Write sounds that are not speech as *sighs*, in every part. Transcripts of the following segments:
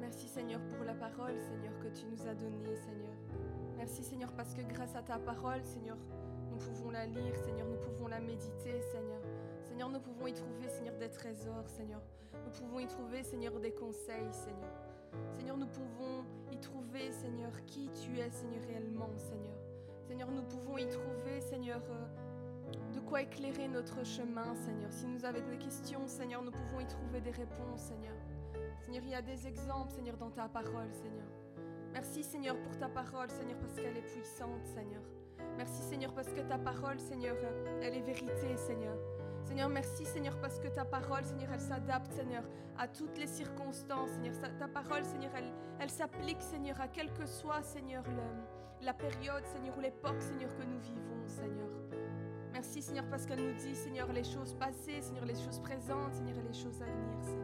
Merci, Seigneur, pour la parole, Seigneur, que tu nous as donnée, Seigneur. Merci, Seigneur, parce que grâce à ta parole, Seigneur, nous pouvons la lire, Seigneur, nous pouvons la méditer, Seigneur. Seigneur, nous pouvons y trouver, Seigneur, des trésors, Seigneur. Nous pouvons y trouver, Seigneur, des conseils, Seigneur. Seigneur, nous pouvons y trouver, Seigneur, qui tu es, Seigneur, réellement, Seigneur. Seigneur, nous pouvons y trouver, Seigneur, euh, quoi éclairer notre chemin, Seigneur. Si nous avons des questions, Seigneur, nous pouvons y trouver des réponses, Seigneur. Seigneur, il y a des exemples, Seigneur, dans ta parole, Seigneur. Merci, Seigneur, pour ta parole, Seigneur, parce qu'elle est puissante, Seigneur. Merci, Seigneur, parce que ta parole, Seigneur, elle est vérité, Seigneur. Seigneur, merci Seigneur parce que ta parole, Seigneur, elle s'adapte, Seigneur, à toutes les circonstances, Seigneur. Ta parole, Seigneur, elle, s'applique, Seigneur, à quelle que soit, Seigneur, la période, Seigneur, ou l'époque, Seigneur, que nous vivons, Seigneur. Merci, Seigneur, parce qu'elle nous dit, Seigneur, les choses passées, Seigneur, les choses présentes, Seigneur, les choses à venir.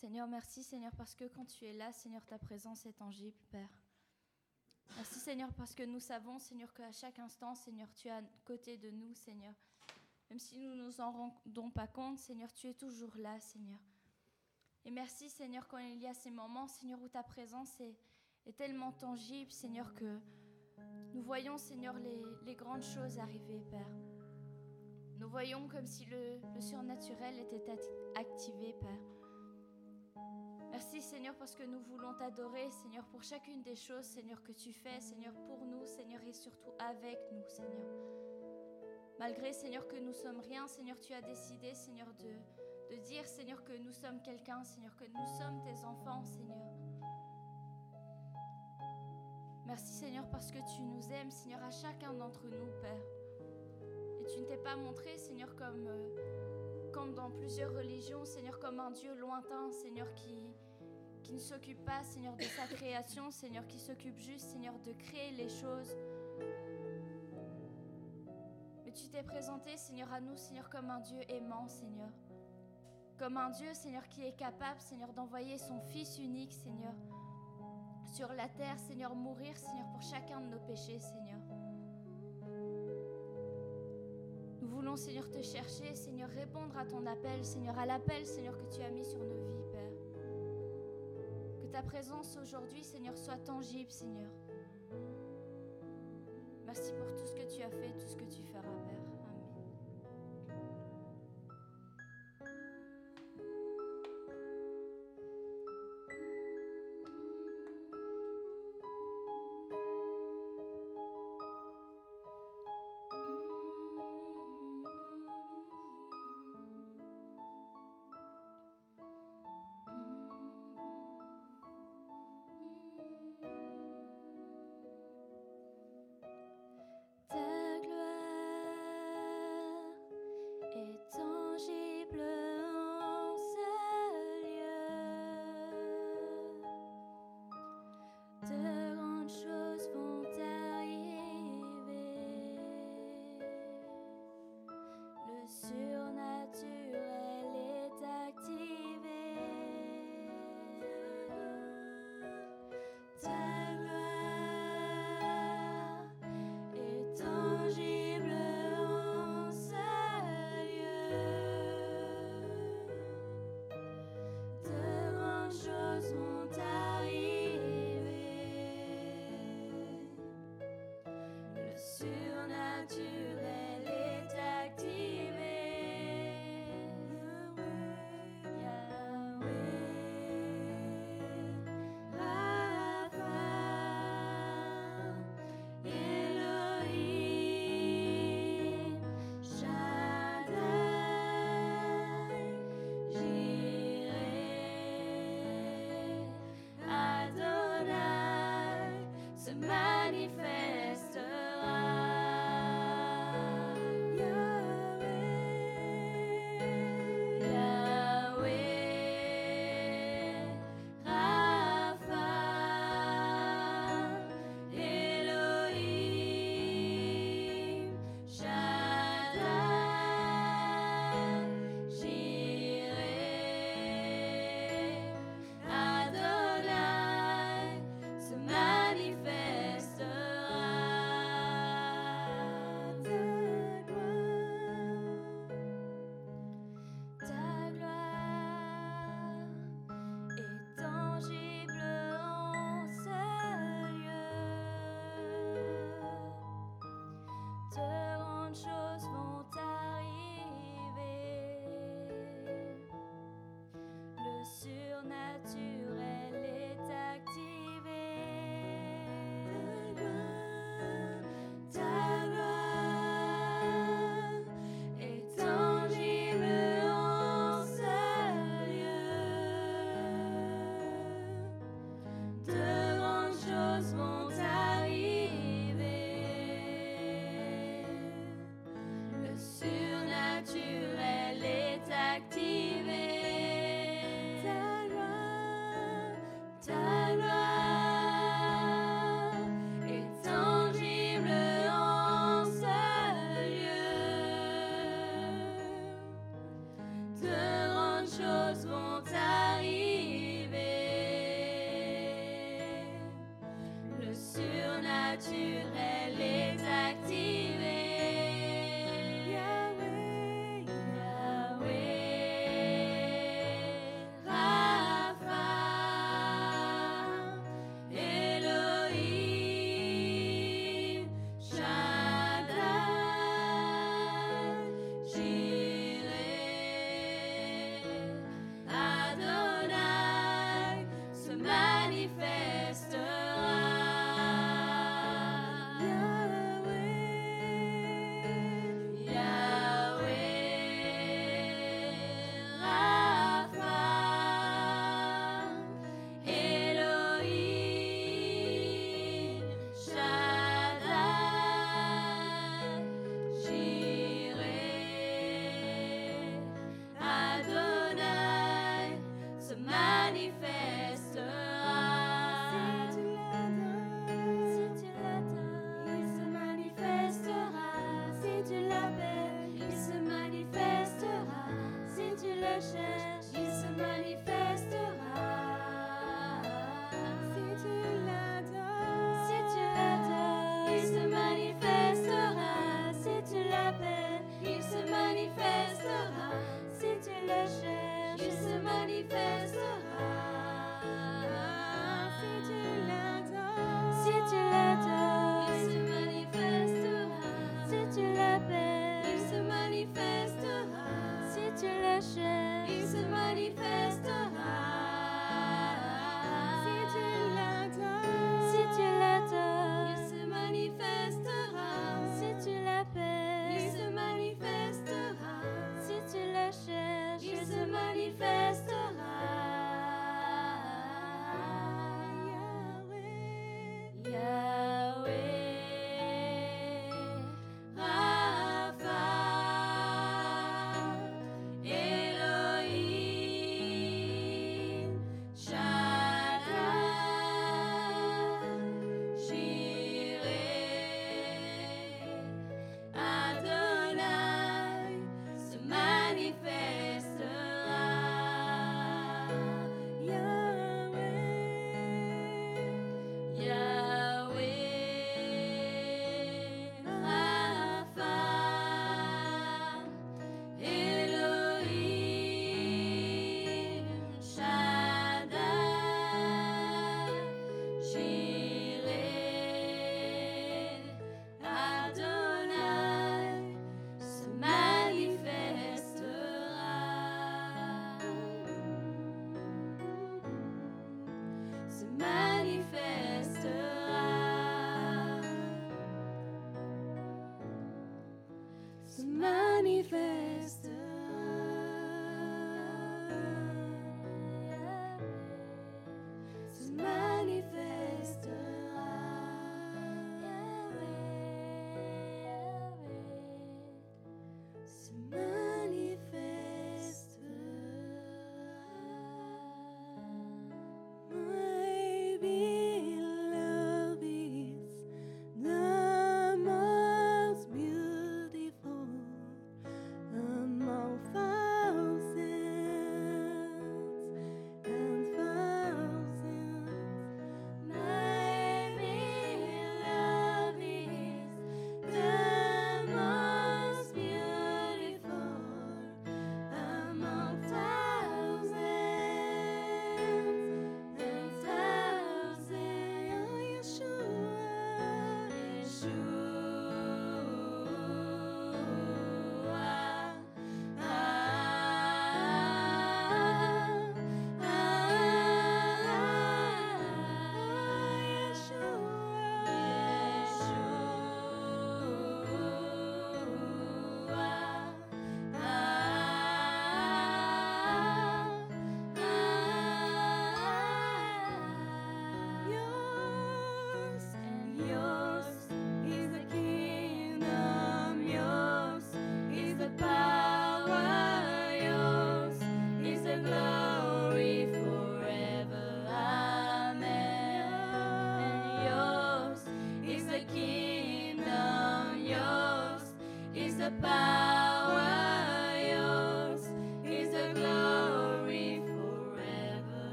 Seigneur, merci Seigneur parce que quand tu es là, Seigneur, ta présence est tangible, Père. Merci Seigneur parce que nous savons, Seigneur, qu'à chaque instant, Seigneur, tu es à côté de nous, Seigneur. Même si nous ne nous en rendons pas compte, Seigneur, tu es toujours là, Seigneur. Et merci, Seigneur, quand il y a ces moments, Seigneur, où ta présence est, tellement tangible, Seigneur, que nous voyons, Seigneur, les, grandes choses arriver, Père. Nous voyons comme si le, le surnaturel était activé, Père. Merci Seigneur parce que nous voulons t'adorer Seigneur pour chacune des choses Seigneur que tu fais Seigneur pour nous Seigneur et surtout avec nous Seigneur. Malgré Seigneur que nous sommes rien Seigneur tu as décidé Seigneur de, de dire Seigneur que nous sommes quelqu'un Seigneur que nous sommes tes enfants Seigneur. Merci Seigneur parce que tu nous aimes Seigneur à chacun d'entre nous Père. Et tu ne t'es pas montré Seigneur comme... Euh, comme dans plusieurs religions, Seigneur, comme un Dieu lointain, Seigneur, qui, qui ne s'occupe pas, Seigneur, de sa création, Seigneur, qui s'occupe juste, Seigneur, de créer les choses. Mais tu t'es présenté, Seigneur, à nous, Seigneur, comme un Dieu aimant, Seigneur. Comme un Dieu, Seigneur, qui est capable, Seigneur, d'envoyer son Fils unique, Seigneur, sur la terre, Seigneur, mourir, Seigneur, pour chacun de nos péchés, Seigneur. Seigneur, te chercher, Seigneur, répondre à ton appel, Seigneur, à l'appel, Seigneur, que tu as mis sur nos vies, ta présence aujourd'hui, Seigneur, soit tangible, Seigneur. Merci pour tout ce que tu as fait, tout ce que tu feras,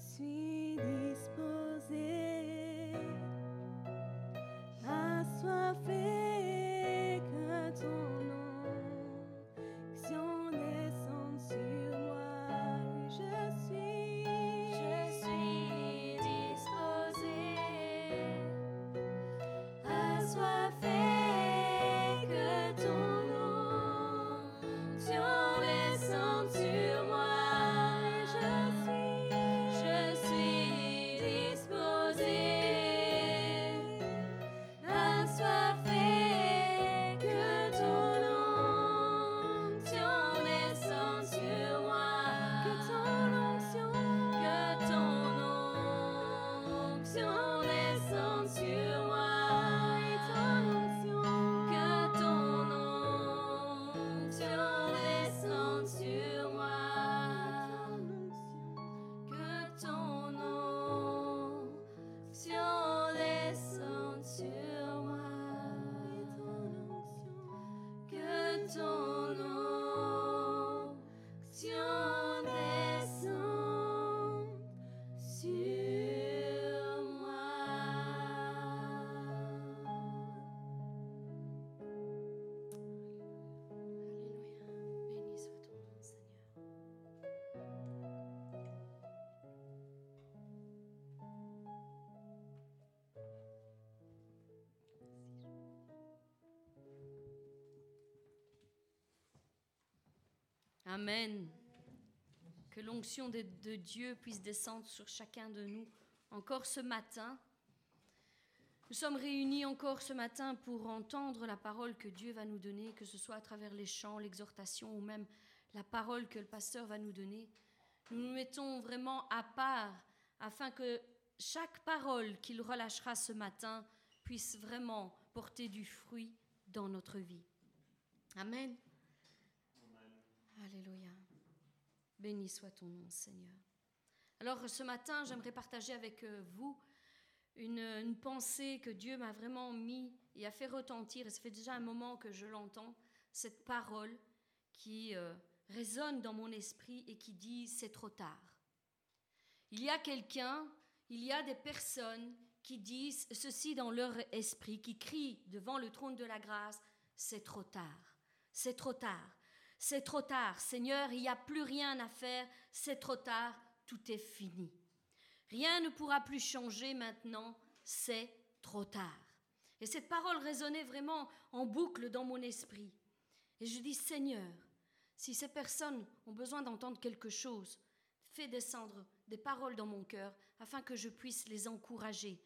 sweet. Amen. Que l'onction de, Dieu puisse descendre sur chacun de nous encore ce matin. Nous sommes réunis encore ce matin pour entendre la parole que Dieu va nous donner, que ce soit à travers les chants, l'exhortation ou même la parole que le pasteur va nous donner. Nous nous mettons vraiment à part afin que chaque parole qu'il relâchera ce matin puisse vraiment porter du fruit dans notre vie. Amen. Alléluia. Béni soit ton nom, Seigneur. Alors ce matin, j'aimerais partager avec euh, vous une, pensée que Dieu m'a vraiment mis et a fait retentir, et ça fait déjà un moment que je l'entends, cette parole qui euh, résonne dans mon esprit et qui dit c'est trop tard. Il y a quelqu'un, il y a des personnes qui disent ceci dans leur esprit, qui crient devant le trône de la grâce, c'est trop tard, c'est trop tard. C'est trop tard, Seigneur, il n'y a plus rien à faire, c'est trop tard, tout est fini. Rien ne pourra plus changer maintenant, c'est trop tard. Et cette parole résonnait vraiment en boucle dans mon esprit. Et je dis, Seigneur, si ces personnes ont besoin d'entendre quelque chose, fais descendre des paroles dans mon cœur afin que je puisse les encourager,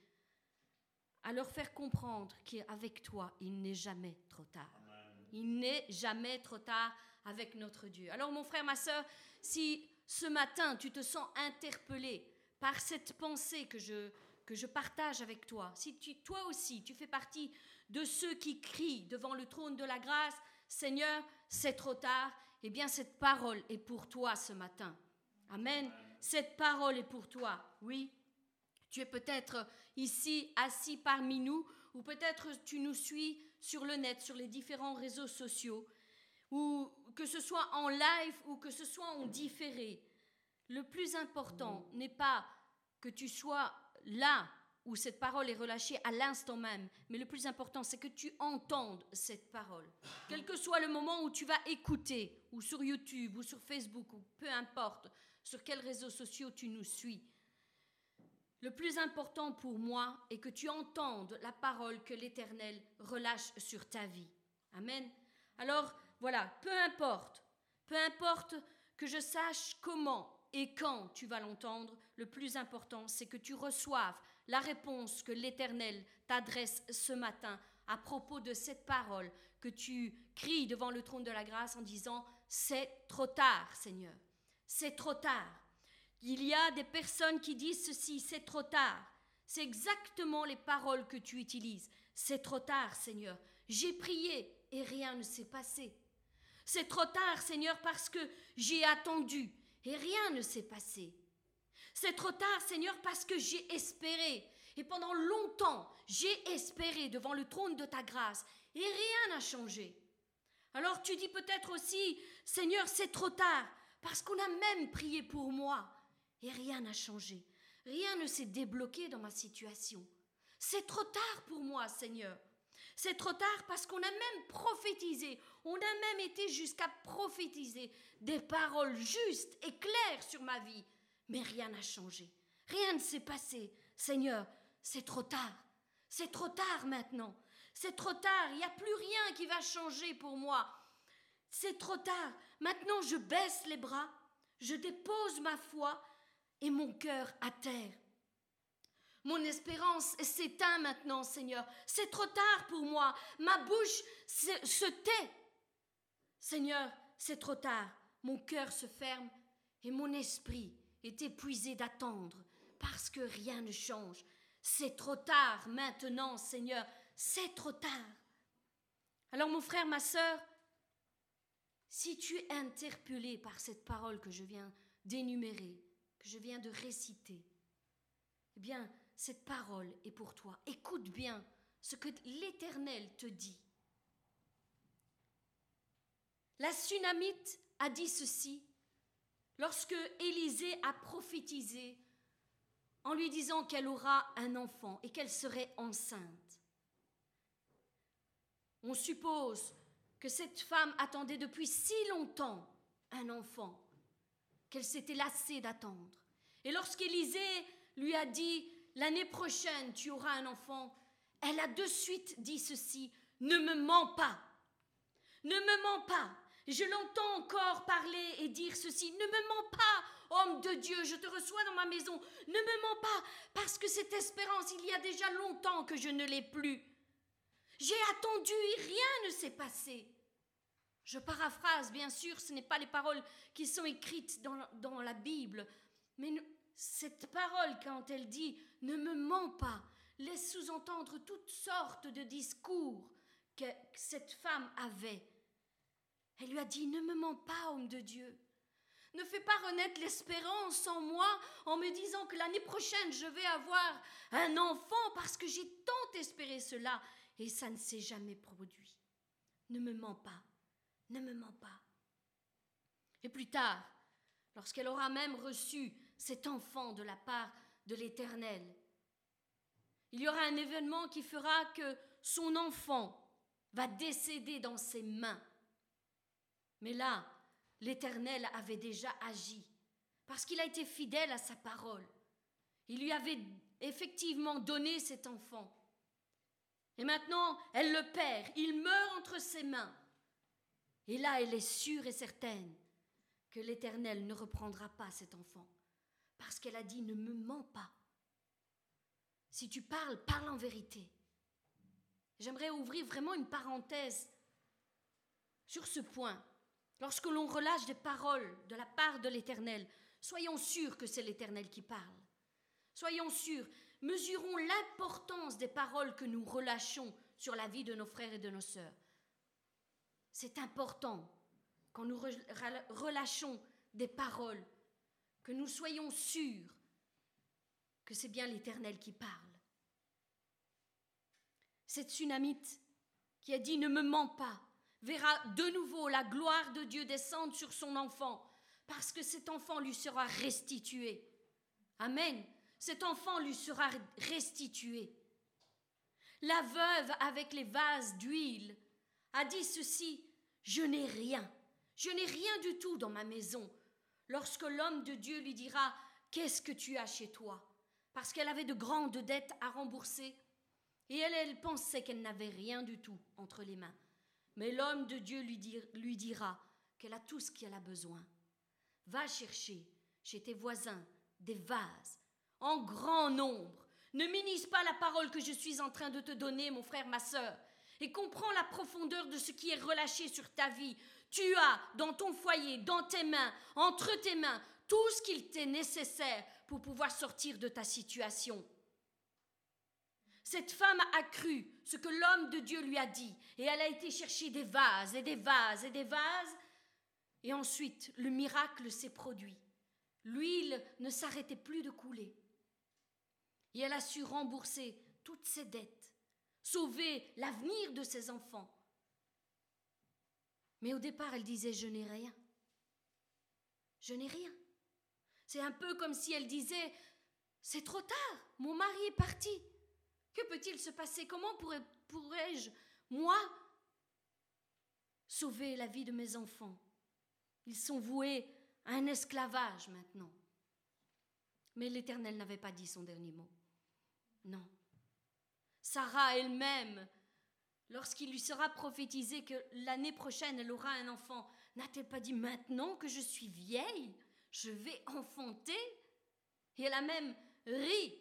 à leur faire comprendre qu'avec toi, il n'est jamais trop tard. Il n'est jamais trop tard avec notre Dieu. Alors mon frère, ma soeur, si ce matin tu te sens interpellé par cette pensée que je, que je partage avec toi, si toi aussi tu fais partie de ceux qui crient devant le trône de la grâce, Seigneur, c'est trop tard, eh bien cette parole est pour toi ce matin. Amen. Cette parole est pour toi. Oui. Tu es peut-être ici assis parmi nous ou peut-être tu nous suis sur le net, sur les différents réseaux sociaux ou que ce soit en live ou que ce soit en différé, le plus important n'est pas que tu sois là où cette parole est relâchée à l'instant même, mais le plus important, c'est que tu entendes cette parole. Quel que soit le moment où tu vas écouter, ou sur YouTube, ou sur Facebook, ou peu importe sur quels réseaux sociaux tu nous suis, le plus important pour moi est que tu entendes la parole que l'Éternel relâche sur ta vie. Amen. Alors, voilà, peu importe, peu importe que je sache comment et quand tu vas l'entendre, le plus important, c'est que tu reçoives la réponse que l'Éternel t'adresse ce matin à propos de cette parole que tu cries devant le trône de la grâce en disant C'est trop tard, Seigneur, c'est trop tard. Il y a des personnes qui disent ceci, c'est trop tard. C'est exactement les paroles que tu utilises. C'est trop tard, Seigneur. J'ai prié et rien ne s'est passé. C'est trop tard, Seigneur, parce que j'ai attendu et rien ne s'est passé. C'est trop tard, Seigneur, parce que j'ai espéré. Et pendant longtemps, j'ai espéré devant le trône de ta grâce. Et rien n'a changé. Alors tu dis peut-être aussi, Seigneur, c'est trop tard, parce qu'on a même prié pour moi. Et rien n'a changé. Rien ne s'est débloqué dans ma situation. C'est trop tard pour moi, Seigneur. C'est trop tard parce qu'on a même prophétisé, on a même été jusqu'à prophétiser des paroles justes et claires sur ma vie. Mais rien n'a changé. Rien ne s'est passé. Seigneur, c'est trop tard. C'est trop tard maintenant. C'est trop tard. Il n'y a plus rien qui va changer pour moi. C'est trop tard. Maintenant, je baisse les bras. Je dépose ma foi et mon cœur à terre. Mon espérance s'éteint maintenant, Seigneur. C'est trop tard pour moi. Ma bouche se, tait. Seigneur, c'est trop tard. Mon cœur se ferme et mon esprit est épuisé d'attendre parce que rien ne change. C'est trop tard maintenant, Seigneur. C'est trop tard. Alors mon frère, ma sœur, si tu es interpellé par cette parole que je viens d'énumérer, que je viens de réciter, eh bien, cette parole est pour toi. Écoute bien ce que l'Éternel te dit. La Sunamite a dit ceci lorsque Élisée a prophétisé en lui disant qu'elle aura un enfant et qu'elle serait enceinte. On suppose que cette femme attendait depuis si longtemps un enfant qu'elle s'était lassée d'attendre. Et lorsqu'Élisée lui a dit l'année prochaine tu auras un enfant, elle a de suite dit ceci, ne me mens pas, ne me mens pas. Je l'entends encore parler et dire ceci, ne me mens pas, homme de Dieu, je te reçois dans ma maison, ne me mens pas, parce que cette espérance, il y a déjà longtemps que je ne l'ai plus. J'ai attendu et rien ne s'est passé. Je paraphrase, bien sûr, ce n'est pas les paroles qui sont écrites dans, la Bible, mais cette parole, quand elle dit ne me mens pas, laisse sous-entendre toutes sortes de discours que cette femme avait. Elle lui a dit Ne me mens pas, homme de Dieu. Ne fais pas renaître l'espérance en moi en me disant que l'année prochaine je vais avoir un enfant parce que j'ai tant espéré cela et ça ne s'est jamais produit. Ne me mens pas, ne me mens pas. Et plus tard, lorsqu'elle aura même reçu cet enfant de la part de l'Éternel. Il y aura un événement qui fera que son enfant va décéder dans ses mains. Mais là, l'Éternel avait déjà agi, parce qu'il a été fidèle à sa parole. Il lui avait effectivement donné cet enfant. Et maintenant, elle le perd, il meurt entre ses mains. Et là, elle est sûre et certaine que l'Éternel ne reprendra pas cet enfant parce qu'elle a dit ne me mens pas. Si tu parles, parle en vérité. J'aimerais ouvrir vraiment une parenthèse sur ce point. Lorsque l'on relâche des paroles de la part de l'Éternel, soyons sûrs que c'est l'Éternel qui parle. Soyons sûrs, mesurons l'importance des paroles que nous relâchons sur la vie de nos frères et de nos sœurs. C'est important quand nous relâchons des paroles que nous soyons sûrs que c'est bien l'Éternel qui parle. Cette tsunamite qui a dit ne me mens pas verra de nouveau la gloire de Dieu descendre sur son enfant parce que cet enfant lui sera restitué. Amen. Cet enfant lui sera restitué. La veuve avec les vases d'huile a dit ceci, je n'ai rien, je n'ai rien du tout dans ma maison, lorsque l'homme de Dieu lui dira Qu'est-ce que tu as chez toi? Parce qu'elle avait de grandes dettes à rembourser. Et elle, elle pensait qu'elle n'avait rien du tout entre les mains. Mais l'homme de Dieu lui, dira qu'elle a tout ce qu'elle a besoin. Va chercher chez tes voisins des vases en grand nombre. Ne minise pas la parole que je suis en train de te donner, mon frère, ma sœur, et comprends la profondeur de ce qui est relâché sur ta vie, tu as dans ton foyer, dans tes mains, entre tes mains, tout ce qu'il t'est nécessaire pour pouvoir sortir de ta situation. Cette femme a cru ce que l'homme de Dieu lui a dit, et elle a été chercher des vases et des vases et des vases, et ensuite le miracle s'est produit. l'huile ne s'arrêtait plus de couler. Et elle a su rembourser toutes ses dettes, sauver l'avenir de ses enfants. Mais au départ, elle disait, je n'ai rien. Je n'ai rien. C'est un peu comme si elle disait, c'est trop tard, mon mari est parti. Que peut-il se passer? Comment pourrais-je, moi, sauver la vie de mes enfants? Ils sont voués à un esclavage maintenant. Mais l'Éternel n'avait pas dit son dernier mot. Non. Sarah elle-même, lorsqu'il lui sera prophétisé que l'année prochaine elle aura un enfant, n'a-t-elle pas dit maintenant que je suis vieille, je vais enfanter? Et elle a même ri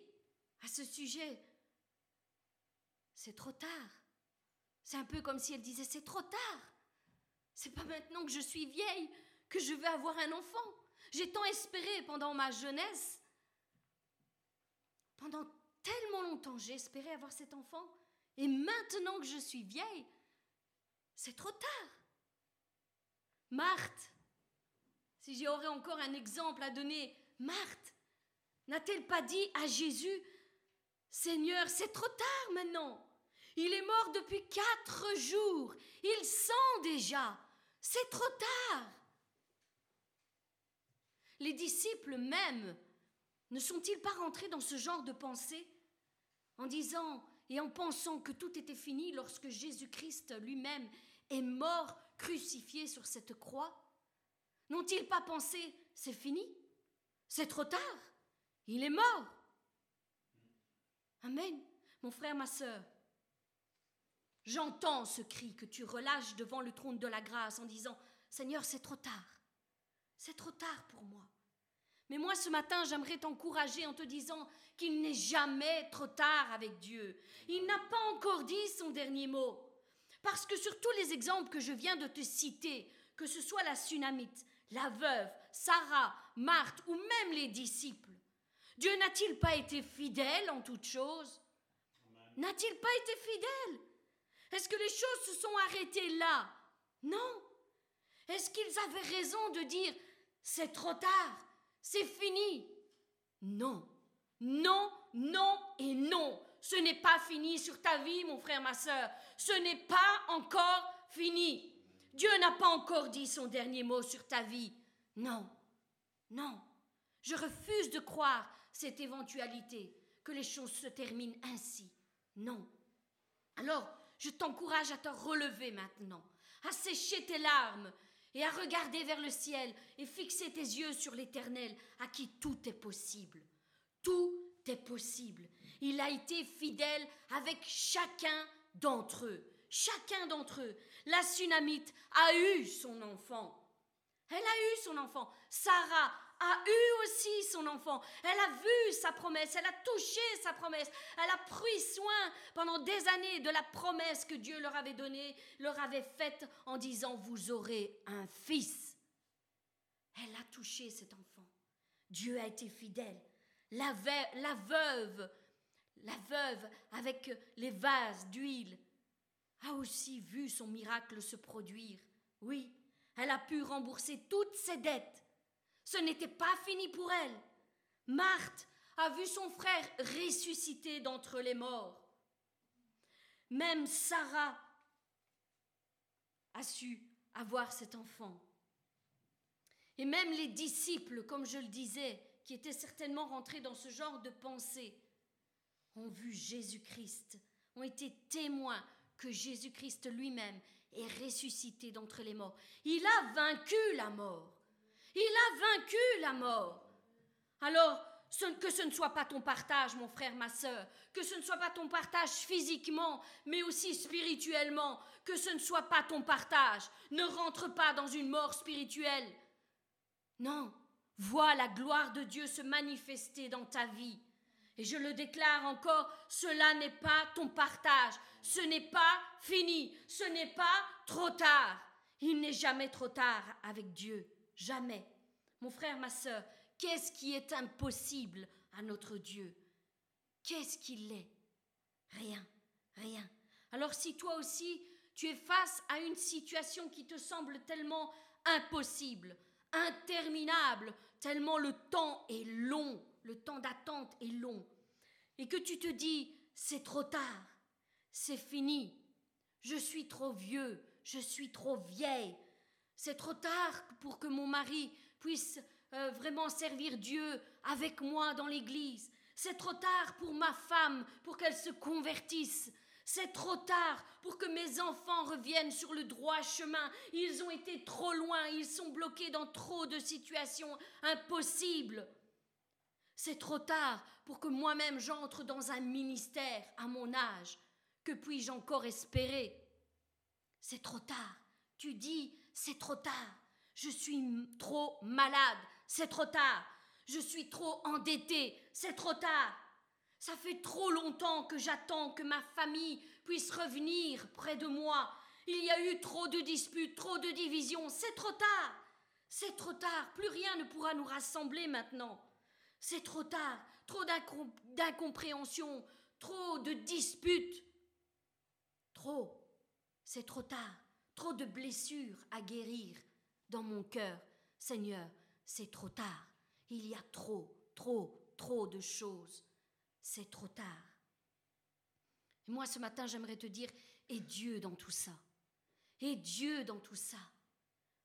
à ce sujet. C'est trop tard. C'est un peu comme si elle disait c'est trop tard. C'est pas maintenant que je suis vieille que je vais avoir un enfant. J'ai tant espéré pendant ma jeunesse. Pendant tellement longtemps, j'ai espéré avoir cet enfant. Et maintenant que je suis vieille, c'est trop tard. Marthe, si j'aurais encore un exemple à donner, Marthe, n'a-t-elle pas dit à Jésus, Seigneur, c'est trop tard maintenant? Il est mort depuis quatre jours. Il sent déjà. C'est trop tard. Les disciples même ne sont-ils pas rentrés dans ce genre de pensée en disant et en pensant que tout était fini lorsque Jésus-Christ lui-même est mort crucifié sur cette croix? N'ont-ils pas pensé c'est fini? C'est trop tard Il est mort Amen. Mon frère, ma sœur, j'entends ce cri que tu relâches devant le trône de la grâce en disant Seigneur, c'est trop tard. C'est trop tard pour moi. Mais moi, ce matin, j'aimerais t'encourager en te disant qu'il n'est jamais trop tard avec Dieu. Il n'a pas encore dit son dernier mot. Parce que sur tous les exemples que je viens de te citer, que ce soit la Sunamite, la veuve, Sarah, Marthe ou même les disciples, Dieu n'a-t-il pas été fidèle en toutes choses? N'a-t-il pas été fidèle? Est-ce que les choses se sont arrêtées là? Non. Est-ce qu'ils avaient raison de dire c'est trop tard, c'est fini? Non, non, non et non. Ce n'est pas fini sur ta vie, mon frère, ma soeur. Ce n'est pas encore fini. Dieu n'a pas encore dit son dernier mot sur ta vie. Non, non. Je refuse de croire cette éventualité, que les choses se terminent ainsi. Non. Alors, je t'encourage à te relever maintenant, à sécher tes larmes et à regarder vers le ciel et fixer tes yeux sur l'Éternel, à qui tout est possible. Tout est possible. Il a été fidèle avec chacun d'entre eux. Chacun d'entre eux. La Sunamite a eu son enfant. Elle a eu son enfant. Sarah a eu aussi son enfant. Elle a vu sa promesse, elle a touché sa promesse, elle a pris soin pendant des années de la promesse que Dieu leur avait donnée, leur avait faite en disant, vous aurez un fils. Elle a touché cet enfant. Dieu a été fidèle. La, veuve, la veuve avec les vases d'huile, a aussi vu son miracle se produire. Oui, elle a pu rembourser toutes ses dettes. Ce n'était pas fini pour elle. Marthe a vu son frère ressusciter d'entre les morts. Même Sarah a su avoir cet enfant. Et même les disciples, comme je le disais, qui étaient certainement rentrés dans ce genre de pensée, ont vu Jésus-Christ, ont été témoins que Jésus-Christ lui-même est ressuscité d'entre les morts. Il a vaincu la mort. Il a vaincu la mort. Alors, que ce ne soit pas ton partage, mon frère, ma sœur, que ce ne soit pas ton partage physiquement, mais aussi spirituellement, que ce ne soit pas ton partage. Ne rentre pas dans une mort spirituelle. Non, vois la gloire de Dieu se manifester dans ta vie. Et je le déclare encore, cela n'est pas ton partage, ce n'est pas fini, ce n'est pas trop tard. Il n'est jamais trop tard avec Dieu, jamais. Mon frère, ma sœur, qu'est-ce qui est impossible à notre Dieu? Qu'est-ce qu'il est? Rien, rien. Alors si toi aussi, tu es face à une situation qui te semble tellement impossible, interminable, tellement le temps est long, le temps d'attente est long, et que tu te dis, c'est trop tard, c'est fini, je suis trop vieux, je suis trop vieille, c'est trop tard pour que mon mari puisse euh, vraiment servir Dieu avec moi dans l'église. C'est trop tard pour ma femme, pour qu'elle se convertisse. C'est trop tard pour que mes enfants reviennent sur le droit chemin. Ils ont été trop loin, ils sont bloqués dans trop de situations impossibles. C'est trop tard pour que moi-même j'entre dans un ministère à mon âge. Que puis-je encore espérer? C'est trop tard. Tu dis, c'est trop tard. Je suis trop malade, c'est trop tard. Je suis trop endettée, c'est trop tard. Ça fait trop longtemps que j'attends que ma famille puisse revenir près de moi. Il y a eu trop de disputes, trop de divisions, c'est trop tard. C'est trop tard, plus rien ne pourra nous rassembler maintenant. C'est trop tard, trop d'incompréhension, trop de disputes. Trop, c'est trop tard, trop de blessures à guérir dans mon cœur. Seigneur, c'est trop tard. Il y a trop, trop, trop de choses. C'est trop tard. Et moi, ce matin, j'aimerais te dire, et Dieu dans tout ça Et Dieu dans tout ça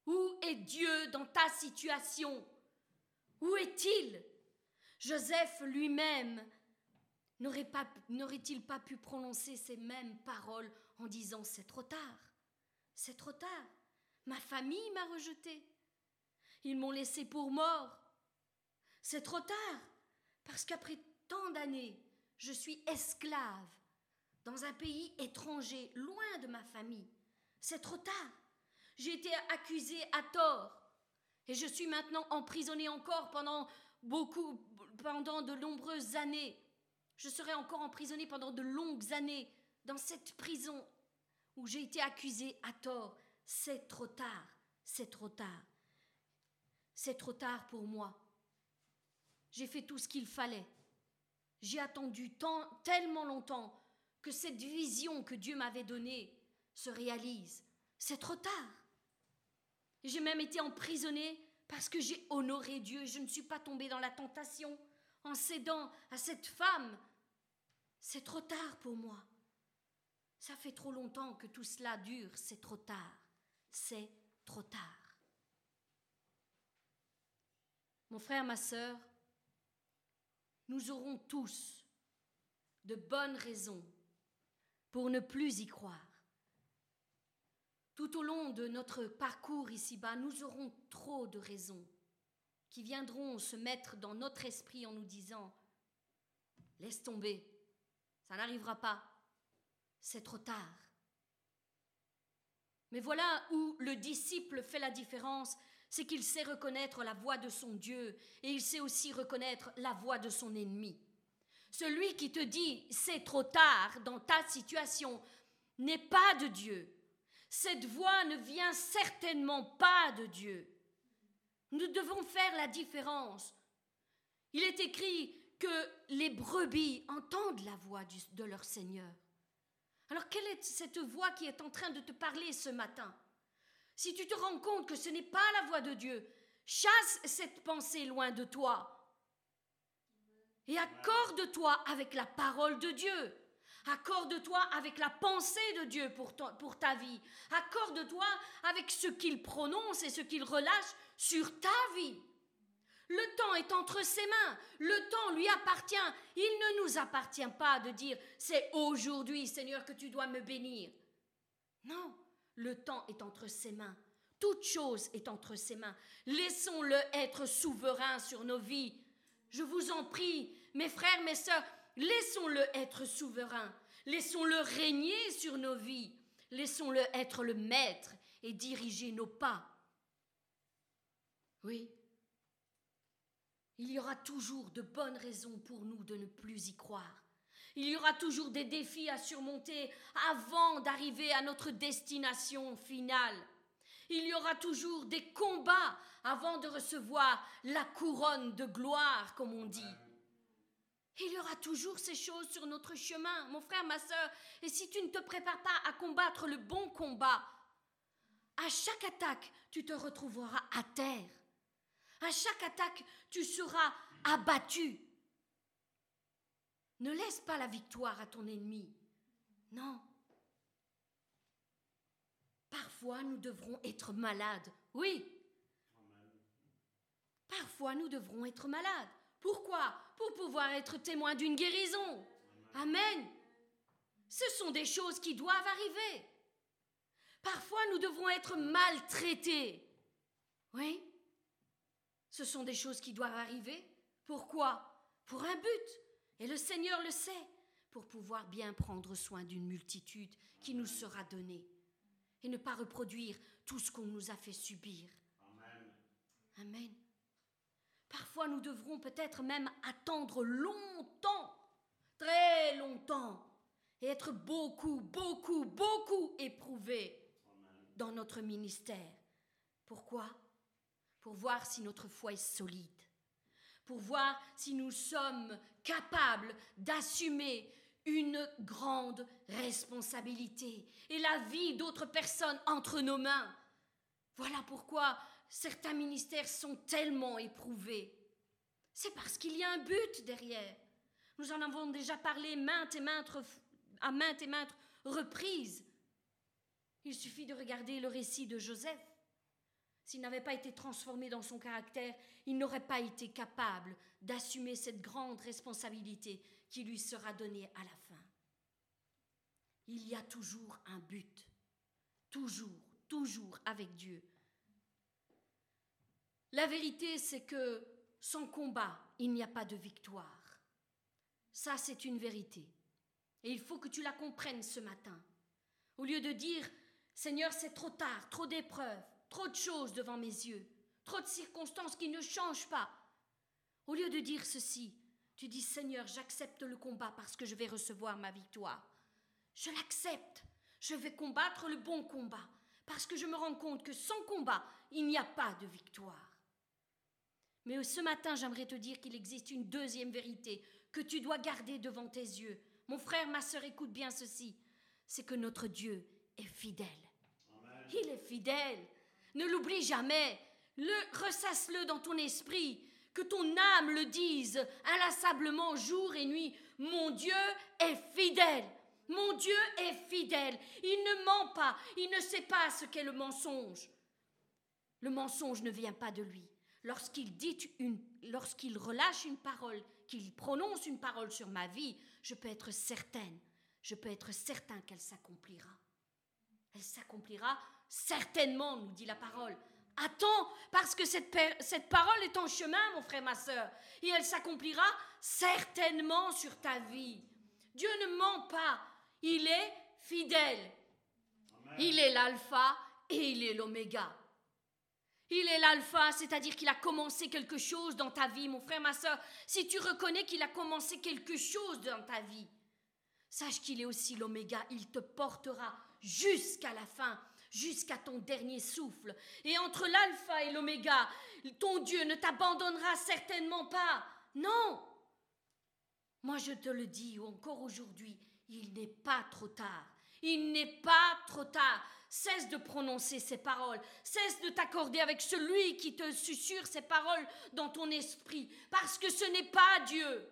Où est Dieu dans ta situation? Où est-il? Joseph lui-même n'aurait-il pas pu prononcer ces mêmes paroles en disant c'est trop tard, c'est trop tard, ma famille m'a rejeté, ils m'ont laissé pour mort, c'est trop tard, parce qu'après tant d'années, je suis esclave dans un pays étranger, loin de ma famille. C'est trop tard. J'ai été accusée à tort. Et je suis maintenant emprisonnée encore pendant beaucoup, pendant de nombreuses années. Je serai encore emprisonnée pendant de longues années dans cette prison où j'ai été accusée à tort. C'est trop tard. C'est trop tard. C'est trop tard pour moi. J'ai fait tout ce qu'il fallait. J'ai attendu tant, tellement longtemps que cette vision que Dieu m'avait donnée se réalise. C'est trop tard. J'ai même été emprisonnée parce que j'ai honoré Dieu. Je ne suis pas tombée dans la tentation en cédant à cette femme. C'est trop tard pour moi. Ça fait trop longtemps que tout cela dure. C'est trop tard. C'est trop tard. Mon frère, ma sœur, nous aurons tous de bonnes raisons pour ne plus y croire. Tout au long de notre parcours ici-bas, nous aurons trop de raisons qui viendront se mettre dans notre esprit en nous disant ⁇ Laisse tomber, ça n'arrivera pas, c'est trop tard ⁇ Mais voilà où le disciple fait la différence, c'est qu'il sait reconnaître la voix de son Dieu et il sait aussi reconnaître la voix de son ennemi. Celui qui te dit c'est trop tard dans ta situation n'est pas de Dieu. Cette voix ne vient certainement pas de Dieu. Nous devons faire la différence. Il est écrit que les brebis entendent la voix de leur Seigneur. Alors quelle est cette voix qui est en train de te parler ce matin? Si tu te rends compte que ce n'est pas la voix de Dieu, chasse cette pensée loin de toi et accorde-toi avec la parole de Dieu. Accorde-toi avec la pensée de Dieu pour, pour ta vie. Accorde-toi avec ce qu'il prononce et ce qu'il relâche sur ta vie. Le temps est entre ses mains. Le temps lui appartient. Il ne nous appartient pas de dire c'est aujourd'hui, Seigneur, que tu dois me bénir. Non, le temps est entre ses mains. Toute chose est entre ses mains. Laissons-le être souverain sur nos vies. Je vous en prie, mes frères, mes sœurs, laissons-le être souverain. Laissons-le régner sur nos vies. Laissons-le être le maître et diriger nos pas. Oui, il y aura toujours de bonnes raisons pour nous de ne plus y croire. Il y aura toujours des défis à surmonter avant d'arriver à notre destination finale. Il y aura toujours des combats avant de recevoir la couronne de gloire, comme on dit. Il y aura toujours ces choses sur notre chemin, mon frère, ma soeur. Et si tu ne te prépares pas à combattre le bon combat, à chaque attaque, tu te retrouveras à terre. À chaque attaque, tu seras abattu. Ne laisse pas la victoire à ton ennemi. Non. Parfois, nous devrons être malades. Oui. Parfois, nous devrons être malades. Pourquoi? Pour pouvoir être témoin d'une guérison. Amen. Ce sont des choses qui doivent arriver. Parfois, nous devrons être maltraités. Oui. Ce sont des choses qui doivent arriver. Pourquoi? Pour un but. Et le Seigneur le sait, pour pouvoir bien prendre soin d'une multitude qui nous sera donnée et ne pas reproduire tout ce qu'on nous a fait subir. Amen. Amen. Parfois, nous devrons peut-être même attendre longtemps, très longtemps, et être beaucoup, beaucoup, beaucoup éprouvés dans notre ministère. Pourquoi? Pour voir si notre foi est solide, pour voir si nous sommes capables d'assumer une grande responsabilité et la vie d'autres personnes entre nos mains. Voilà pourquoi certains ministères sont tellement éprouvés. C'est parce qu'il y a un but derrière. Nous en avons déjà parlé maintes et maintes, à maintes et maintes reprises. Il suffit de regarder le récit de Joseph. S'il n'avait pas été transformé dans son caractère, il n'aurait pas été capable d'assumer cette grande responsabilité qui lui sera donnée à la fin. Il y a toujours un but, toujours, toujours avec Dieu. La vérité, c'est que sans combat, il n'y a pas de victoire. Ça, c'est une vérité. Et il faut que tu la comprennes ce matin. Au lieu de dire, Seigneur, c'est trop tard, trop d'épreuves, trop de choses devant mes yeux, trop de circonstances qui ne changent pas. Au lieu de dire ceci, tu dis, Seigneur, j'accepte le combat parce que je vais recevoir ma victoire. Je l'accepte. Je vais combattre le bon combat parce que je me rends compte que sans combat, il n'y a pas de victoire. Mais ce matin, j'aimerais te dire qu'il existe une deuxième vérité que tu dois garder devant tes yeux. Mon frère, ma sœur, écoute bien ceci. C'est que notre Dieu est fidèle. Il est fidèle. Ne l'oublie jamais. Le ressasse-le dans ton esprit. Que ton âme le dise inlassablement jour et nuit. Mon Dieu est fidèle. Mon Dieu est fidèle. Il ne ment pas. Il ne sait pas ce qu'est le mensonge. Le mensonge ne vient pas de lui lorsqu'il dit une, lorsqu'il relâche une parole, qu'il prononce une parole sur ma vie, je peux être certaine, je peux être certain qu'elle s'accomplira. Elle s'accomplira certainement, nous dit la parole. Attends, parce que cette, cette parole est en chemin, mon frère, ma soeur, et elle s'accomplira certainement sur ta vie. Dieu ne ment pas, il est fidèle. Il est l'alpha et il est l'oméga. Il est l'alpha, c'est-à-dire qu'il a commencé quelque chose dans ta vie, mon frère, ma soeur. Si tu reconnais qu'il a commencé quelque chose dans ta vie, sache qu'il est aussi l'oméga. Il te portera jusqu'à la fin, jusqu'à ton dernier souffle. Et entre l'alpha et l'oméga, ton Dieu ne t'abandonnera certainement pas. Non. Moi, je te le dis encore aujourd'hui, il n'est pas trop tard. Il n'est pas trop tard. Cesse de prononcer ces paroles. Cesse de t'accorder avec celui qui te susurre ces paroles dans ton esprit. Parce que ce n'est pas Dieu.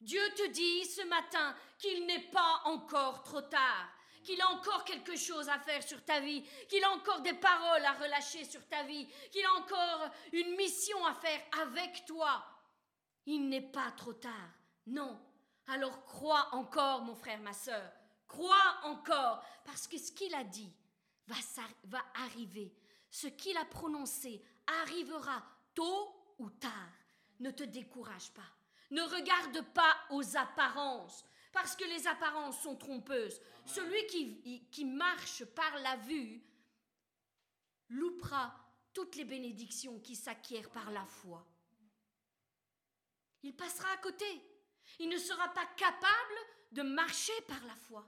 Dieu te dit ce matin qu'il n'est pas encore trop tard. Qu'il a encore quelque chose à faire sur ta vie, qu'il a encore des paroles à relâcher sur ta vie, qu'il a encore une mission à faire avec toi. Il n'est pas trop tard. Non. Alors crois encore, mon frère, ma soeur. Crois encore, parce que ce qu'il a dit, va, arriver. Ce qu'il a prononcé arrivera tôt ou tard. Ne te décourage pas. Ne regarde pas aux apparences, parce que les apparences sont trompeuses. Celui qui, qui marche par la vue loupera toutes les bénédictions qui s'acquièrent par la foi. Il passera à côté. Il ne sera pas capable de marcher par la foi.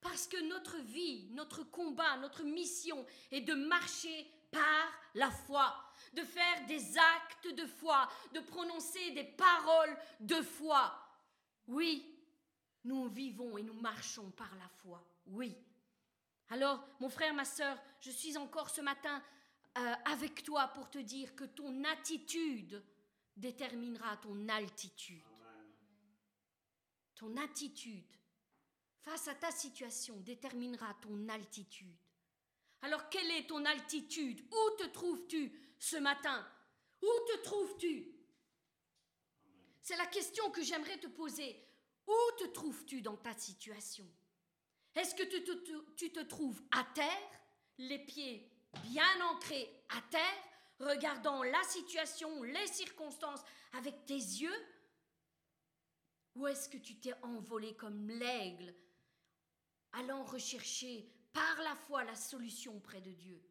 Parce que notre vie, notre combat, notre mission est de marcher par la foi, de faire des actes de foi, de prononcer des paroles de foi. Oui, nous vivons et nous marchons par la foi. Oui. Alors, mon frère, ma sœur, je suis encore ce matin euh, avec toi pour te dire que ton attitude déterminera ton altitude. Ton attitude face à ta situation déterminera ton altitude. Alors quelle est ton altitude? Où te trouves-tu ce matin? Où te trouves-tu? C'est la question que j'aimerais te poser. Où te trouves-tu dans ta situation? Est-ce que tu te, trouves à terre, les pieds bien ancrés à terre, regardant la situation, les circonstances avec tes yeux? Ou est-ce que tu t'es envolé comme l'aigle, allant rechercher par la foi la solution auprès de Dieu?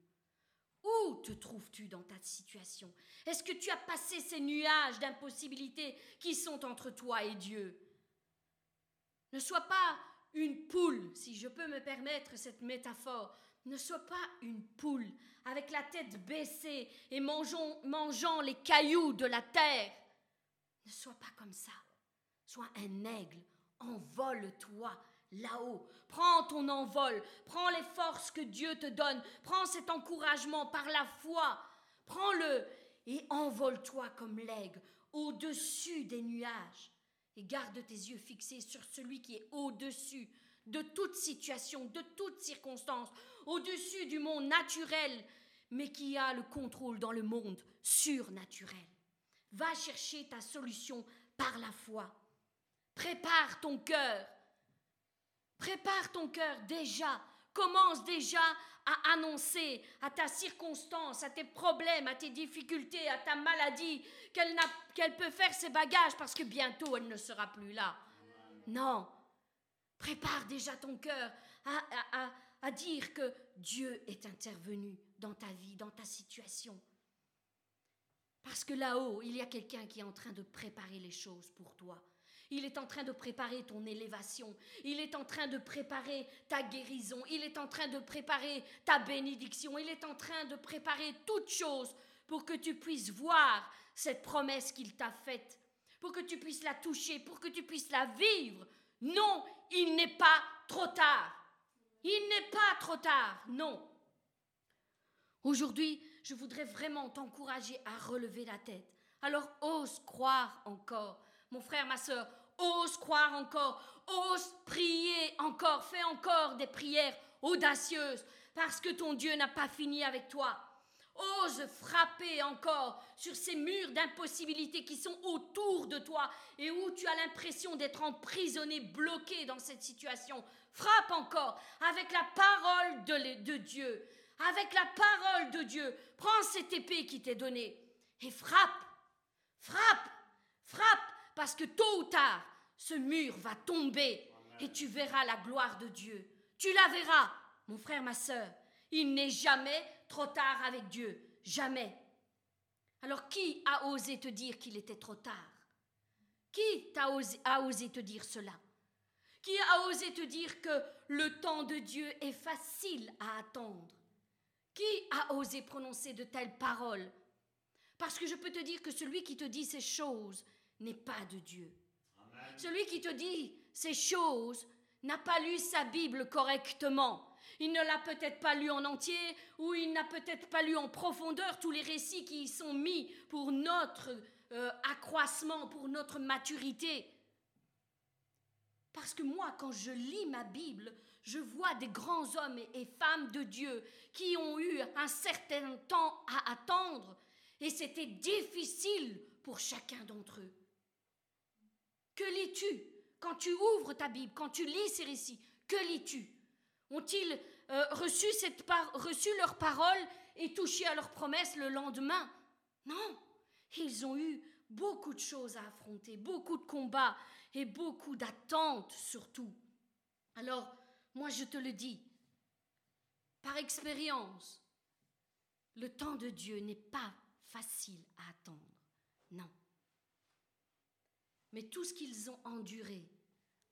Où te trouves-tu dans ta situation? Est-ce que tu as passé ces nuages d'impossibilités qui sont entre toi et Dieu? Ne sois pas une poule, si je peux me permettre cette métaphore, ne sois pas une poule avec la tête baissée et mangeant, les cailloux de la terre. Ne sois pas comme ça. Sois un aigle. Envole-toi là-haut. Prends ton envol. Prends les forces que Dieu te donne. Prends cet encouragement par la foi. Prends-le et envole-toi comme l'aigle au-dessus des nuages. Et garde tes yeux fixés sur celui qui est au-dessus de toute situation, de toute circonstance, au-dessus du monde naturel, mais qui a le contrôle dans le monde surnaturel. Va chercher ta solution par la foi. Prépare ton cœur. Prépare ton cœur déjà. Commence déjà à annoncer à ta circonstance, à tes problèmes, à tes difficultés, à ta maladie, qu'elle peut faire ses bagages parce que bientôt elle ne sera plus là. Non. Prépare déjà ton cœur à, dire que Dieu est intervenu dans ta vie, dans ta situation. Parce que là-haut, il y a quelqu'un qui est en train de préparer les choses pour toi. Il est en train de préparer ton élévation. Il est en train de préparer ta guérison. Il est en train de préparer ta bénédiction. Il est en train de préparer toutes choses pour que tu puisses voir cette promesse qu'il t'a faite, pour que tu puisses la toucher, pour que tu puisses la vivre. Non, il n'est pas trop tard. Il n'est pas trop tard, non. Aujourd'hui, je voudrais vraiment t'encourager à relever la tête. Alors ose croire encore. Mon frère, ma soeur, ose croire encore. Ose prier encore. Fais encore des prières audacieuses parce que ton Dieu n'a pas fini avec toi. Ose frapper encore sur ces murs d'impossibilité qui sont autour de toi et où tu as l'impression d'être emprisonné, bloqué dans cette situation. Frappe encore avec la parole de, de Dieu. Avec la parole de Dieu. Prends cette épée qui t'est donnée et frappe. Frappe. Frappe. Parce que tôt ou tard, ce mur va tomber et tu verras la gloire de Dieu. Tu la verras, mon frère, ma soeur. Il n'est jamais trop tard avec Dieu. Jamais. Alors qui a osé te dire qu'il était trop tard? Qui t'a osé, a osé te dire cela? Qui a osé te dire que le temps de Dieu est facile à attendre? Qui a osé prononcer de telles paroles? Parce que je peux te dire que celui qui te dit ces choses n'est pas de Dieu. Celui qui te dit ces choses n'a pas lu sa Bible correctement. Il ne l'a peut-être pas lu en entier ou il n'a peut-être pas lu en profondeur tous les récits qui y sont mis pour notre euh, accroissement, pour notre maturité. Parce que moi, quand je lis ma Bible, je vois des grands hommes et femmes de Dieu qui ont eu un certain temps à attendre et c'était difficile pour chacun d'entre eux. Que lis-tu quand tu ouvres ta Bible, quand tu lis ces récits Que lis-tu ont-ils euh, reçu, leur parole et touché à leur promesse le lendemain Non, ils ont eu beaucoup de choses à affronter, beaucoup de combats et beaucoup d'attentes surtout. Alors, moi je te le dis, par expérience, le temps de Dieu n'est pas facile à attendre. Non. Mais tout ce qu'ils ont enduré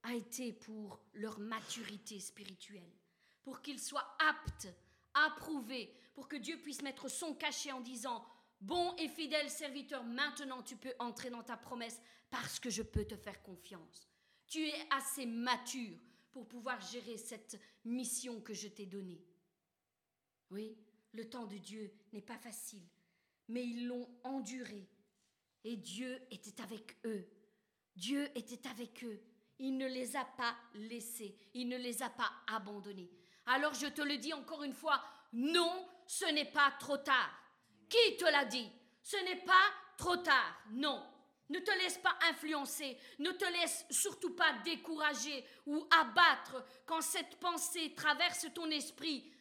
a été pour leur maturité spirituelle pour qu'il soit apte, approuvé, pour que Dieu puisse mettre son cachet en disant, bon et fidèle serviteur, maintenant tu peux entrer dans ta promesse parce que je peux te faire confiance. Tu es assez mature pour pouvoir gérer cette mission que je t'ai donnée. Oui, Le temps de Dieu n'est pas facile, mais ils l'ont enduré. Et Dieu était avec eux. Dieu était avec eux. Il ne les a pas laissés, il ne les a pas abandonnés. Alors je te le dis encore une fois, non, ce n'est pas trop tard. Qui te l'a dit? Ce n'est pas trop tard, non. Ne te laisse pas influencer, ne te laisse surtout pas décourager ou abattre quand cette pensée traverse ton esprit.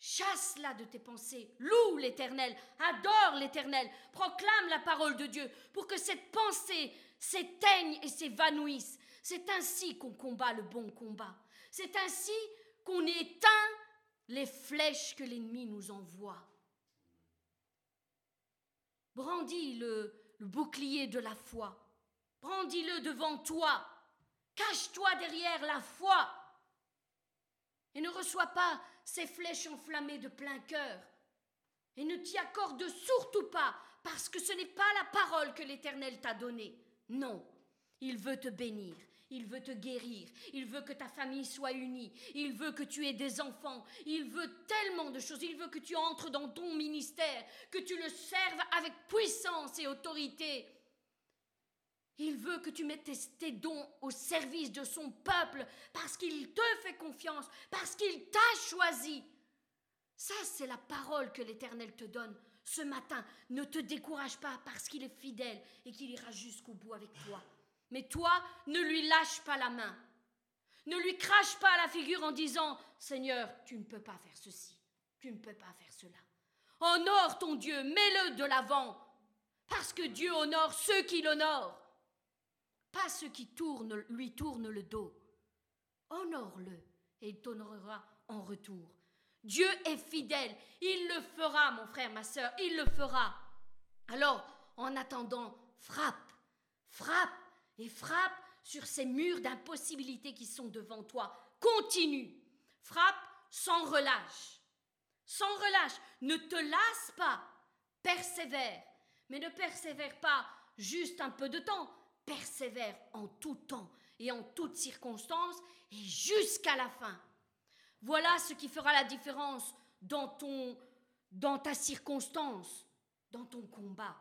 Chasse-la de tes pensées, loue l'Éternel, adore l'Éternel, proclame la parole de Dieu pour que cette pensée s'éteigne et s'évanouisse. C'est ainsi qu'on combat le bon combat. C'est ainsi qu'on éteint les flèches que l'ennemi nous envoie. Brandis le, le bouclier de la foi. Brandis-le devant toi. Cache-toi derrière la foi. Et ne reçois pas ces flèches enflammées de plein cœur. Et ne t'y accorde surtout pas, parce que ce n'est pas la parole que l'Éternel t'a donnée. Non, il veut te bénir. Il veut te guérir. Il veut que ta famille soit unie. Il veut que tu aies des enfants. Il veut tellement de choses. Il veut que tu entres dans ton ministère, que tu le serves avec puissance et autorité. Il veut que tu mettes tes dons au service de son peuple parce qu'il te fait confiance, parce qu'il t'a choisi. Ça, c'est la parole que l'Éternel te donne ce matin. Ne te décourage pas parce qu'il est fidèle et qu'il ira jusqu'au bout avec toi. Mais toi, ne lui lâche pas la main. Ne lui crache pas la figure en disant Seigneur, tu ne peux pas faire ceci, tu ne peux pas faire cela. Honore ton Dieu, mets-le de l'avant, parce que Dieu honore ceux qui l'honorent, pas ceux qui lui tournent le dos. Honore-le et il t'honorera en retour. Dieu est fidèle, il le fera, mon frère, ma soeur, il le fera. Alors, en attendant, frappe, frappe et frappe sur ces murs d'impossibilité qui sont devant toi. Continue. Frappe sans relâche. Sans relâche. Ne te lasse pas. Persévère. Mais ne persévère pas juste un peu de temps. Persévère en tout temps et en toutes circonstances et jusqu'à la fin. Voilà ce qui fera la différence dans ton dans ta circonstance, dans ton combat.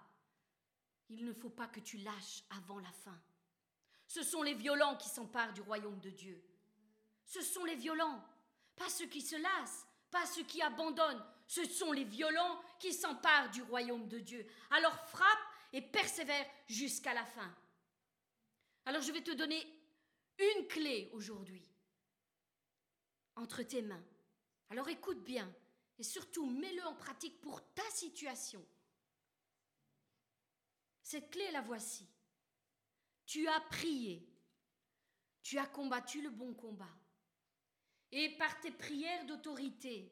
Il ne faut pas que tu lâches avant la fin. Ce sont les violents qui s'emparent du royaume de Dieu. Ce sont les violents, pas ceux qui se lassent, pas ceux qui abandonnent. Ce sont les violents qui s'emparent du royaume de Dieu. Alors frappe et persévère jusqu'à la fin. Alors je vais te donner une clé aujourd'hui entre tes mains. Alors écoute bien et surtout mets-le en pratique pour ta situation. Cette clé, la voici. Tu as prié. Tu as combattu le bon combat. Et par tes prières d'autorité,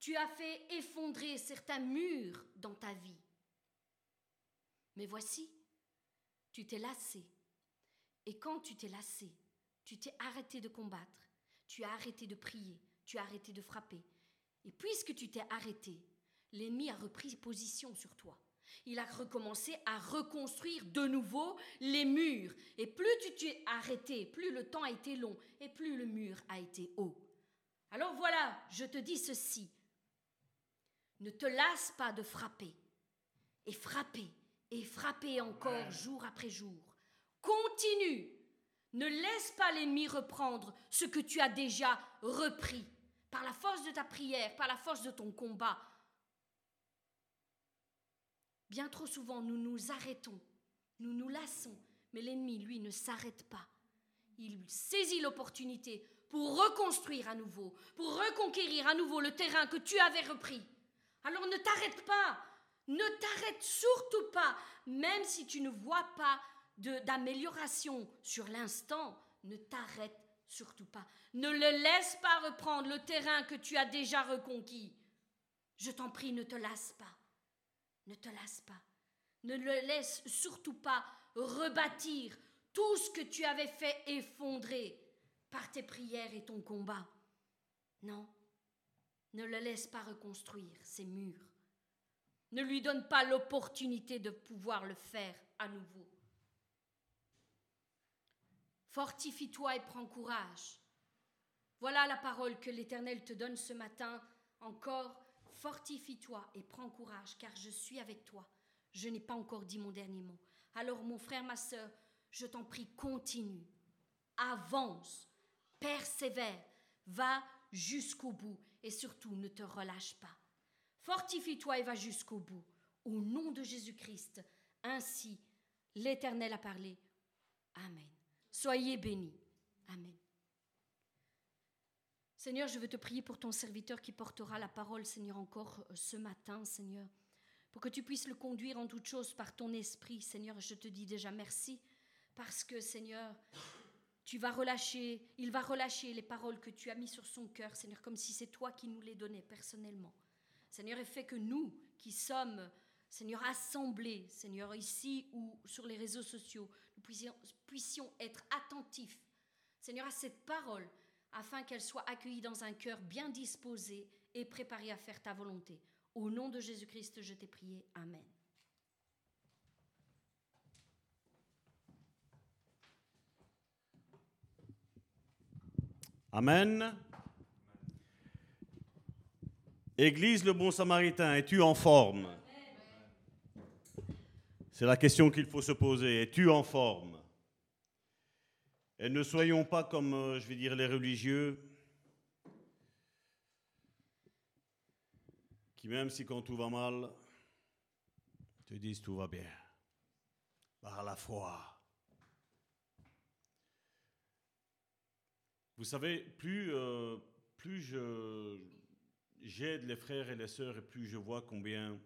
tu as fait effondrer certains murs dans ta vie. Mais voici, tu t'es lassé. Et quand tu t'es lassé, tu t'es arrêté de combattre, tu as arrêté de prier, tu as arrêté de frapper. Et puisque tu t'es arrêté, l'ennemi a repris position sur toi il a recommencé à reconstruire de nouveau les murs. Et plus tu t'es arrêté, plus le temps a été long et plus le mur a été haut. Alors voilà, je te dis ceci. Ne te lasse pas de frapper. Et frapper, et frapper encore jour après jour. Continue. Ne laisse pas l'ennemi reprendre ce que tu as déjà repris. Par la force de ta prière, par la force de ton combat, Bien trop souvent, nous nous arrêtons, nous nous lassons, mais l'ennemi, lui, ne s'arrête pas. Il saisit l'opportunité pour reconstruire à nouveau, pour reconquérir à nouveau le terrain que tu avais repris. Alors ne t'arrête pas, ne t'arrête surtout pas, même si tu ne vois pas d'amélioration sur l'instant, ne t'arrête surtout pas. Ne le laisse pas reprendre le terrain que tu as déjà reconquis. Je t'en prie, ne te lasse pas. Ne te lasse pas. Ne le laisse surtout pas rebâtir tout ce que tu avais fait effondrer par tes prières et ton combat. Non, ne le laisse pas reconstruire ces murs. Ne lui donne pas l'opportunité de pouvoir le faire à nouveau. Fortifie-toi et prends courage. Voilà la parole que l'Éternel te donne ce matin encore. Fortifie-toi et prends courage, car je suis avec toi. Je n'ai pas encore dit mon dernier mot. Alors mon frère, ma sœur, je t'en prie, continue. Avance, persévère, va jusqu'au bout et surtout ne te relâche pas. Fortifie-toi et va jusqu'au bout. Au nom de Jésus-Christ, ainsi l'Éternel a parlé. Amen. Soyez bénis. Amen. Seigneur, je veux te prier pour ton serviteur qui portera la parole, Seigneur, encore euh, ce matin, Seigneur, pour que tu puisses le conduire en toutes choses par ton esprit, Seigneur. Je te dis déjà merci, parce que, Seigneur, tu vas relâcher, il va relâcher les paroles que tu as mises sur son cœur, Seigneur, comme si c'est toi qui nous les donnais personnellement. Seigneur, et fait que nous, qui sommes, Seigneur, assemblés, Seigneur, ici ou sur les réseaux sociaux, nous puissions, puissions être attentifs, Seigneur, à cette parole, afin qu'elle soit accueillie dans un cœur bien disposé et préparé à faire ta volonté. Au nom de Jésus-Christ, je t'ai prié. Amen. Amen. Église le bon samaritain, es-tu en forme? C'est la question qu'il faut se poser. Es-tu en forme? Et ne soyons pas comme, euh, je vais dire, les religieux, qui même si quand tout va mal, te disent tout va bien, par la foi. Vous savez, plus, euh, je, j'aide les frères et les sœurs et plus je vois combien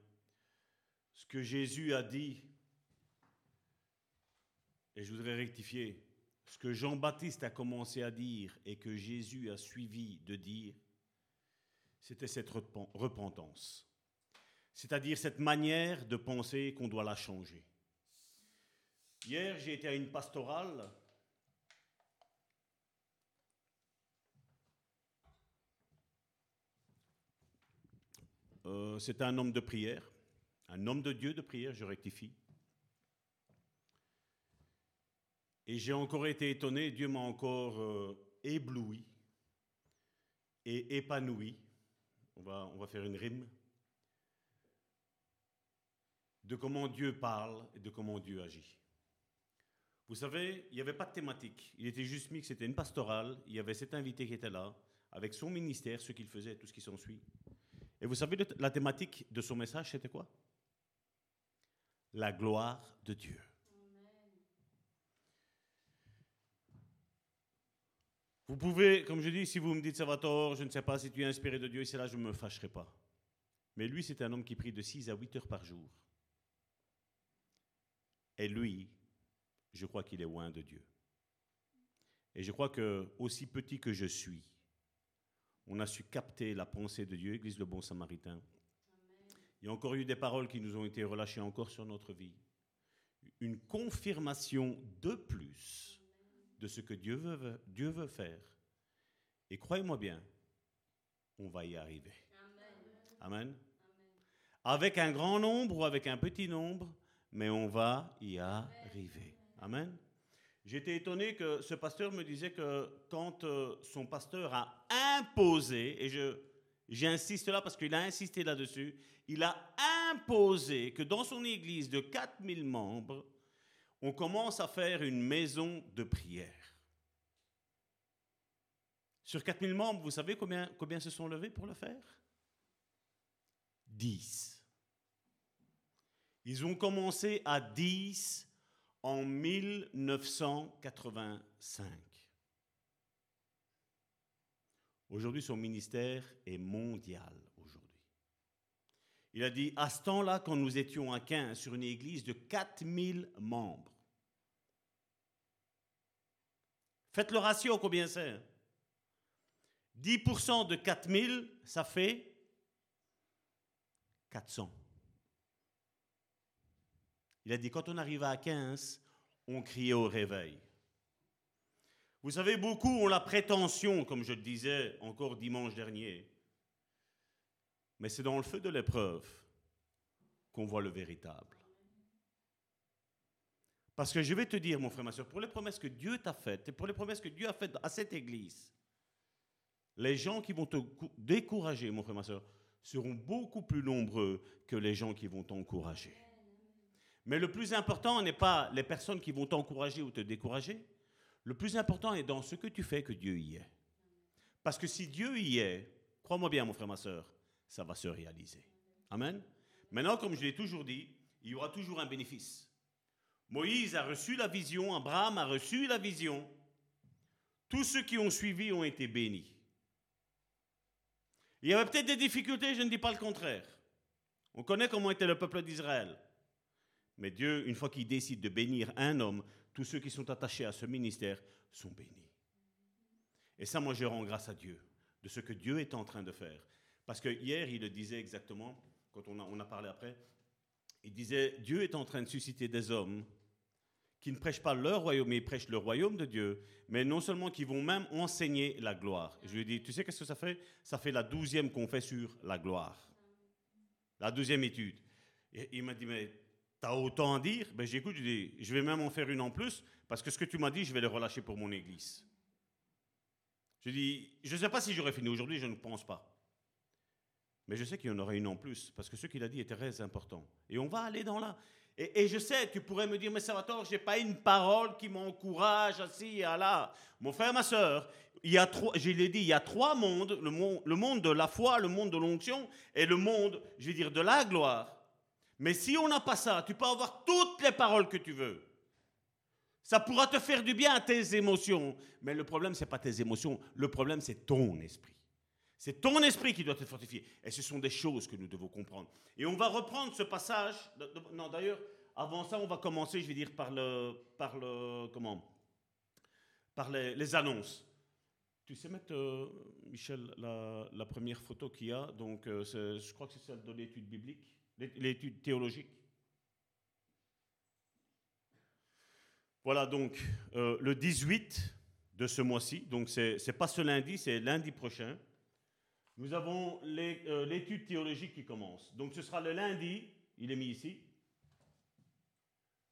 ce que Jésus a dit, et je voudrais rectifier, ce que Jean-Baptiste a commencé à dire et que Jésus a suivi de dire, c'était cette repen- repentance. C'est-à-dire cette manière de penser qu'on doit la changer. Hier, j'ai été à une pastorale Euh, C'était un homme de prière, un homme de Dieu de prière, je rectifie. Et j'ai encore été étonné, Dieu m'a encore euh, ébloui et épanoui. On va, on va faire une rime. De comment Dieu parle et de comment Dieu agit. Vous savez, il n'y avait pas de thématique. Il était juste mis que c'était une pastorale. Il y avait cet invité qui était là, avec son ministère, ce qu'il faisait, tout ce qui s'ensuit. Et vous savez, la thématique de son message, c'était quoi? La gloire de Dieu. Vous pouvez, comme je dis, si vous me dites Salvatore, je ne sais pas si tu es inspiré de Dieu, et c'est là je ne me fâcherai pas. Mais lui, c'est un homme qui prie de 6 à 8 heures par jour. Et lui, je crois qu'il est loin de Dieu. Et je crois que, aussi petit que je suis, on a su capter la pensée de Dieu, Église le Bon Samaritain. Il y a encore eu des paroles qui nous ont été relâchées encore sur notre vie. Une confirmation de plus de ce que Dieu veut, Dieu veut faire. Et croyez-moi bien, on va y arriver. Amen. Avec un grand nombre ou avec un petit nombre, mais on va y arriver. Amen. J'étais étonné que ce pasteur me disait que quand euh, son pasteur a imposé, et je, j'insiste là parce qu'il a insisté là-dessus, il a imposé que dans son église de 4000 membres, on commence à faire une maison de prière. Sur 4000 membres, vous savez combien, se sont levés pour le faire? 10. Ils ont commencé à 10 en 1985. Aujourd'hui, son ministère est mondial aujourd'hui. Il a dit, à ce temps-là, quand nous étions à 15 sur une église de 4000 membres, faites le ratio, combien c'est 10% de 4000, ça fait 400. Il a dit, quand on arrivait à 15, on criait au réveil. Vous savez, beaucoup ont la prétention, comme je le disais encore dimanche dernier, mais c'est dans le feu de l'épreuve qu'on voit le véritable. Parce que je vais te dire, mon frère, ma soeur, pour les promesses que Dieu t'a faites et pour les promesses que Dieu a faites à cette église, les gens qui vont te cou- décourager, mon frère, ma soeur, seront beaucoup plus nombreux que les gens qui vont t'encourager. Mais le plus important n'est pas les personnes qui vont t'encourager ou te décourager. Le plus important est dans ce que tu fais que Dieu y est. Parce que si Dieu y est, crois-moi bien, mon frère, ma soeur, ça va se réaliser. Amen. Maintenant, comme je l'ai toujours dit, il y aura toujours un bénéfice. Moïse a reçu la vision, Abraham a reçu la vision. Tous ceux qui ont suivi ont été bénis. Il y avait peut-être des difficultés, je ne dis pas le contraire. On connaît comment était le peuple d'Israël. Mais Dieu, une fois qu'il décide de bénir un homme, tous ceux qui sont attachés à ce ministère sont bénis. Et ça, moi, je rends grâce à Dieu de ce que Dieu est en train de faire. Parce que hier, il le disait exactement, quand on a, on a parlé après, il disait, Dieu est en train de susciter des hommes qui ne prêchent pas leur royaume, mais ils prêchent le royaume de Dieu, mais non seulement qui vont même enseigner la gloire. je lui ai dit, tu sais qu'est-ce que ça fait? Ça fait la douzième qu'on fait sur la gloire. La douzième étude. Il m'a dit, mais t'as autant à dire? Ben j'écoute, je dis, je vais même en faire une en plus, parce que ce que tu m'as dit, je vais le relâcher pour mon église. Je dis, je ne sais pas si j'aurais fini aujourd'hui, je ne pense pas. Mais je sais qu'il y en aurait une en plus, parce que ce qu'il a dit était très important. Et on va aller dans là. Et, je sais, tu pourrais me dire, mais Salvatore, je n'ai pas une parole qui m'encourage ainsi à là. Mon frère, ma soeur, il y a trois, je l'ai dit, il y a trois mondes, le monde, le monde de la foi, le monde de l'onction et le monde, je vais dire, de la gloire. Mais si on n'a pas ça, tu peux avoir toutes les paroles que tu veux. Ça pourra te faire du bien à tes émotions. Mais le problème, ce n'est pas tes émotions, le problème, c'est ton esprit. C'est ton esprit qui doit être fortifié. Et ce sont des choses que nous devons comprendre. Et on va reprendre ce passage. Non, d'ailleurs, avant ça, on va commencer, je vais dire, par le, par le, comment, par les, annonces. Tu sais mettre, euh, Michel, la, première photo qu'il y a. Donc, euh, je crois que c'est celle de l'étude biblique, l'étude théologique. Voilà donc euh, le 18 de ce mois-ci. Donc, c'est pas ce lundi, c'est lundi prochain nous avons euh, l'étude théologique qui commence. Donc ce sera le lundi, il est mis ici,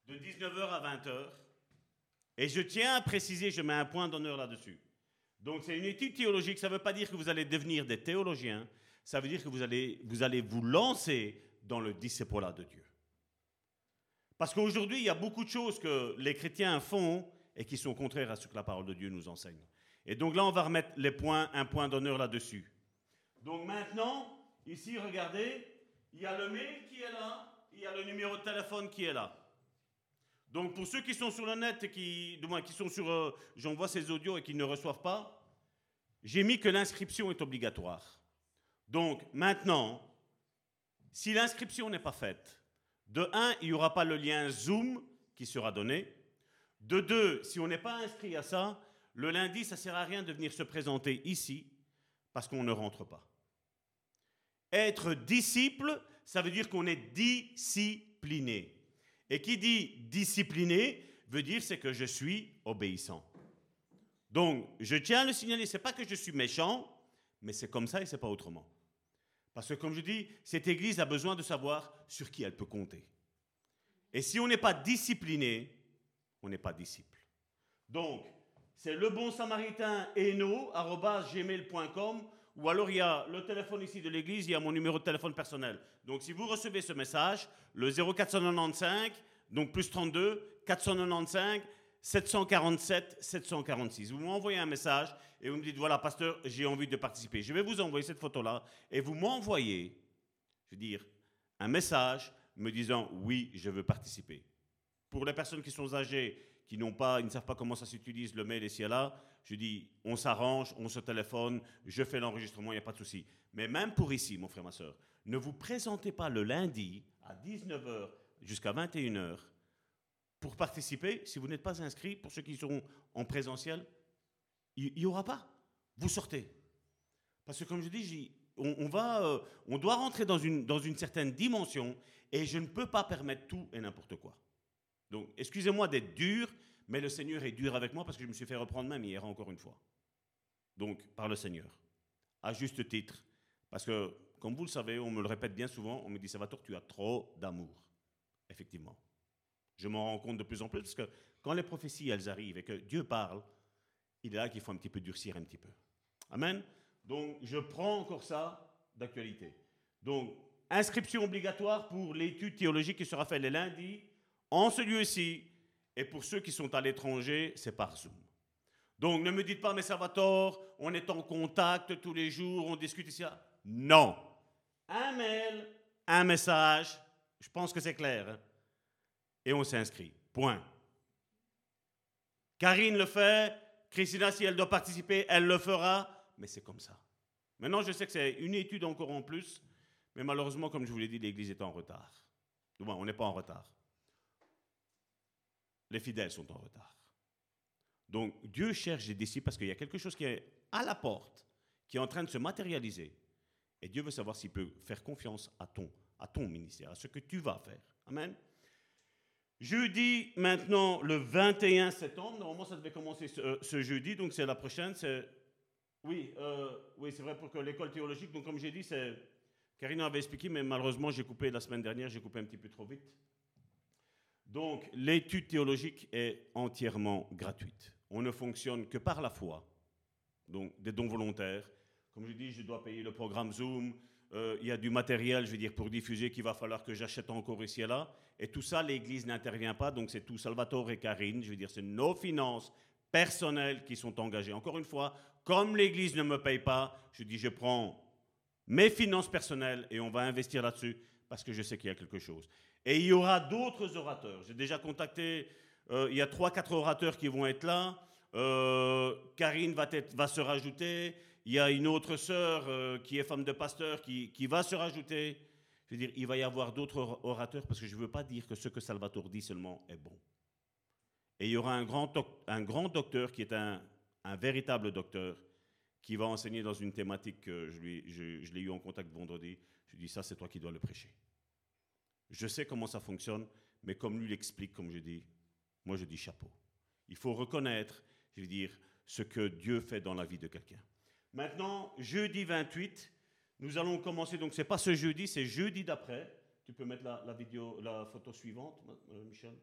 de 19h à 20h. Et je tiens à préciser, je mets un point d'honneur là-dessus. Donc c'est une étude théologique, ça ne veut pas dire que vous allez devenir des théologiens, ça veut dire que vous allez vous, lancer dans le disciple de Dieu. Parce qu'aujourd'hui, il y a beaucoup de choses que les chrétiens font et qui sont contraires à ce que la parole de Dieu nous enseigne. Et donc là, on va remettre les points, un point d'honneur là-dessus. Donc maintenant, ici, regardez, il y a le mail qui est là, il y a le numéro de téléphone qui est là. Donc pour ceux qui sont sur le net et qui, du moins qui sont sur, euh, j'envoie ces audios et qui ne reçoivent pas, j'ai mis que l'inscription est obligatoire. Donc maintenant, si l'inscription n'est pas faite, de un, il n'y aura pas le lien Zoom qui sera donné. De deux, si on n'est pas inscrit à ça, le lundi, ça ne sert à rien de venir se présenter ici parce qu'on ne rentre pas. Être disciple, ça veut dire qu'on est discipliné. Et qui dit discipliné veut dire c'est que je suis obéissant. Donc, je tiens à le signaler, c'est pas que je suis méchant, mais c'est comme ça et c'est pas autrement. Parce que comme je dis, cette église a besoin de savoir sur qui elle peut compter. Et si on n'est pas discipliné, on n'est pas disciple. Donc, c'est le bon samaritain ou alors il y a le téléphone ici de l'église, il y a mon numéro de téléphone personnel. Donc si vous recevez ce message, le 0495, donc plus 32, 495, 747, 746. Vous m'envoyez un message et vous me dites, voilà, pasteur, j'ai envie de participer. Je vais vous envoyer cette photo-là et vous m'envoyez, je veux dire, un message me disant, oui, je veux participer. Pour les personnes qui sont âgées, qui n'ont pas, ne savent pas comment ça s'utilise, le mail ici et là, je dis, on s'arrange, on se téléphone, je fais l'enregistrement, il n'y a pas de souci. Mais même pour ici, mon frère, ma soeur, ne vous présentez pas le lundi à 19h jusqu'à 21h pour participer si vous n'êtes pas inscrit. Pour ceux qui seront en présentiel, il n'y aura pas. Vous sortez. Parce que comme je dis, on, va, euh, on doit rentrer dans une, dans une certaine dimension et je ne peux pas permettre tout et n'importe quoi. Donc, excusez-moi d'être dur, mais le Seigneur est dur avec moi parce que je me suis fait reprendre même hier encore une fois. Donc, par le Seigneur. À juste titre. Parce que, comme vous le savez, on me le répète bien souvent, on me dit, Salvatore, tu as trop d'amour. Effectivement. Je m'en rends compte de plus en plus parce que quand les prophéties, elles arrivent et que Dieu parle, il est là qu'il faut un petit peu durcir un petit peu. Amen. Donc, je prends encore ça d'actualité. Donc, inscription obligatoire pour l'étude théologique qui sera faite les lundis en ce lieu-ci. Et pour ceux qui sont à l'étranger, c'est par Zoom. Donc, ne me dites pas, mais ça va on est en contact tous les jours, on discute ici. Non. Un mail, un message, je pense que c'est clair. Hein. Et on s'inscrit. Point. Karine le fait, Christina, si elle doit participer, elle le fera, mais c'est comme ça. Maintenant, je sais que c'est une étude encore en plus, mais malheureusement, comme je vous l'ai dit, l'Église est en retard. Bon, on n'est pas en retard. Les fidèles sont en retard. Donc, Dieu cherche des disciples parce qu'il y a quelque chose qui est à la porte, qui est en train de se matérialiser. Et Dieu veut savoir s'il peut faire confiance à ton, à ton ministère, à ce que tu vas faire. Amen. Jeudi, maintenant, le 21 septembre, normalement ça devait commencer ce, jeudi, donc c'est la prochaine. Oui, euh, oui c'est vrai pour que l'école théologique, donc comme j'ai dit, c'est... Karine avait expliqué, mais malheureusement j'ai coupé la semaine dernière, j'ai coupé un petit peu trop vite. Donc l'étude théologique est entièrement gratuite. On ne fonctionne que par la foi, donc des dons volontaires. Comme je dis, je dois payer le programme Zoom, euh, il y a du matériel, je veux dire, pour diffuser qu'il va falloir que j'achète encore ici et là. Et tout ça, l'Église n'intervient pas, donc c'est tout Salvatore et Karine. Je veux dire, c'est nos finances personnelles qui sont engagées. Encore une fois, comme l'Église ne me paye pas, je dis, je prends mes finances personnelles et on va investir là-dessus parce que je sais qu'il y a quelque chose. Et il y aura d'autres orateurs. J'ai déjà contacté, euh, il y a trois, quatre orateurs qui vont être là. Euh, Karine va, se rajouter. Il y a une autre sœur euh, qui est femme de pasteur qui, va se rajouter. Je veux dire, il va y avoir d'autres orateurs parce que je ne veux pas dire que ce que Salvatore dit seulement est bon. Et il y aura un grand, un grand docteur qui est un, véritable docteur qui va enseigner dans une thématique que je, je, l'ai eu en contact vendredi. Je lui dis, ça, c'est toi qui dois le prêcher. Je sais comment ça fonctionne, mais comme lui l'explique, comme je dis, moi je dis chapeau. Il faut reconnaître, je veux dire, ce que Dieu fait dans la vie de quelqu'un. Maintenant, jeudi 28, nous allons commencer. Donc, ce n'est pas ce jeudi, c'est jeudi d'après. Tu peux mettre la, vidéo, la photo suivante, Michel.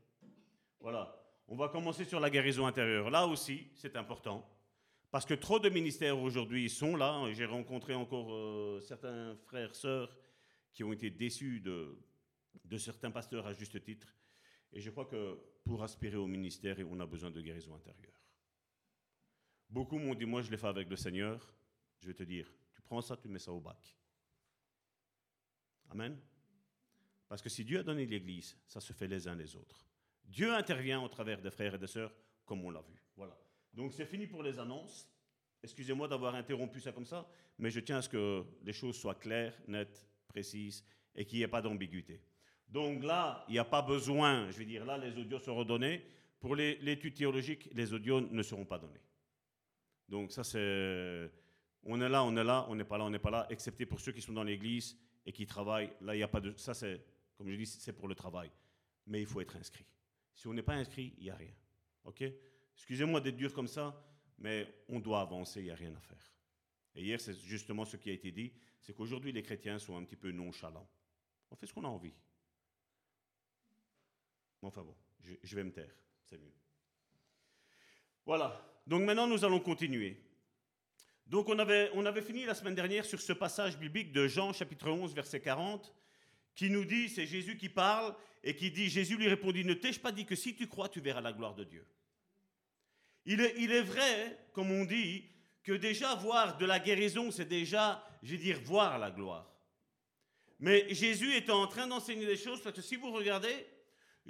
Voilà. On va commencer sur la guérison intérieure. Là aussi, c'est important. Parce que trop de ministères aujourd'hui sont là. J'ai rencontré encore euh, certains frères, sœurs qui ont été déçus de, de certains pasteurs à juste titre. Et je crois que pour aspirer au ministère, on a besoin de guérison intérieure. Beaucoup m'ont dit, moi je l'ai fait avec le Seigneur je vais te dire, tu prends ça, tu mets ça au bac. Amen. Parce que si Dieu a donné l'Église, ça se fait les uns les autres. Dieu intervient au travers des frères et des sœurs, comme on l'a vu. Voilà. Donc c'est fini pour les annonces. Excusez-moi d'avoir interrompu ça comme ça, mais je tiens à ce que les choses soient claires, nettes, précises et qu'il n'y ait pas d'ambiguïté. Donc là, il n'y a pas besoin, je veux dire, là, les audios seront donnés. Pour l'étude théologique, les audios ne seront pas donnés. Donc ça, c'est on est là, on est là, on n'est pas là, on n'est pas là, excepté pour ceux qui sont dans l'église et qui travaillent. Là, il n'y a pas de. Ça, c'est, comme je dis, c'est pour le travail. Mais il faut être inscrit. Si on n'est pas inscrit, il n'y a rien. OK? Excusez-moi d'être dur comme ça, mais on doit avancer, il n'y a rien à faire. Et hier, c'est justement ce qui a été dit c'est qu'aujourd'hui, les chrétiens sont un petit peu nonchalants. On fait ce qu'on a envie. Enfin bon, je, vais me taire, c'est mieux. Voilà. Donc maintenant, nous allons continuer. Donc on avait, on avait fini la semaine dernière sur ce passage biblique de Jean chapitre 11 verset 40 qui nous dit, c'est Jésus qui parle et qui dit, Jésus lui répondit, ne t'ai-je pas dit que si tu crois, tu verras la gloire de Dieu? Il est, il est vrai, comme on dit, que déjà voir de la guérison, c'est déjà, je vais dire, voir la gloire. Mais Jésus était en train d'enseigner des choses, parce que si vous regardez,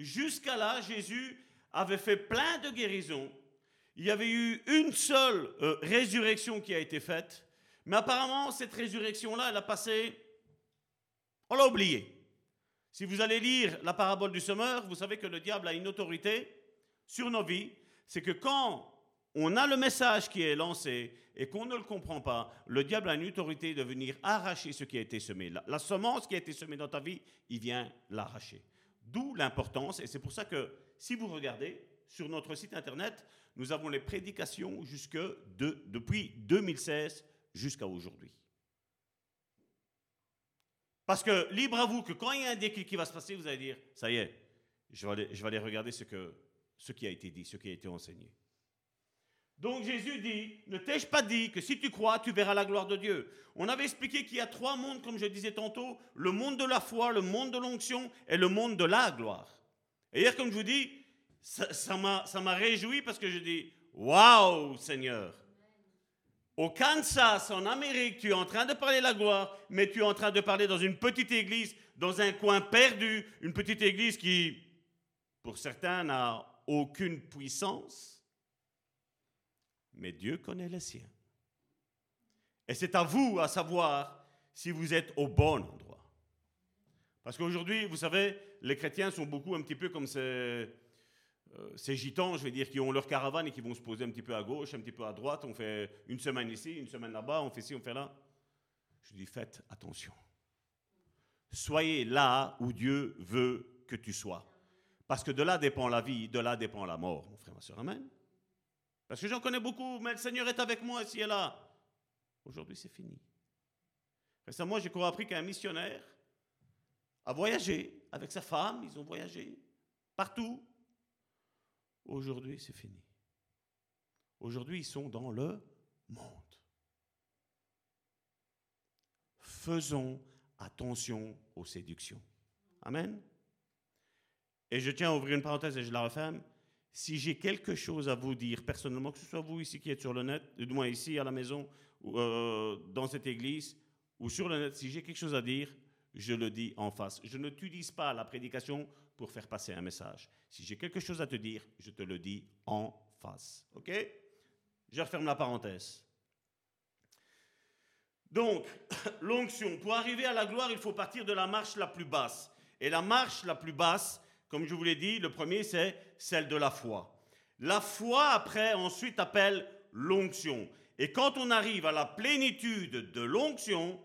jusqu'à là, Jésus avait fait plein de guérisons, il y avait eu une seule euh, résurrection qui a été faite, mais apparemment, cette résurrection-là, elle a passé, on l'a oubliée. Si vous allez lire la parabole du semeur, vous savez que le diable a une autorité sur nos vies. C'est que quand on a le message qui est lancé et qu'on ne le comprend pas, le diable a une autorité de venir arracher ce qui a été semé. La, la semence qui a été semée dans ta vie, il vient l'arracher. D'où l'importance, et c'est pour ça que si vous regardez sur notre site internet, nous avons les prédications jusque de, depuis 2016 jusqu'à aujourd'hui. Parce que libre à vous que quand il y a un déclic qui va se passer, vous allez dire, ça y est, je vais aller, regarder ce qui a été dit, ce qui a été enseigné. Donc Jésus dit, ne t'ai-je pas dit que si tu crois, tu verras la gloire de Dieu? On avait expliqué qu'il y a trois mondes, comme je disais tantôt, le monde de la foi, le monde de l'onction et le monde de la gloire. Et hier, comme je vous dis, ça m'a réjoui parce que je dis, waouh Seigneur, au Kansas, en Amérique, tu es en train de parler la gloire, mais tu es en train de parler dans une petite église, dans un coin perdu, une petite église qui, pour certains, n'a aucune puissance mais Dieu connaît les siens. Et c'est à vous à savoir si vous êtes au bon endroit. Parce qu'aujourd'hui, vous savez, les chrétiens sont beaucoup un petit peu comme ces, euh, ces gitans, je vais dire, qui ont leur caravane et qui vont se poser un petit peu à gauche, un petit peu à droite. On fait une semaine ici, une semaine là-bas, on fait ci, on fait là. Je dis, faites attention. Soyez là où Dieu veut que tu sois. Parce que de là dépend la vie, de là dépend la mort, mon frère, ma soeur. Amen. Parce que j'en connais beaucoup, mais le Seigneur est avec moi ici et là. Aujourd'hui, c'est fini. Récemment, j'ai appris qu'un missionnaire a voyagé avec sa femme, ils ont voyagé partout. Aujourd'hui, c'est fini. Aujourd'hui, ils sont dans le monde. Faisons attention aux séductions. Amen. Et je tiens à ouvrir une parenthèse et je la referme si j'ai quelque chose à vous dire personnellement, que ce soit vous ici qui êtes sur le net, du moins ici à la maison, euh, dans cette église, ou sur le net, si j'ai quelque chose à dire, je le dis en face. Je ne t'utilise pas la prédication pour faire passer un message. Si j'ai quelque chose à te dire, je te le dis en face. OK? Je referme la parenthèse. Donc, *coughs* l'onction. Pour arriver à la gloire, il faut partir de la marche la plus basse. Et la marche la plus basse, comme je vous l'ai dit, le premier, c'est celle de la foi. La foi, après, ensuite appelle l'onction. Et quand on arrive à la plénitude de l'onction,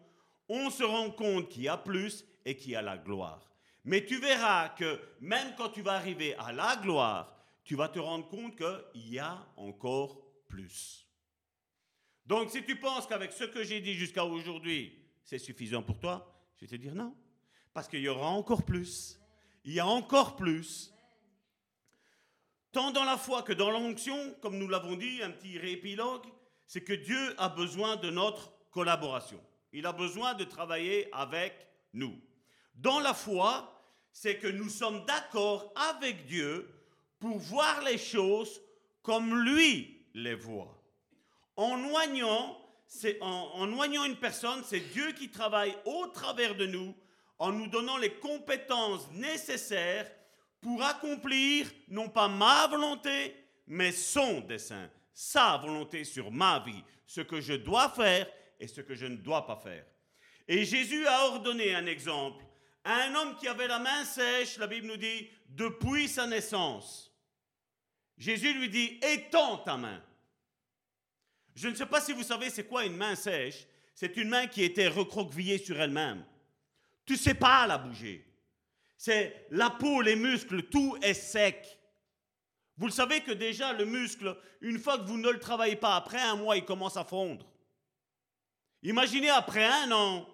on se rend compte qu'il y a plus et qu'il y a la gloire. Mais tu verras que même quand tu vas arriver à la gloire, tu vas te rendre compte qu'il y a encore plus. Donc si tu penses qu'avec ce que j'ai dit jusqu'à aujourd'hui, c'est suffisant pour toi, je vais te dire non. Parce qu'il y aura encore plus il y a encore plus. Tant dans la foi que dans l'onction, comme nous l'avons dit, un petit réépilogue, c'est que Dieu a besoin de notre collaboration. Il a besoin de travailler avec nous. Dans la foi, c'est que nous sommes d'accord avec Dieu pour voir les choses comme lui les voit. En noignant, en, en noignant une personne, c'est Dieu qui travaille au travers de nous en nous donnant les compétences nécessaires pour accomplir non pas ma volonté, mais son dessein, sa volonté sur ma vie, ce que je dois faire et ce que je ne dois pas faire. Et Jésus a ordonné un exemple un homme qui avait la main sèche, la Bible nous dit, depuis sa naissance. Jésus lui dit, étends ta main. Je ne sais pas si vous savez c'est quoi une main sèche. C'est une main qui était recroquevillée sur elle-même. Tu sais pas la bouger. C'est la peau, les muscles, tout est sec. Vous le savez que déjà le muscle, une fois que vous ne le travaillez pas, après un mois, il commence à fondre. Imaginez après un an,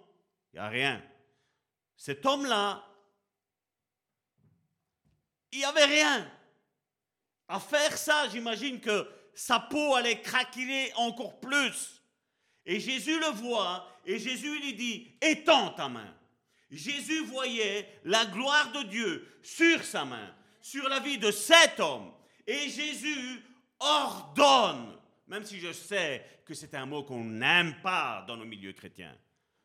il n'y a rien. Cet homme-là, il n'y avait rien. À faire ça, j'imagine que sa peau allait craquer encore plus. Et Jésus le voit, et Jésus lui dit, étends ta main. Jésus voyait la gloire de Dieu sur sa main, sur la vie de cet homme. Et Jésus ordonne, même si je sais que c'est un mot qu'on n'aime pas dans nos milieux chrétiens.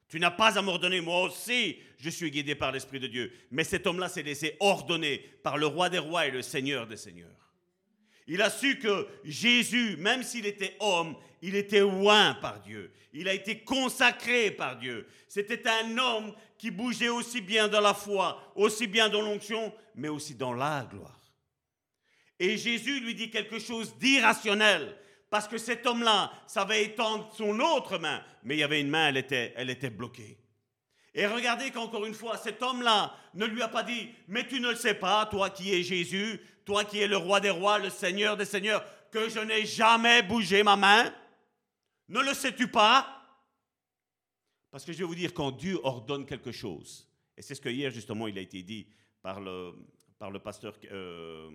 Tu n'as pas à m'ordonner, moi aussi, je suis guidé par l'Esprit de Dieu. Mais cet homme-là s'est laissé ordonner par le roi des rois et le Seigneur des seigneurs. Il a su que Jésus, même s'il était homme, il était oint par Dieu. Il a été consacré par Dieu. C'était un homme qui bougeait aussi bien dans la foi, aussi bien dans l'onction, mais aussi dans la gloire. Et Jésus lui dit quelque chose d'irrationnel, parce que cet homme-là savait étendre son autre main, mais il y avait une main, elle était, elle était bloquée. Et regardez qu'encore une fois, cet homme-là ne lui a pas dit, mais tu ne le sais pas, toi qui es Jésus, toi qui es le roi des rois, le Seigneur des seigneurs, que je n'ai jamais bougé ma main Ne le sais-tu pas? Parce que je vais vous dire, quand Dieu ordonne quelque chose, et c'est ce que hier justement il a été dit par le, par le pasteur euh,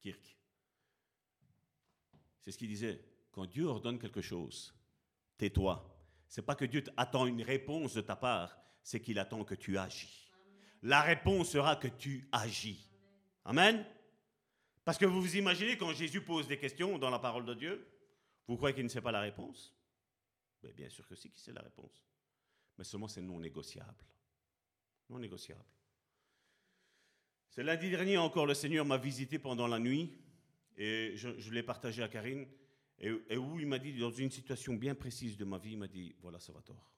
Kirk, C'est ce qu'il disait. Quand Dieu ordonne quelque chose, tais-toi. C'est pas que Dieu attend une réponse de ta part, c'est qu'il attend que tu agis. La réponse sera que tu agis. Amen. Parce que vous vous imaginez quand Jésus pose des questions dans la parole de Dieu, vous croyez qu'il ne sait pas la réponse? Mais Bien sûr que si, qu'il sait la réponse. Mais seulement c'est non négociable. Non négociable. C'est lundi dernier encore, le Seigneur m'a visité pendant la nuit et je, l'ai partagé à Karine. Et, où il m'a dit, dans une situation bien précise de ma vie, il m'a dit, voilà, ça va tort.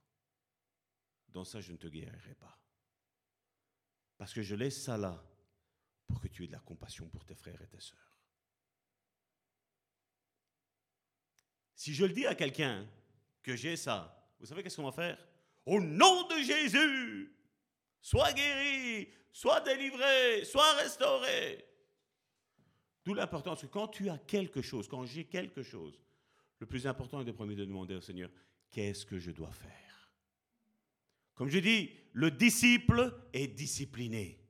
Dans ça, je ne te guérirai pas. Parce que je laisse ça là pour que tu aies de la compassion pour tes frères et tes sœurs. Si je le dis à quelqu'un que j'ai ça, vous savez qu'est-ce qu'on va faire? Au nom de Jésus, sois guéri, sois délivré, sois restauré. D'où l'importance que quand tu as quelque chose, quand j'ai quelque chose, le plus important est de premier de demander au Seigneur, qu'est-ce que je dois faire? Comme je dis, le disciple est discipliné.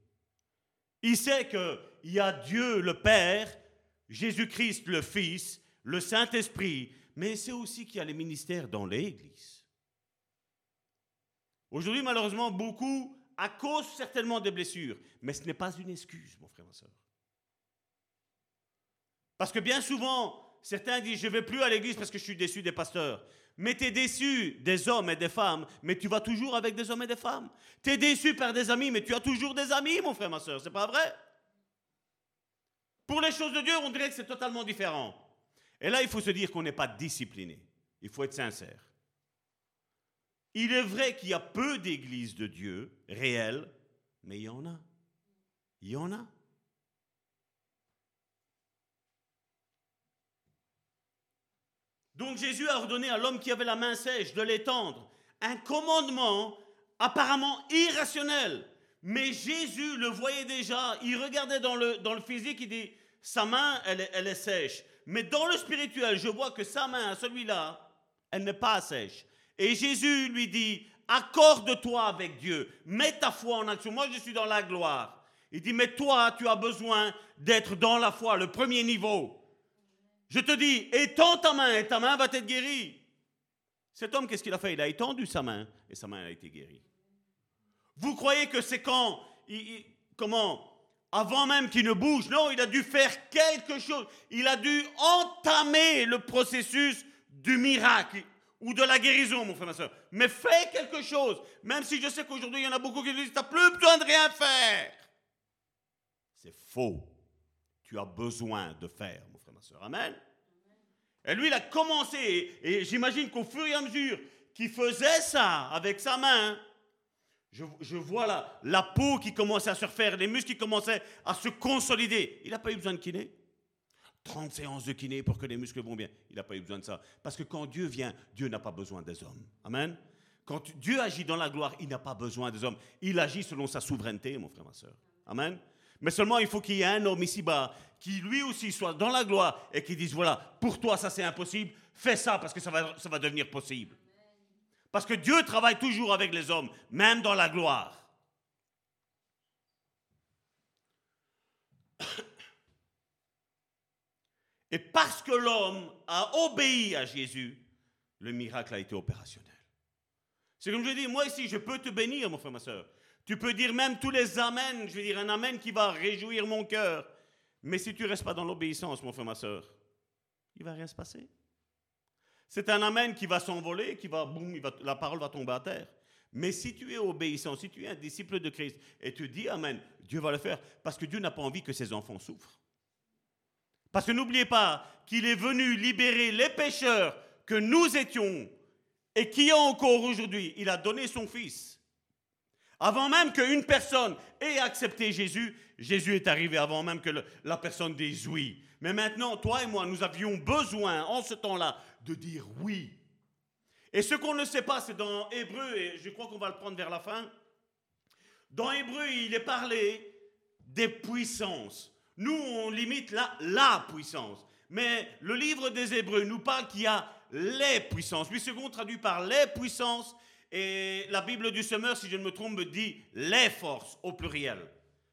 Il sait qu'il y a Dieu le Père, Jésus-Christ le Fils, le Saint-Esprit, mais c'est aussi qu'il y a les ministères dans l'Église. Aujourd'hui, malheureusement, beaucoup, à cause certainement des blessures, mais ce n'est pas une excuse, mon frère, ma soeur. Parce que bien souvent, certains disent, je ne vais plus à l'église parce que je suis déçu des pasteurs. Mais tu es déçu des hommes et des femmes, mais tu vas toujours avec des hommes et des femmes. Tu es déçu par des amis, mais tu as toujours des amis, mon frère, ma soeur. C'est pas vrai? Pour les choses de Dieu, on dirait que c'est totalement différent. Et là, il faut se dire qu'on n'est pas discipliné. Il faut être sincère. Il est vrai qu'il y a peu d'églises de Dieu réelles, mais il y en a. Il y en a. Donc Jésus a ordonné à l'homme qui avait la main sèche de l'étendre. Un commandement apparemment irrationnel. Mais Jésus le voyait déjà, il regardait dans le, dans le physique, il dit, sa main, elle elle est sèche. Mais dans le spirituel, je vois que sa main, celui-là, elle n'est pas sèche. Et Jésus lui dit, accorde-toi avec Dieu, mets ta foi en action. Moi, je suis dans la gloire. Il dit, mais toi, tu as besoin d'être dans la foi, le premier niveau. Je te dis, étends ta main et ta main va être guérie. Cet homme, qu'est-ce qu'il a fait? Il a étendu sa main et sa main a été guérie. Vous croyez que c'est quand, comment, avant même qu'il ne bouge? Non, il a dû faire quelque chose. Il a dû entamer le processus du miracle ou de la guérison, mon frère, ma soeur. Mais fais quelque chose. Même si je sais qu'aujourd'hui, il y en a beaucoup qui disent, tu n'as plus besoin de rien faire. C'est faux. Tu as besoin de faire, Amen. Et lui, il a commencé, et j'imagine qu'au fur et à mesure qu'il faisait ça avec sa main, je, vois la, la, peau qui commençait à se refaire, les muscles qui commençaient à se consolider. Il n'a pas eu besoin de kiné. 30 séances de kiné pour que les muscles vont bien. Il n'a pas eu besoin de ça. Parce que quand Dieu vient, Dieu n'a pas besoin des hommes. Amen. Quand Dieu agit dans la gloire, il n'a pas besoin des hommes. Il agit selon sa souveraineté, mon frère, ma soeur. Amen. Mais seulement il faut qu'il y ait un homme ici-bas qui lui aussi soit dans la gloire et qui dise, voilà, pour toi ça c'est impossible, fais ça parce que ça va, ça va devenir possible. Parce que Dieu travaille toujours avec les hommes, même dans la gloire. Et parce que l'homme a obéi à Jésus, le miracle a été opérationnel. C'est comme je dis, moi ici, je peux te bénir, mon frère, ma soeur. Tu peux dire même tous les amens, je veux dire un amen qui va réjouir mon cœur. Mais si tu ne restes pas dans l'obéissance, mon frère, ma soeur, il ne va rien se passer. C'est un amen qui va s'envoler, qui va, boum, la parole va tomber à terre. Mais si tu es obéissant, si tu es un disciple de Christ et tu dis Amen, Dieu va le faire parce que Dieu n'a pas envie que ses enfants souffrent. Parce que n'oubliez pas qu'il est venu libérer les pécheurs que nous étions et qui ont encore aujourd'hui. Il a donné son Fils. Avant même qu'une personne ait accepté Jésus, Jésus est arrivé avant même que la personne dise oui. Mais maintenant, toi et moi, nous avions besoin en ce temps-là de dire oui. Et ce qu'on ne sait pas, c'est dans Hébreu, et je crois qu'on va le prendre vers la fin. Dans Hébreu, il est parlé des puissances. Nous, on limite la, puissance. Mais le livre des Hébreux nous parle qu'il y a les puissances. Puis second traduit par les puissances. Et la Bible du semeur, si je ne me trompe, dit les forces au pluriel.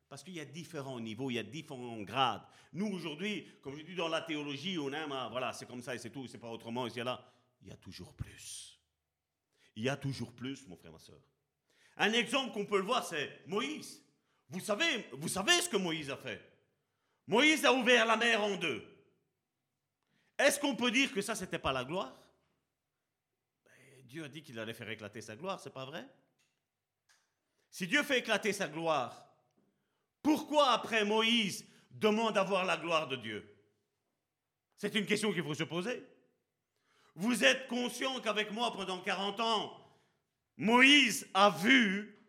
Parce qu'il y a différents niveaux, il y a différents grades. Nous, aujourd'hui, comme je dis dans la théologie, on aime, ah, voilà, c'est comme ça et c'est tout, c'est pas autrement, et là. Il y a toujours plus. Il y a toujours plus, mon frère, ma soeur. Un exemple qu'on peut le voir, c'est Moïse. Vous savez, ce que Moïse a fait? Moïse a ouvert la mer en deux. Est-ce qu'on peut dire que ça, c'était pas la gloire? Dieu a dit qu'il allait faire éclater sa gloire, c'est pas vrai? Si Dieu fait éclater sa gloire, pourquoi après Moïse demande d'avoir la gloire de Dieu? C'est une question qu'il faut se poser. Vous êtes conscient qu'avec moi, pendant 40 ans, Moïse a vu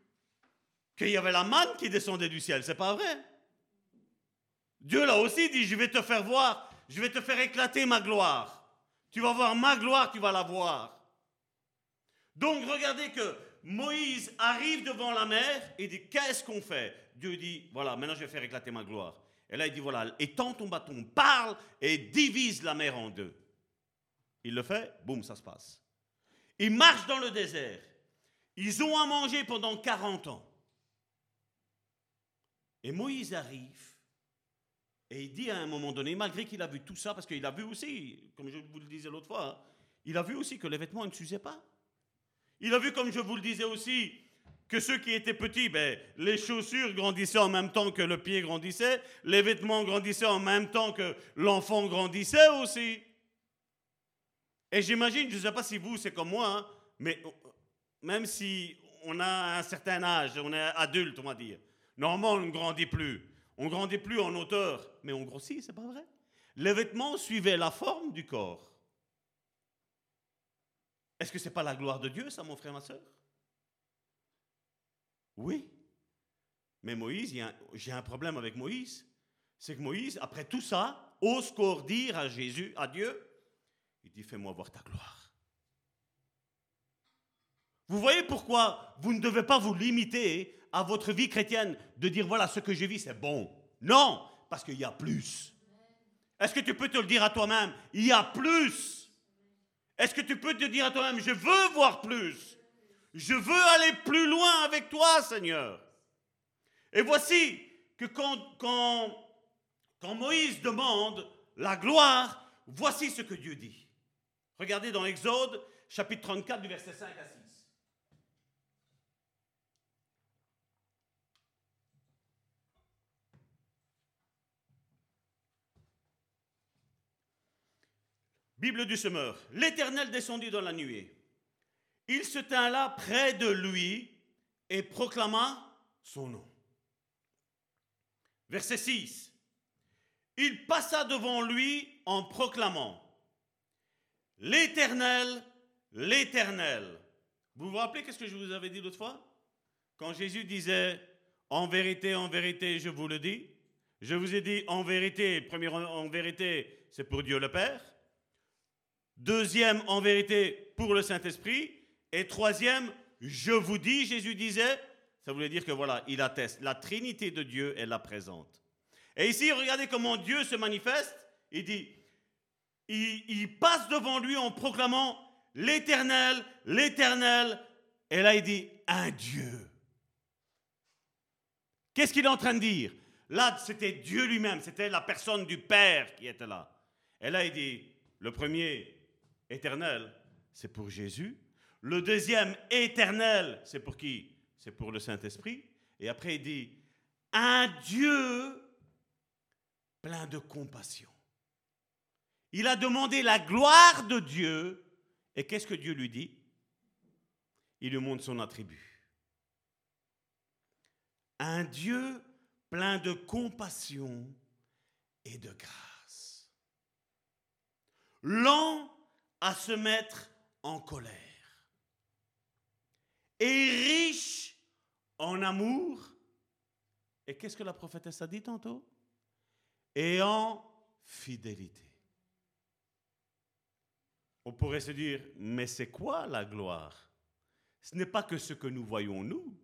qu'il y avait la manne qui descendait du ciel. C'est pas vrai? Dieu l'a aussi dit, je vais te faire voir, je vais te faire éclater ma gloire. Tu vas voir ma gloire, tu vas la voir. Donc regardez que Moïse arrive devant la mer et dit, qu'est-ce qu'on fait? Dieu dit, voilà, maintenant je vais faire éclater ma gloire. Et là il dit, voilà, étends ton bâton, parle et divise la mer en deux. Il le fait, boum, ça se passe. Ils marchent dans le désert. Ils ont à manger pendant 40 ans. Et Moïse arrive et il dit à un moment donné, malgré qu'il a vu tout ça, parce qu'il a vu aussi, comme je vous le disais l'autre fois, hein, il a vu aussi que les vêtements ne s'usaient pas. Il a vu, comme je vous le disais aussi, que ceux qui étaient petits, ben, les chaussures grandissaient en même temps que le pied grandissait, les vêtements grandissaient en même temps que l'enfant grandissait aussi. Et j'imagine, je ne sais pas si vous, c'est comme moi, hein, mais même si on a un certain âge, on est adulte, on va dire, normalement, on ne grandit plus. On ne grandit plus en hauteur, mais on grossit, c'est pas vrai. Les vêtements suivaient la forme du corps. Est-ce que ce n'est pas la gloire de Dieu, ça, mon frère, ma soeur Oui. Mais Moïse, j'ai un problème avec Moïse. C'est que Moïse, après tout ça, ose encore dire à Jésus, à Dieu, il dit, fais-moi voir ta gloire. Vous voyez pourquoi vous ne devez pas vous limiter à votre vie chrétienne de dire, voilà, ce que je vis, c'est bon. Non, parce qu'il y a plus. Est-ce que tu peux te le dire à toi-même? Il y a plus. Est-ce que tu peux te dire à toi-même, je veux voir plus. Je veux aller plus loin avec toi, Seigneur. Et voici que quand, Moïse demande la gloire, voici ce que Dieu dit. Regardez dans Exode, chapitre 34, du verset 5 à 6. Bible du semeur. L'Éternel descendit dans la nuée. Il se tint là près de lui et proclama son nom. Verset 6. Il passa devant lui en proclamant L'Éternel, l'Éternel. Vous vous rappelez qu'est-ce que je vous avais dit l'autre fois? Quand Jésus disait En vérité, en vérité, je vous le dis. Je vous ai dit en vérité, premier en vérité, c'est pour Dieu le Père. Deuxième, en vérité, pour le Saint-Esprit. Et troisième, je vous dis, Jésus disait, ça voulait dire que voilà, il atteste. La Trinité de Dieu est la présente. Et ici, regardez comment Dieu se manifeste. Il dit, il, il passe devant lui en proclamant l'Éternel, l'Éternel. Et là, il dit, un Dieu. Qu'est-ce qu'il est en train de dire? Là, c'était Dieu lui-même, c'était la personne du Père qui était là. Et là, il dit, le premier, éternel, c'est pour Jésus. Le deuxième, éternel, c'est pour qui? C'est pour le Saint-Esprit. Et après, il dit, un Dieu plein de compassion. Il a demandé la gloire de Dieu. Et qu'est-ce que Dieu lui dit? Il lui montre son attribut. Un Dieu plein de compassion et de grâce. Lent à se mettre en colère. Et riche en amour. Et qu'est-ce que la prophétesse a dit tantôt? Et en fidélité. On pourrait se dire, mais c'est quoi la gloire? Ce n'est pas que ce que nous voyons nous,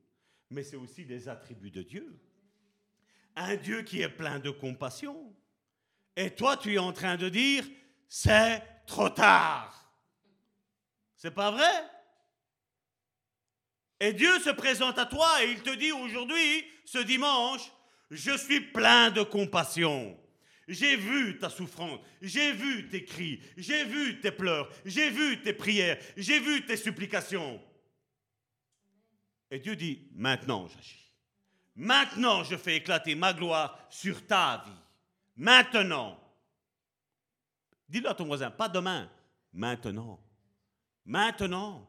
mais c'est aussi des attributs de Dieu. Un Dieu qui est plein de compassion. Et toi, tu es en train de dire, c'est trop tard. C'est pas vrai? Et Dieu se présente à toi et il te dit aujourd'hui, ce dimanche, Je suis plein de compassion. J'ai vu ta souffrance, j'ai vu tes cris, j'ai vu tes pleurs, j'ai vu tes prières, j'ai vu tes supplications. Et Dieu dit, maintenant j'agis. Maintenant je fais éclater ma gloire sur ta vie. Maintenant. Dis-le à ton voisin, pas demain, maintenant. Maintenant.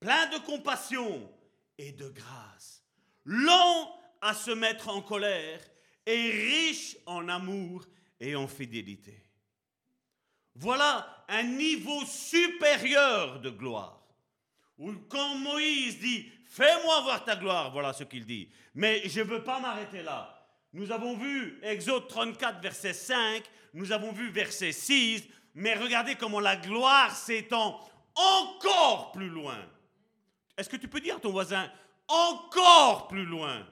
Plein de compassion et de grâce. Lent à se mettre en colère et riche en amour et en fidélité. Voilà un niveau supérieur de gloire. Où quand Moïse dit, fais-moi voir ta gloire, voilà ce qu'il dit. Mais je ne veux pas m'arrêter là. Nous avons vu Exode 34, verset 5, nous avons vu verset 6, mais regardez comment la gloire s'étend encore plus loin. Est-ce que tu peux dire à ton voisin, encore plus loin?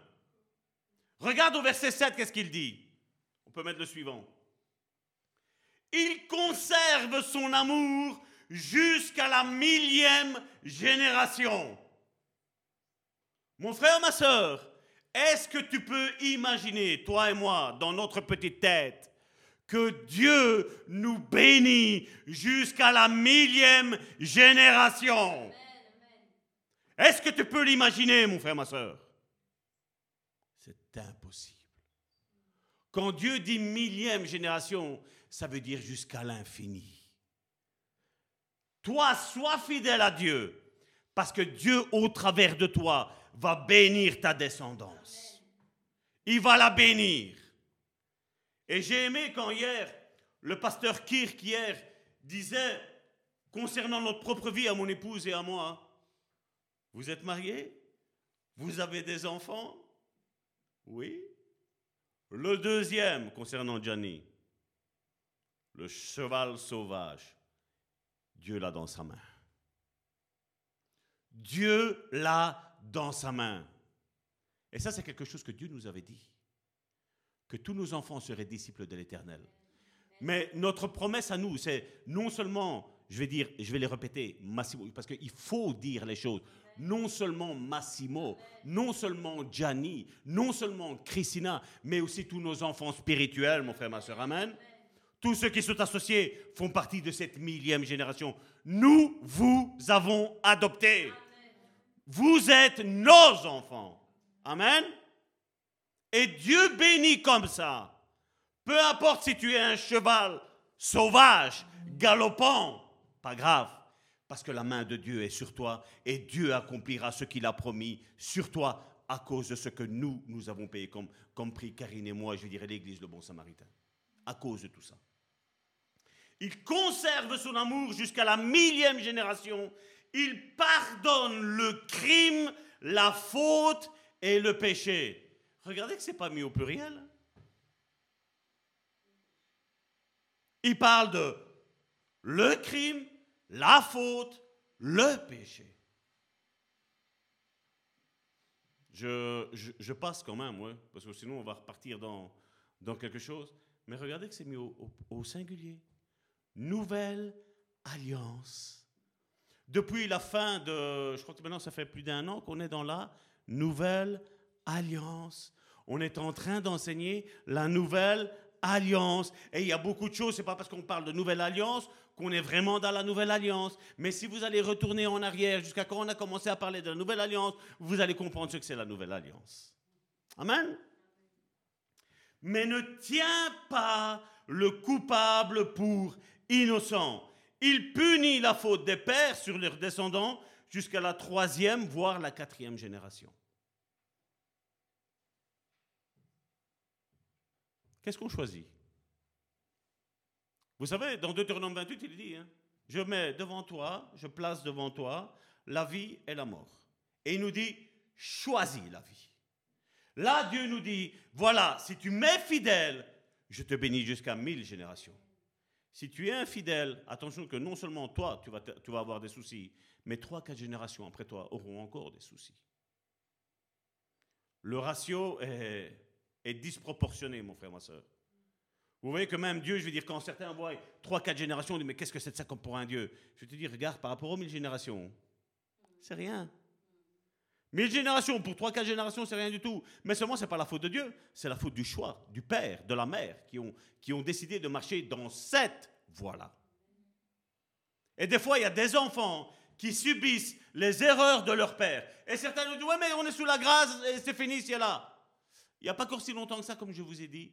Regarde au verset 7, qu'est-ce qu'il dit? On peut mettre le suivant. Il conserve son amour jusqu'à la millième génération. Mon frère, ma soeur, est-ce que tu peux imaginer, toi et moi, dans notre petite tête, que Dieu nous bénit jusqu'à la millième génération Est-ce que tu peux l'imaginer, mon frère, ma soeur impossible. Quand Dieu dit millième génération, ça veut dire jusqu'à l'infini. Toi, sois fidèle à Dieu, parce que Dieu, au travers de toi, va bénir ta descendance. Il va la bénir. Et j'ai aimé quand hier, le pasteur Kirk, hier, disait, concernant notre propre vie, à mon épouse et à moi, vous êtes mariés Vous avez des enfants? Oui. Le deuxième concernant Johnny, le cheval sauvage, Dieu l'a dans sa main. Dieu l'a dans sa main. Et ça, c'est quelque chose que Dieu nous avait dit. Que tous nos enfants seraient disciples de l'Éternel. Mais notre promesse à nous, c'est non seulement, je vais dire, je vais les répéter massivement, parce qu'il faut dire les choses non seulement Massimo, non seulement Gianni, non seulement Christina, mais aussi tous nos enfants spirituels, mon frère, ma soeur. Amen. Tous ceux qui sont associés font partie de cette millième génération. Nous vous avons adoptés. Vous êtes nos enfants. Amen. Et Dieu bénit comme ça. Peu importe si tu es un cheval sauvage, galopant, pas grave parce que la main de Dieu est sur toi et Dieu accomplira ce qu'il a promis sur toi à cause de ce que nous, nous avons payé comme, prix, Karine et moi, je dirais l'Église le Bon Samaritain. À cause de tout ça. Il conserve son amour jusqu'à la millième génération. Il pardonne le crime, la faute et le péché. Regardez que ce n'est pas mis au pluriel. Il parle de le crime, la faute, le péché. Je, passe quand même, parce que sinon on va repartir dans, dans quelque chose. Mais regardez que c'est mis au, au, singulier. Nouvelle alliance. Depuis la fin de, je crois que maintenant ça fait plus d'un an qu'on est dans la nouvelle alliance. On est en train d'enseigner la nouvelle alliance. Et il y a beaucoup de choses, c'est pas parce qu'on parle de nouvelle alliance qu'on est vraiment dans la nouvelle alliance. Mais si vous allez retourner en arrière jusqu'à quand on a commencé à parler de la nouvelle alliance, vous allez comprendre ce que c'est la nouvelle alliance. Amen. Mais ne tiens pas le coupable pour innocent. Il punit la faute des pères sur leurs descendants jusqu'à la troisième, voire la quatrième génération. Qu'est-ce qu'on choisit? Vous savez, dans Deutéronome 28, il dit, hein, je mets devant toi, je place devant toi la vie et la mort. Et il nous dit, choisis la vie. Là, Dieu nous dit, voilà, si tu m'es fidèle, je te bénis jusqu'à mille générations. Si tu es infidèle, attention que non seulement toi, tu vas, tu vas avoir des soucis, mais trois, quatre générations après toi auront encore des soucis. Le ratio est, est disproportionné, mon frère, ma soeur. Vous voyez que même Dieu, je veux dire, quand certains voient trois, quatre générations, on dit, mais qu'est-ce que c'est de ça pour un Dieu? Je te dis, regarde, par rapport aux mille générations, c'est rien. Mille générations, pour trois, quatre générations, c'est rien du tout. Mais seulement, ce n'est pas la faute de Dieu, c'est la faute du choix, du père, de la mère, qui ont, qui ont décidé de marcher dans cette voie-là. Et des fois, il y a des enfants qui subissent les erreurs de leur père. Et certains nous disent, ouais, mais on est sous la grâce et c'est fini, c'est là. Il n'y a pas encore si longtemps que ça, comme je vous ai dit.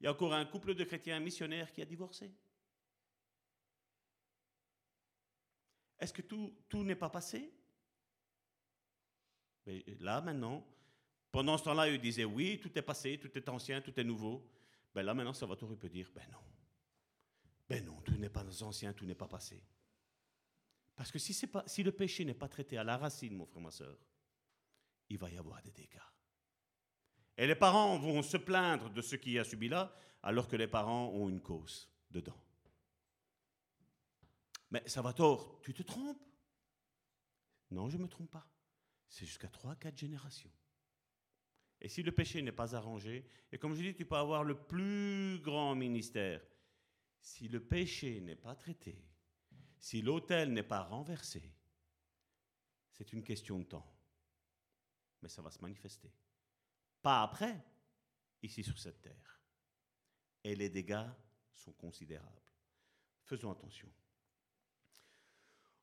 Il y a encore un couple de chrétiens missionnaires qui a divorcé. Est-ce que tout, n'est pas passé? Là, maintenant, pendant ce temps-là, ils disaient oui, tout est passé, tout est ancien, tout est nouveau. Ben là, maintenant, Salvatore peut dire ben non. Ben non, tout n'est pas ancien, tout n'est pas passé. Parce que si le péché n'est pas traité à la racine, mon frère, ma soeur, il va y avoir des dégâts. Et les parents vont se plaindre de ce qui a subi là, alors que les parents ont une cause dedans. Mais ça va tort, tu te trompes? Non, je ne me trompe pas. C'est jusqu'à 3, 4 générations. Et si le péché n'est pas arrangé, et comme je dis, tu peux avoir le plus grand ministère, si le péché n'est pas traité, si l'autel n'est pas renversé, c'est une question de temps. Mais ça va se manifester. Pas après, ici sur cette terre. Et les dégâts sont considérables. Faisons attention.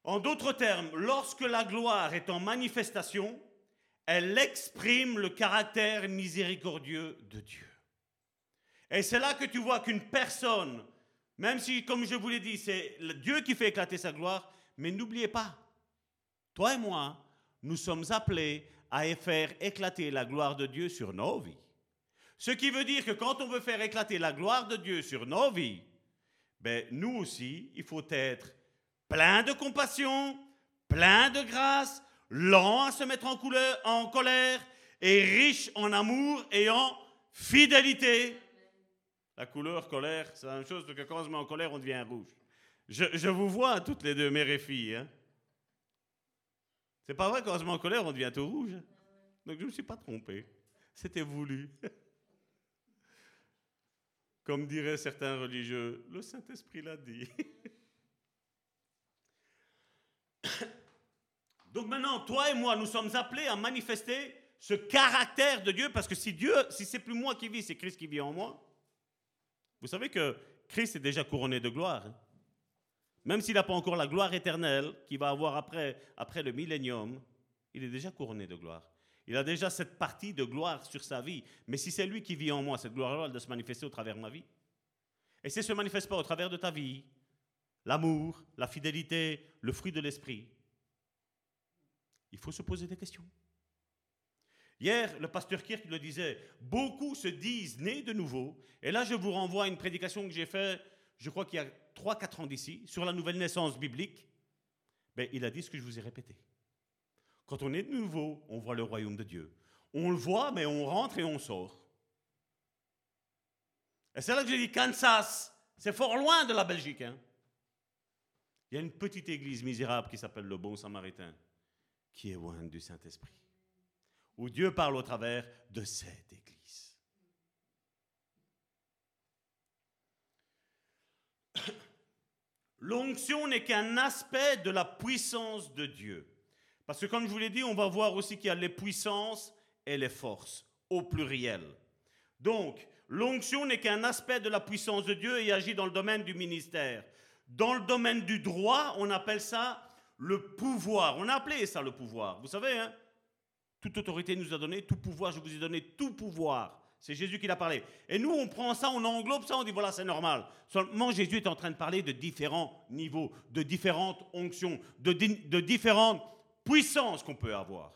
En d'autres termes, lorsque la gloire est en manifestation, elle exprime le caractère miséricordieux de Dieu. Et c'est là que tu vois qu'une personne, même si, comme je vous l'ai dit, c'est Dieu qui fait éclater sa gloire, mais n'oubliez pas, toi et moi, nous sommes appelés à faire éclater la gloire de Dieu sur nos vies. Ce qui veut dire que quand on veut faire éclater la gloire de Dieu sur nos vies, ben, nous aussi, il faut être plein de compassion, plein de grâce, lent à se mettre en, couleur, en colère et riche en amour et en fidélité. La couleur colère, c'est la même chose que quand on se met en colère, on devient rouge. Je, vous vois toutes les deux, mères et filles. Hein? C'est pas vrai, on se en colère, on devient tout rouge. Donc je ne me suis pas trompé. C'était voulu. *laughs* Comme diraient certains religieux, le Saint-Esprit l'a dit. *coughs* Donc maintenant, toi et moi, nous sommes appelés à manifester ce caractère de Dieu, parce que si Dieu, si c'est plus moi qui vis, c'est Christ qui vit en moi. Vous savez que Christ est déjà couronné de gloire. Même s'il n'a pas encore la gloire éternelle qu'il va avoir après, après le millénium, il est déjà couronné de gloire. Il a déjà cette partie de gloire sur sa vie. Mais si c'est lui qui vit en moi, cette gloire-là, elle doit se manifester au travers de ma vie. Et si elle ne se manifeste pas au travers de ta vie, l'amour, la fidélité, le fruit de l'esprit, il faut se poser des questions. Hier, le pasteur Kirk le disait, beaucoup se disent nés de nouveau. Et là, je vous renvoie à une prédication que j'ai faite, je crois qu'il y a 3-4 ans d'ici, sur la nouvelle naissance biblique, ben, il a dit ce que je vous ai répété. Quand on est de nouveau, on voit le royaume de Dieu. On le voit, mais on rentre et on sort. Et c'est là que j'ai dit Kansas, c'est fort loin de la Belgique. Hein. Il y a une petite église misérable qui s'appelle le Bon Samaritain, qui est loin du Saint-Esprit, où Dieu parle au travers de cette église. *coughs* L'onction n'est qu'un aspect de la puissance de Dieu. Parce que comme je vous l'ai dit, on va voir aussi qu'il y a les puissances et les forces, au pluriel. Donc, l'onction n'est qu'un aspect de la puissance de Dieu et agit dans le domaine du ministère. Dans le domaine du droit, on appelle ça le pouvoir. On a appelé ça le pouvoir. Vous savez, hein toute autorité nous a donné, tout pouvoir, je vous ai donné tout pouvoir. C'est Jésus qui l'a parlé. Et nous, on prend ça, on englobe ça, on dit voilà, c'est normal. Seulement, Jésus est en train de parler de différents niveaux, de différentes onctions, de, de différentes puissances qu'on peut avoir.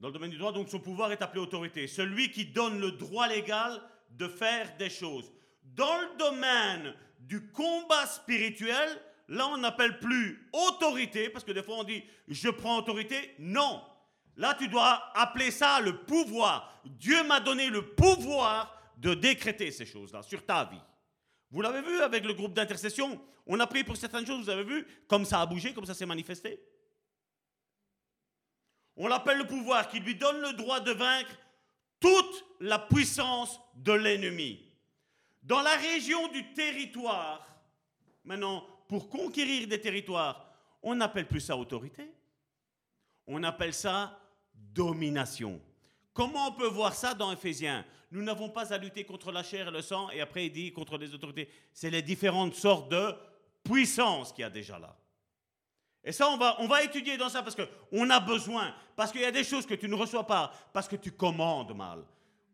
Dans le domaine du droit, donc son pouvoir est appelé autorité. Celui qui donne le droit légal de faire des choses. Dans le domaine du combat spirituel, là, on n'appelle plus autorité, parce que des fois on dit je prends autorité. Non. Là, tu dois appeler ça le pouvoir. Dieu m'a donné le pouvoir de décréter ces choses-là sur ta vie. Vous l'avez vu avec le groupe d'intercession? On a prié pour certaines choses, vous avez vu? Comme ça a bougé, comme ça s'est manifesté. On l'appelle le pouvoir qui lui donne le droit de vaincre toute la puissance de l'ennemi. Dans la région du territoire, maintenant, pour conquérir des territoires, on n'appelle plus ça autorité. On appelle ça domination. Comment on peut voir ça dans Éphésiens? Nous n'avons pas à lutter contre la chair et le sang, et après il dit contre les autorités. C'est les différentes sortes de puissance qu'il y a déjà là. Et ça, on va, on va étudier dans ça parce qu'on a besoin, parce qu'il y a des choses que tu ne reçois pas, parce que tu commandes mal.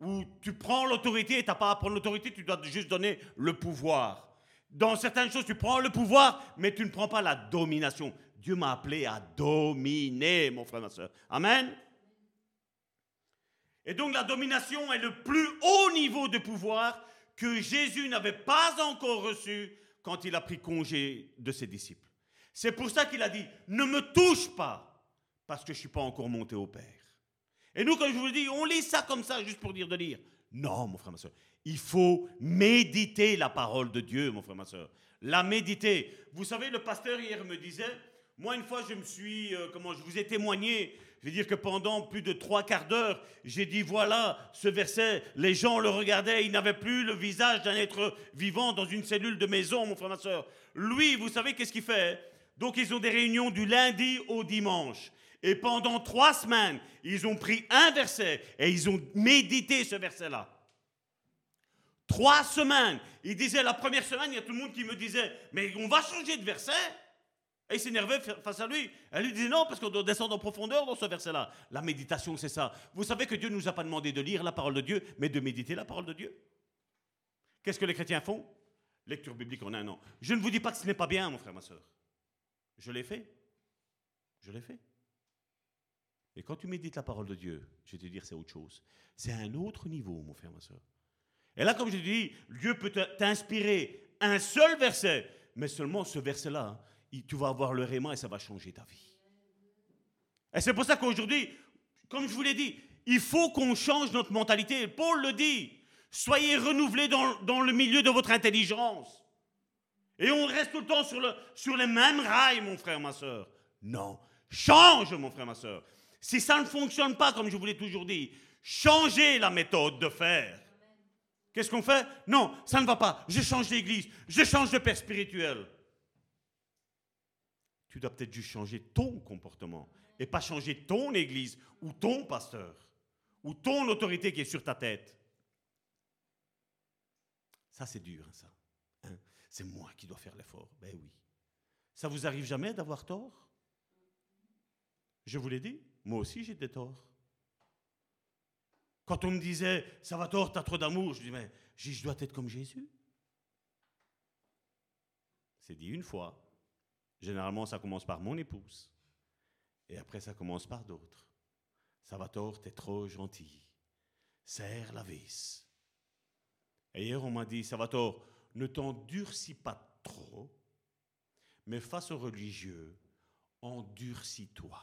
Ou tu prends l'autorité et tu n'as pas à prendre l'autorité, tu dois juste donner le pouvoir. Dans certaines choses, tu prends le pouvoir, mais tu ne prends pas la domination. Dieu m'a appelé à dominer, mon frère, ma soeur. Amen. Et donc la domination est le plus haut niveau de pouvoir que Jésus n'avait pas encore reçu quand il a pris congé de ses disciples. C'est pour ça qu'il a dit, ne me touche pas, parce que je ne suis pas encore monté au Père. Et nous, comme je vous le dis, on lit ça comme ça, juste pour dire de lire. Non, mon frère, ma soeur. Il faut méditer la parole de Dieu, mon frère, ma soeur. La méditer. Vous savez, le pasteur hier me disait, moi, une fois, je me suis, euh, comment je vous ai témoigné, je veux dire que pendant plus de trois quarts d'heure, j'ai dit voilà, ce verset, les gens le regardaient, ils n'avaient plus le visage d'un être vivant dans une cellule de maison, mon frère, ma soeur. Lui, vous savez qu'est-ce qu'il fait? Donc, ils ont des réunions du lundi au dimanche. Et pendant trois semaines, ils ont pris un verset et ils ont médité ce verset-là. Trois semaines. Il disait la première semaine, il y a tout le monde qui me disait, mais on va changer de verset. Et il s'énervait face à lui. Elle lui disait non, parce qu'on doit descendre en profondeur dans ce verset-là. La méditation, c'est ça. Vous savez que Dieu ne nous a pas demandé de lire la parole de Dieu, mais de méditer la parole de Dieu. Qu'est-ce que les chrétiens font? Lecture biblique en un an. Je ne vous dis pas que ce n'est pas bien, mon frère, ma soeur. Je l'ai fait. Je l'ai fait. Et quand tu médites la parole de Dieu, je vais te dire, c'est autre chose. C'est un autre niveau, mon frère, ma soeur. Et là, comme je dis, Dieu peut t'inspirer un seul verset, mais seulement ce verset-là, tu vas avoir le réma et ça va changer ta vie. Et c'est pour ça qu'aujourd'hui, comme je vous l'ai dit, il faut qu'on change notre mentalité. Paul le dit, soyez renouvelés dans, le milieu de votre intelligence. Et on reste tout le temps sur, sur les mêmes rails, mon frère, ma soeur. Non, change, mon frère, ma soeur. Si ça ne fonctionne pas, comme je vous l'ai toujours dit, changez la méthode de faire. Qu'est-ce qu'on fait? Non, ça ne va pas. Je change d'église, je change de père spirituel. Tu dois peut-être juste changer ton comportement et pas changer ton église ou ton pasteur ou ton autorité qui est sur ta tête. Ça, c'est dur, hein, ça. Hein? c'est moi qui dois faire l'effort. Ben oui. Ça vous arrive jamais d'avoir tort? Je vous l'ai dit, moi aussi j'ai des torts. Quand on me disait, ça va tort, t'as trop d'amour, je dis, mais je dois être comme Jésus. C'est dit une fois. Généralement, ça commence par mon épouse. Et après, ça commence par d'autres. Ça va tort, t'es trop gentil. Serre la vis. Et hier, on m'a dit, ça va tort, ne t'endurcis pas trop, mais face aux religieux, endurcis-toi.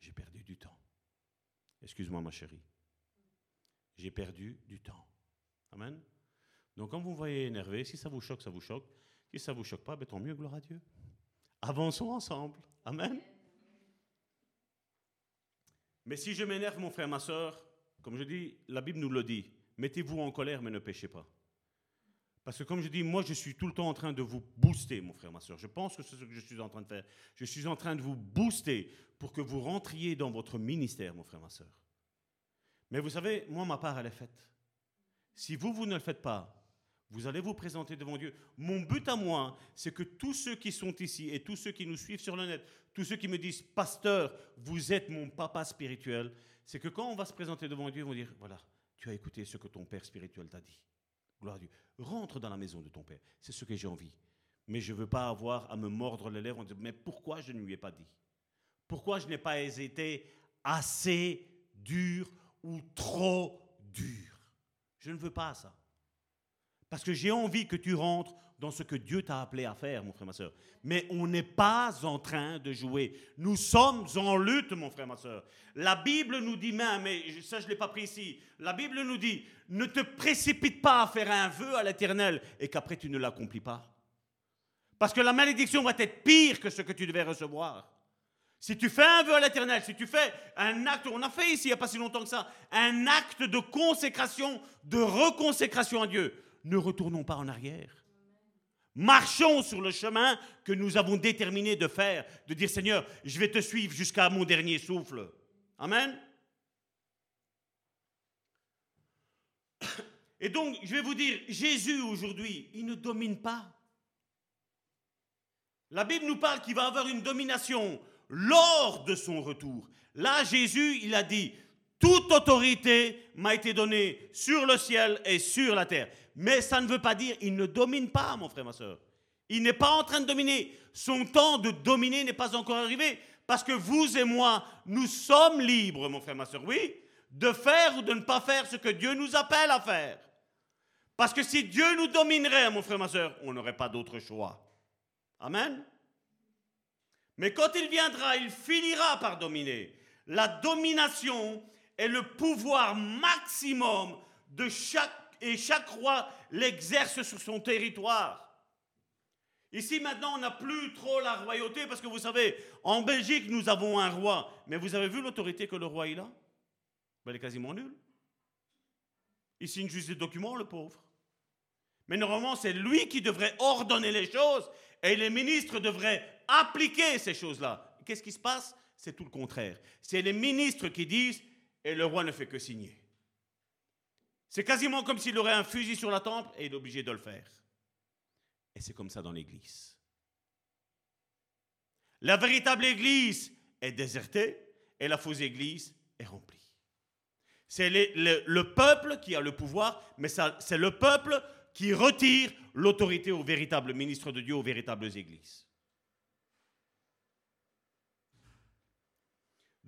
J'ai perdu du temps. Excuse-moi, ma chérie. J'ai perdu du temps. Amen. Donc, quand vous me voyez énervé, si ça vous choque, ça vous choque. Si ça ne vous choque pas, ben, tant mieux, gloire à Dieu. Avançons ensemble. Amen. Mais si je m'énerve, mon frère, ma soeur, comme je dis, la Bible nous le dit, mettez-vous en colère, mais ne péchez pas. Parce que comme je dis, moi je suis tout le temps en train de vous booster, mon frère, ma soeur. Je pense que c'est ce que je suis en train de faire. Je suis en train de vous booster pour que vous rentriez dans votre ministère, mon frère, ma soeur. Mais vous savez, moi, ma part, elle est faite. Si vous, vous ne le faites pas, vous allez vous présenter devant Dieu. Mon but à moi, c'est que tous ceux qui sont ici et tous ceux qui nous suivent sur le net, tous ceux qui me disent, pasteur, vous êtes mon papa spirituel, c'est que quand on va se présenter devant Dieu, on va dire, voilà, tu as écouté ce que ton père spirituel t'a dit. Gloire à Dieu. Rentre dans la maison de ton père. C'est ce que j'ai envie. Mais je ne veux pas avoir à me mordre les lèvres en disant, mais pourquoi je ne lui ai pas dit? Pourquoi je n'ai pas été assez dur ou trop dur? Je ne veux pas ça. Parce que j'ai envie que tu rentres dans ce que Dieu t'a appelé à faire, mon frère, ma soeur. Mais on n'est pas en train de jouer. Nous sommes en lutte, mon frère, ma soeur. La Bible nous dit même, mais ça je ne l'ai pas pris ici, la Bible nous dit, ne te précipite pas à faire un vœu à l'éternel et qu'après tu ne l'accomplis pas. Parce que la malédiction va être pire que ce que tu devais recevoir. Si tu fais un vœu à l'éternel, si tu fais un acte, on a fait ici il n'y a pas si longtemps que ça, un acte de consécration, de reconsécration à Dieu, ne retournons pas en arrière. Marchons sur le chemin que nous avons déterminé de faire, de dire Seigneur, je vais te suivre jusqu'à mon dernier souffle. Amen. Et donc, je vais vous dire, Jésus aujourd'hui, il ne domine pas. La Bible nous parle qu'il va avoir une domination lors de son retour. Là, Jésus, il a dit, toute autorité m'a été donnée sur le ciel et sur la terre. Mais ça ne veut pas dire il ne domine pas, mon frère, ma soeur. Il n'est pas en train de dominer. Son temps de dominer n'est pas encore arrivé. Parce que vous et moi, nous sommes libres, mon frère, ma soeur, oui, de faire ou de ne pas faire ce que Dieu nous appelle à faire. Parce que si Dieu nous dominerait, mon frère, ma soeur, on n'aurait pas d'autre choix. Amen. Mais quand il viendra, il finira par dominer. La domination est le pouvoir maximum de chaque et chaque roi l'exerce sur son territoire. Ici maintenant, on n'a plus trop la royauté parce que vous savez, en Belgique, nous avons un roi. Mais vous avez vu l'autorité que le roi il a? Ben, Elle est quasiment nulle. Il signe juste des documents, le pauvre. Mais normalement, c'est lui qui devrait ordonner les choses et les ministres devraient appliquer ces choses-là. Qu'est-ce qui se passe? C'est tout le contraire. C'est les ministres qui disent et le roi ne fait que signer. C'est quasiment comme s'il aurait un fusil sur la tempe et il est obligé de le faire. Et c'est comme ça dans l'Église. La véritable Église est désertée et la fausse Église est remplie. C'est le, peuple qui a le pouvoir, mais c'est le peuple qui retire l'autorité au véritable ministre de Dieu, aux véritables églises.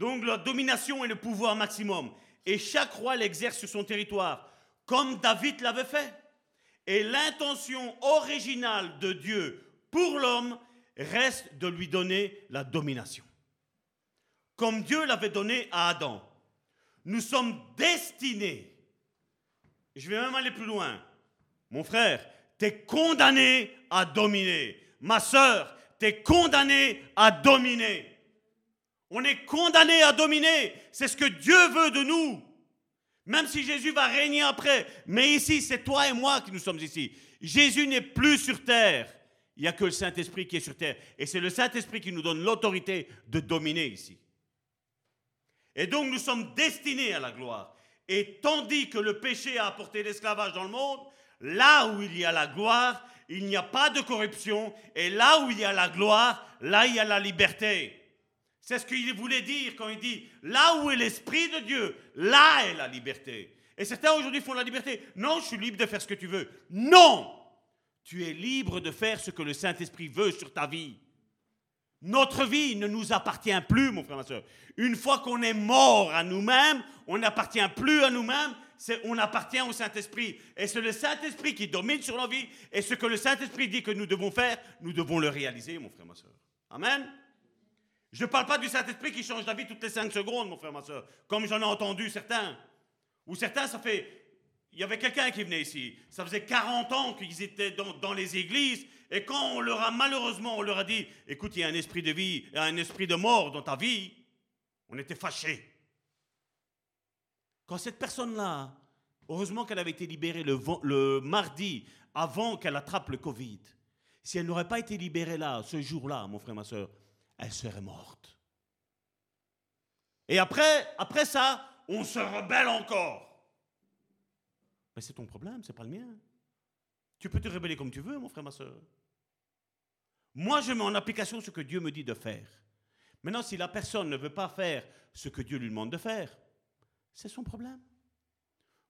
Donc la domination est le pouvoir maximum. Et chaque roi l'exerce sur son territoire comme David l'avait fait. Et l'intention originale de Dieu pour l'homme reste de lui donner la domination. Comme Dieu l'avait donné à Adam. Nous sommes destinés, je vais même aller plus loin, mon frère, tu es condamné à dominer. Ma soeur, tu es condamné à dominer. On est condamné à dominer. C'est ce que Dieu veut de nous. Même si Jésus va régner après. Mais ici, c'est toi et moi qui nous sommes ici. Jésus n'est plus sur terre. Il n'y a que le Saint-Esprit qui est sur terre. Et c'est le Saint-Esprit qui nous donne l'autorité de dominer ici. Et donc nous sommes destinés à la gloire. Et tandis que le péché a apporté l'esclavage dans le monde, là où il y a la gloire, il n'y a pas de corruption. Et là où il y a la gloire, là il y a la liberté. C'est ce qu'il voulait dire quand il dit là où est l'Esprit de Dieu, là est la liberté. Et certains aujourd'hui font la liberté. Non, je suis libre de faire ce que tu veux. Non Tu es libre de faire ce que le Saint-Esprit veut sur ta vie. Notre vie ne nous appartient plus, mon frère, ma soeur. Une fois qu'on est mort à nous-mêmes, on n'appartient plus à nous-mêmes, on appartient au Saint-Esprit. Et c'est le Saint-Esprit qui domine sur nos vies. Et ce que le Saint-Esprit dit que nous devons faire, nous devons le réaliser, mon frère, ma soeur. Amen. Je ne parle pas du Saint-Esprit qui change la vie toutes les cinq secondes, mon frère, ma soeur, comme j'en ai entendu certains. Ou certains, ça fait. Il y avait quelqu'un qui venait ici. Ça faisait 40 ans qu'ils étaient dans, les églises. Et quand on leur a, malheureusement, on leur a dit écoute, il y a un esprit de vie, a un esprit de mort dans ta vie, on était fâchés. Quand cette personne-là, heureusement qu'elle avait été libérée le, le mardi avant qu'elle attrape le Covid, si elle n'aurait pas été libérée là, ce jour-là, mon frère, ma soeur, elle serait morte. Et après, après ça, on se rebelle encore. Mais c'est ton problème, c'est pas le mien. Tu peux te rebeller comme tu veux, mon frère, ma soeur. Moi, je mets en application ce que Dieu me dit de faire. Maintenant, si la personne ne veut pas faire ce que Dieu lui demande de faire, c'est son problème.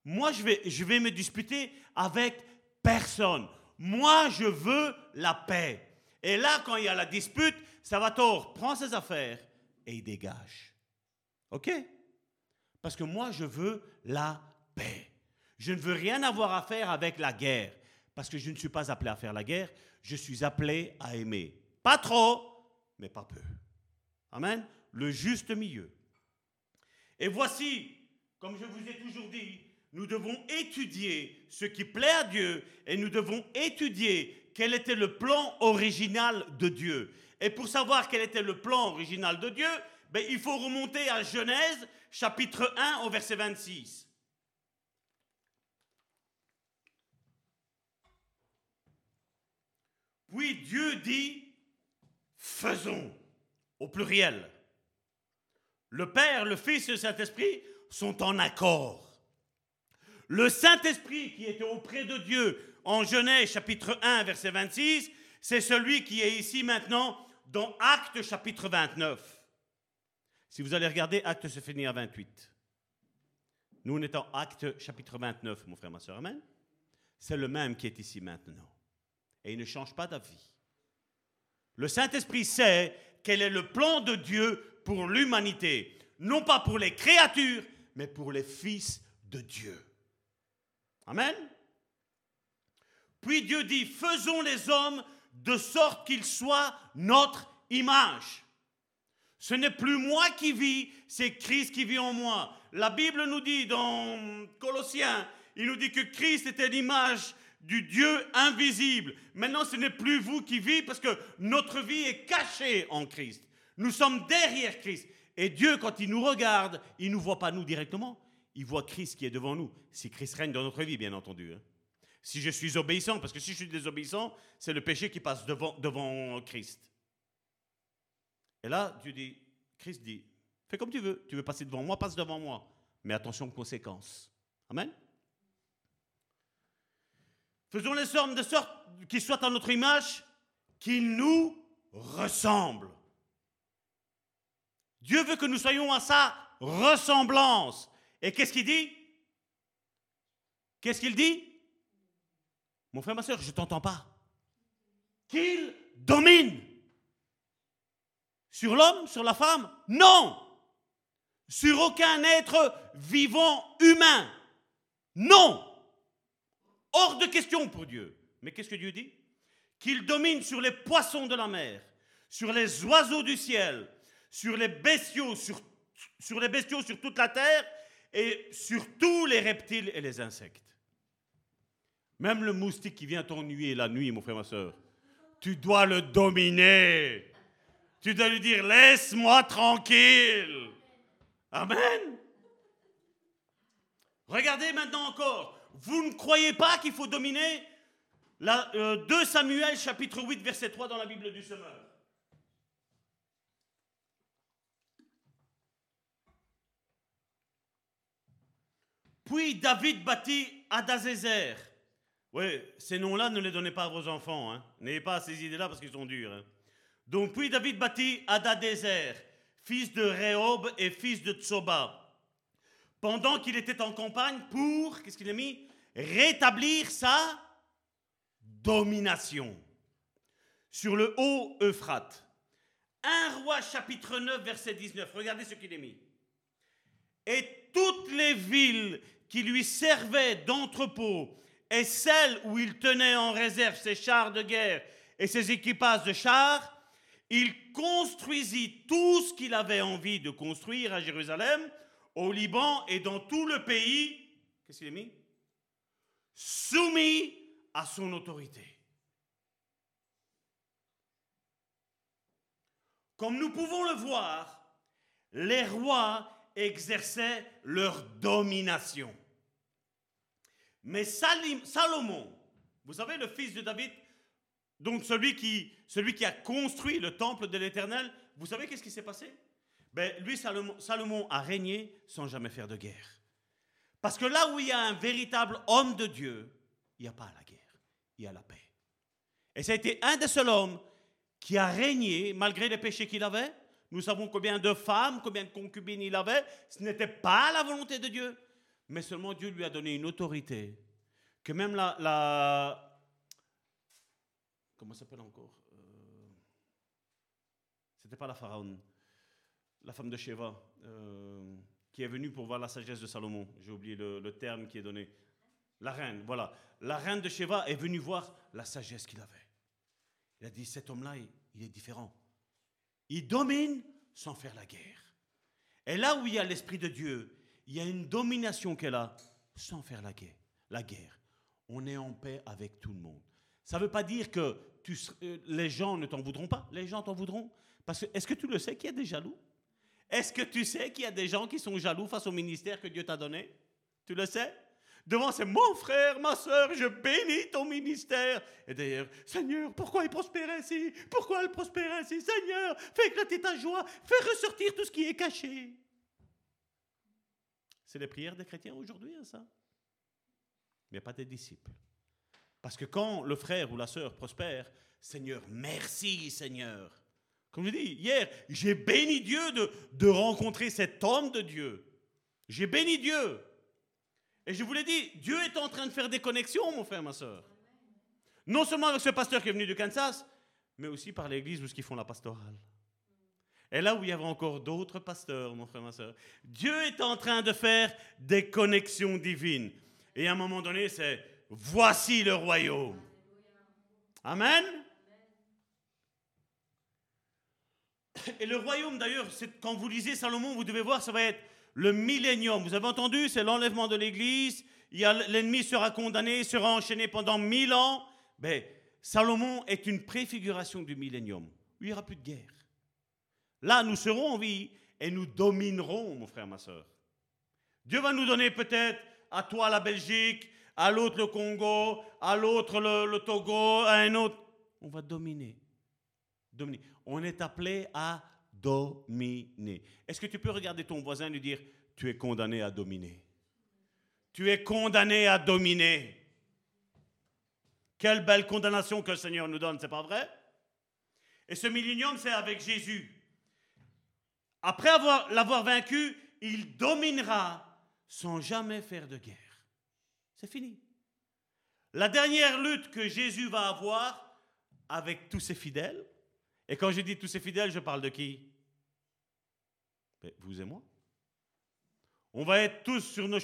Moi, je vais, je vais me disputer avec personne. Moi, je veux la paix. Et là, quand il y a la dispute, Salvatore prend ses affaires et il dégage. OK? Parce que moi, je veux la paix. Je ne veux rien avoir à faire avec la guerre. Parce que je ne suis pas appelé à faire la guerre. Je suis appelé à aimer. Pas trop, mais pas peu. Amen? Le juste milieu. Et voici, comme je vous ai toujours dit, nous devons étudier ce qui plaît à Dieu et nous devons étudier quel était le plan original de Dieu. Et pour savoir quel était le plan original de Dieu, ben, il faut remonter à Genèse, chapitre 1, au verset 26. Puis Dieu dit, faisons, au pluriel. Le Père, le Fils et le Saint-Esprit sont en accord. Le Saint-Esprit qui était auprès de Dieu en Genèse chapitre 1 verset 26, c'est celui qui est ici maintenant dans Actes chapitre 29. Si vous allez regarder, Actes se finit à 28. Nous, on est en Actes chapitre 29, mon frère, ma soeur, Amen. C'est le même qui est ici maintenant. Et il ne change pas d'avis. Le Saint-Esprit sait quel est le plan de Dieu pour l'humanité. Non pas pour les créatures, mais pour les fils de Dieu. Amen. Puis Dieu dit, faisons les hommes de sorte qu'ils soient notre image. Ce n'est plus moi qui vis, c'est Christ qui vit en moi. La Bible nous dit dans Colossiens, il nous dit que Christ était l'image du Dieu invisible. Maintenant, ce n'est plus vous qui vivez parce que notre vie est cachée en Christ. Nous sommes derrière Christ. Et Dieu, quand il nous regarde, il ne nous voit pas nous directement. Il voit Christ qui est devant nous. Si Christ règne dans notre vie, bien entendu. Hein. Si je suis obéissant, parce que si je suis désobéissant, c'est le péché qui passe devant, Christ. Et là, Dieu dit, Christ dit, fais comme tu veux. Tu veux passer devant moi, passe devant moi. Mais attention aux conséquences. Amen. Faisons les hommes de sorte qu'ils soient à notre image, qu'ils nous ressemblent. Dieu veut que nous soyons à sa ressemblance. Et qu'est-ce qu'il dit? Qu'est-ce qu'il dit? Mon frère, ma soeur, je ne t'entends pas. Qu'il domine. Sur l'homme, sur la femme Non. Sur aucun être vivant humain Non. Hors de question pour Dieu. Mais qu'est-ce que Dieu dit? Qu'il domine sur les poissons de la mer, sur les oiseaux du ciel, sur les bestiaux, sur, sur les bestiaux sur toute la terre et sur tous les reptiles et les insectes. Même le moustique qui vient t'ennuyer la nuit, mon frère, ma soeur, tu dois le dominer. Tu dois lui dire, laisse-moi tranquille. Amen. Regardez maintenant encore. Vous ne croyez pas qu'il faut dominer la, 2 euh, Samuel chapitre 8 verset 3 dans la Bible du semeur. Puis David bâtit Adazézer. Oui, ces noms-là, ne les donnez pas à vos enfants. Hein. N'ayez pas ces idées-là parce qu'ils sont durs. Hein. Donc, puis David bâtit Adadézer, fils de Rehob et fils de Tsoba, pendant qu'il était en campagne pour, qu'est-ce qu'il a mis? Rétablir sa domination sur le haut Euphrate. Un roi chapitre 9 verset 19. Regardez ce qu'il a mis. Et toutes les villes qui lui servait d'entrepôt et celle où il tenait en réserve ses chars de guerre et ses équipages de chars, il construisit tout ce qu'il avait envie de construire à Jérusalem, au Liban et dans tout le pays. Qu'est-ce qu'il a mis? Soumis à son autorité. Comme nous pouvons le voir, les rois exerçaient leur domination. Mais Salomon, vous savez, le fils de David, donc celui qui, celui qui a construit le temple de l'Éternel, vous savez qu'est-ce qui s'est passé? Ben, Lui, Salomon, Salomon a régné sans jamais faire de guerre. Parce que là où il y a un véritable homme de Dieu, il n'y a pas la guerre, il y a la paix. Et ça a été un des seuls hommes qui a régné malgré les péchés qu'il avait. Nous savons combien de femmes, combien de concubines il avait. Ce n'était pas la volonté de Dieu mais seulement Dieu lui a donné une autorité que même la... comment s'appelle encore euh, C'était pas la pharaon, la femme de Sheva, euh, qui est venue pour voir la sagesse de Salomon. J'ai oublié le, le, terme qui est donné. La reine, voilà. La reine de Sheva est venue voir la sagesse qu'il avait. Il a dit, cet homme-là, il est différent. Il domine sans faire la guerre. Et là où il y a l'Esprit de Dieu, il y a une domination qu'elle a sans faire la guerre. La guerre. On est en paix avec tout le monde. Ça ne veut pas dire que euh, les gens ne t'en voudront pas. Les gens t'en voudront. Parce que, est-ce que tu le sais qu'il y a des jaloux? Est-ce que tu sais qu'il y a des gens qui sont jaloux face au ministère que Dieu t'a donné? Tu le sais? Devant, c'est mon frère, ma soeur, je bénis ton ministère. Et d'ailleurs, Seigneur, pourquoi il prospère ainsi? Pourquoi il prospère ainsi? Seigneur, fais éclater ta joie, fais ressortir tout ce qui est caché. C'est les prières des chrétiens aujourd'hui, hein, ça? Mais pas des disciples. Parce que quand le frère ou la sœur prospère, Seigneur, merci Seigneur. Comme je dis, hier, j'ai béni Dieu de, de rencontrer cet homme de Dieu. J'ai béni Dieu. Et je vous l'ai dit, Dieu est en train de faire des connexions, mon frère, ma soeur. Non seulement avec ce pasteur qui est venu du Kansas, mais aussi par l'église où ils font la pastorale. Et là où il y avait encore d'autres pasteurs, mon frère, ma soeur. Dieu est en train de faire des connexions divines. Et à un moment donné, c'est voici le royaume. Amen. Et le royaume, d'ailleurs, quand vous lisez Salomon, vous devez voir, ça va être le millénium. Vous avez entendu C'est l'enlèvement de l'Église. L'ennemi sera condamné, sera enchaîné pendant mille ans. Mais Salomon est une préfiguration du millénium. Il n'y aura plus de guerre. Là, nous serons en vie et nous dominerons, mon frère, ma soeur. Dieu va nous donner peut-être à toi la Belgique, à l'autre le Congo, à l'autre le, Togo, à un autre. On va dominer. dominer. On est appelé à dominer. Est-ce que tu peux regarder ton voisin et lui dire, tu es condamné à dominer? Tu es condamné à dominer. Quelle belle condamnation que le Seigneur nous donne, c'est pas vrai? Et ce millénium, c'est avec Jésus. Après l'avoir vaincu, il dominera sans jamais faire de guerre. C'est fini. La dernière lutte que Jésus va avoir avec tous ses fidèles, et quand je dis tous ses fidèles, je parle de qui? Vous et moi. On va être tous sur nos,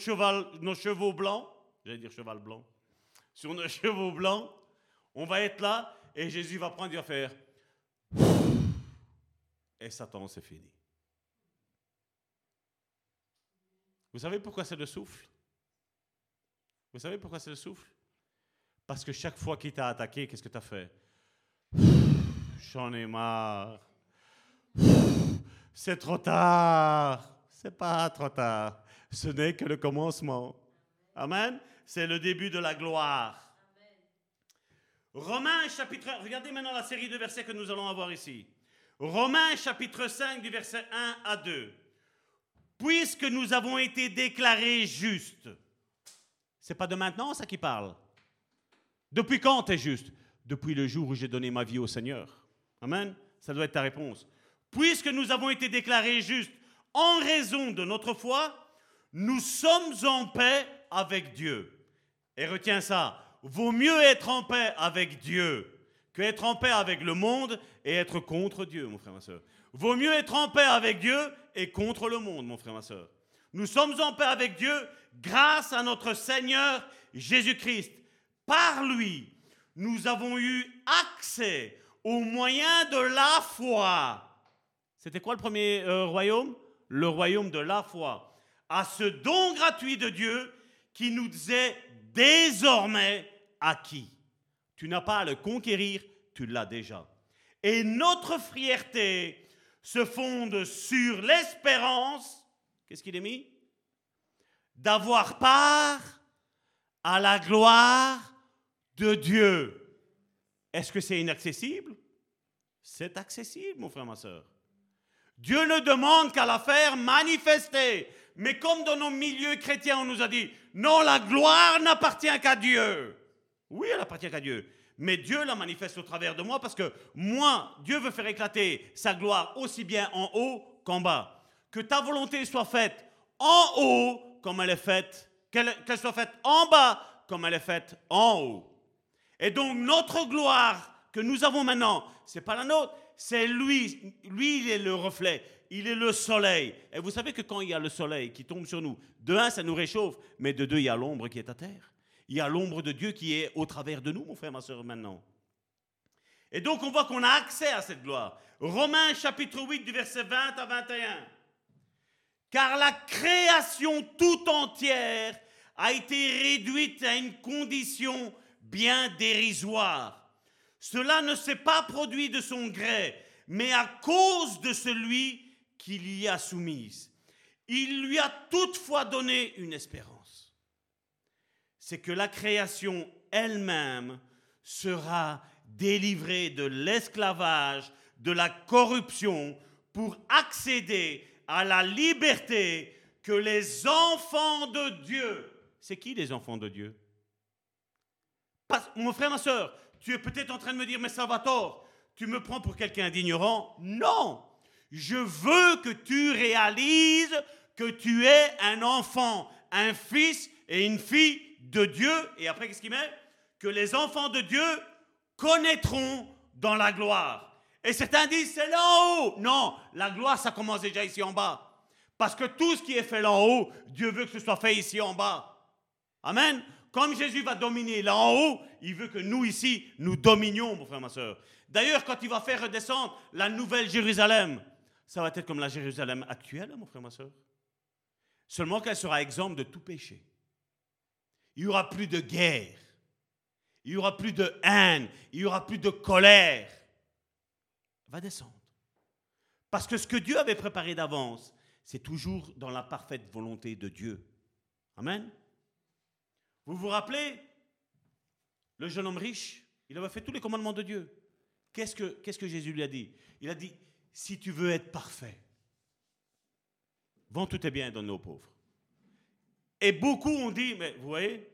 nos chevaux blancs, j'allais dire cheval blanc, sur nos *laughs* chevaux blancs, on va être là et Jésus va prendre, il va. Et Satan, c'est fini. Vous savez pourquoi c'est le souffle? Vous savez pourquoi c'est le souffle? Parce que chaque fois qu'il t'a attaqué, qu'est-ce que tu as fait? *sighs* J'en ai marre. *sighs* C'est trop tard. C'est pas trop tard. Ce n'est que le commencement. Amen. C'est le début de la gloire. Romains chapitre regardez maintenant la série de versets que nous allons avoir ici. Romains chapitre 5 du verset 1 à 2. Puisque nous avons été déclarés justes. C'est pas de maintenant ça qui parle. Depuis quand tu es juste? Depuis le jour où j'ai donné ma vie au Seigneur. Amen. Ça doit être ta réponse. Puisque nous avons été déclarés justes en raison de notre foi, nous sommes en paix avec Dieu. Et retiens ça, vaut mieux être en paix avec Dieu que être en paix avec le monde et être contre Dieu, mon frère, ma soeur. Vaut mieux être en paix avec Dieu et contre le monde, mon frère, ma soeur. Nous sommes en paix avec Dieu grâce à notre Seigneur Jésus-Christ. Par lui, nous avons eu accès au moyen de la foi c'était quoi le premier euh, royaume? Le royaume de la foi. À ce don gratuit de Dieu qui nous est désormais acquis. Tu n'as pas à le conquérir, tu l'as déjà. Et notre fierté se fonde sur l'espérance, qu'est-ce qu'il est mis? D'avoir part à la gloire de Dieu. Est-ce que c'est inaccessible? C'est accessible, mon frère, ma soeur. Dieu ne demande qu'à la faire manifester. Mais comme dans nos milieux chrétiens, on nous a dit, non, la gloire n'appartient qu'à Dieu. Oui, elle appartient qu'à Dieu. Mais Dieu la manifeste au travers de moi parce que moi, Dieu veut faire éclater sa gloire aussi bien en haut qu'en bas. Que ta volonté soit faite en haut comme elle est faite, qu'elle soit faite en bas comme elle est faite en haut. Et donc notre gloire que nous avons maintenant, c'est pas la nôtre, c'est lui. Lui, il est le reflet. Il est le soleil. Et vous savez que quand il y a le soleil qui tombe sur nous, de un, ça nous réchauffe, mais de deux, il y a l'ombre qui est à terre. Il y a l'ombre de Dieu qui est au travers de nous, mon frère, ma soeur, maintenant. Et donc, on voit qu'on a accès à cette gloire. Romains chapitre 8, du verset 20 à 21. Car la création tout entière a été réduite à une condition bien dérisoire. Cela ne s'est pas produit de son gré, mais à cause de celui qui l'y a soumise. Il lui a toutefois donné une espérance. C'est que la création elle-même sera délivrée de l'esclavage, de la corruption, pour accéder à la liberté que les enfants de Dieu. C'est qui les enfants de Dieu? Mon frère, ma soeur, tu es peut-être en train de me dire, mais Salvatore, tu me prends pour quelqu'un d'ignorant? Non! Je veux que tu réalises que tu es un enfant, un fils et une fille de Dieu. Et après, qu'est-ce qu'il met? Que les enfants de Dieu connaîtront dans la gloire. Et certains disent, c'est là haut. Non, la gloire, ça commence déjà ici en bas. Parce que tout ce qui est fait là en haut, Dieu veut que ce soit fait ici en bas. Amen. Comme Jésus va dominer là en haut, il veut que nous ici, nous dominions, mon frère, ma soeur. D'ailleurs, quand il va faire redescendre la nouvelle Jérusalem, ça va être comme la Jérusalem actuelle, mon frère, ma soeur. Seulement qu'elle sera exempte de tout péché. Il n'y aura plus de guerre. Il n'y aura plus de haine. Il n'y aura plus de colère. Va descendre. Parce que ce que Dieu avait préparé d'avance, c'est toujours dans la parfaite volonté de Dieu. Amen. Vous vous rappelez le jeune homme riche Il avait fait tous les commandements de Dieu. Qu'est-ce que, Jésus lui a dit? Il a dit, si tu veux être parfait, vends tout tes biens et donne aux pauvres. Et beaucoup ont dit, mais vous voyez,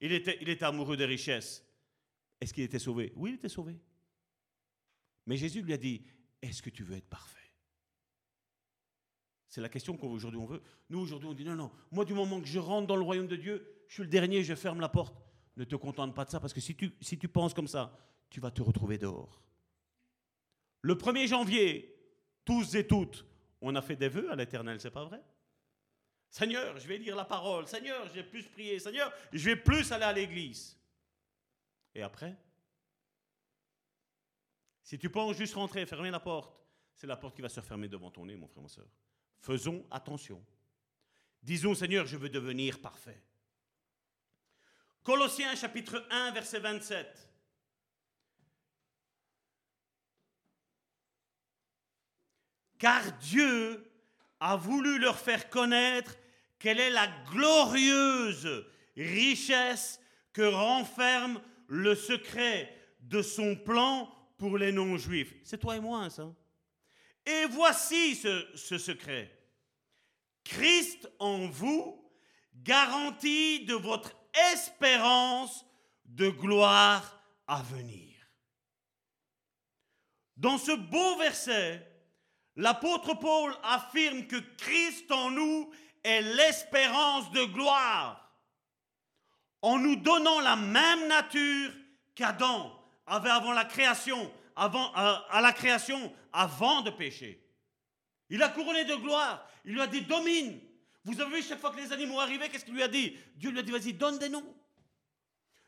il était, il était amoureux des richesses. Est-ce qu'il était sauvé? Oui, il était sauvé. Mais Jésus lui a dit, est-ce que tu veux être parfait? C'est la question qu'aujourd'hui on veut. Nous, aujourd'hui, on dit non, non, moi, du moment que je rentre dans le royaume de Dieu, je suis le dernier, je ferme la porte. Ne te contente pas de ça, parce que si tu, si tu penses comme ça, tu vas te retrouver dehors. Le 1er janvier, tous et toutes, on a fait des vœux à l'éternel, c'est pas vrai? Seigneur, je vais lire la parole. Seigneur, je vais plus prier. Seigneur, je vais plus aller à l'église. Et après Si tu penses juste rentrer, fermer la porte, c'est la porte qui va se refermer devant ton nez, mon frère, ma soeur. Faisons attention. Disons, Seigneur, je veux devenir parfait. Colossiens chapitre 1, verset 27. Car Dieu a voulu leur faire connaître quelle est la glorieuse richesse que renferme le secret de son plan pour les non-juifs? C'est toi et moi, ça. Et voici ce, secret. Christ en vous, garantie de votre espérance de gloire à venir. Dans ce beau verset, l'apôtre Paul affirme que Christ en nous est l'espérance de gloire, en nous donnant la même nature qu'Adam avait avant la création, avant, à, la création avant de pécher. Il a couronné de gloire. Il lui a dit domine. Vous avez vu chaque fois que les animaux arrivaient, qu'est-ce qu'il lui a dit? Dieu lui a dit vas-y, donne des noms.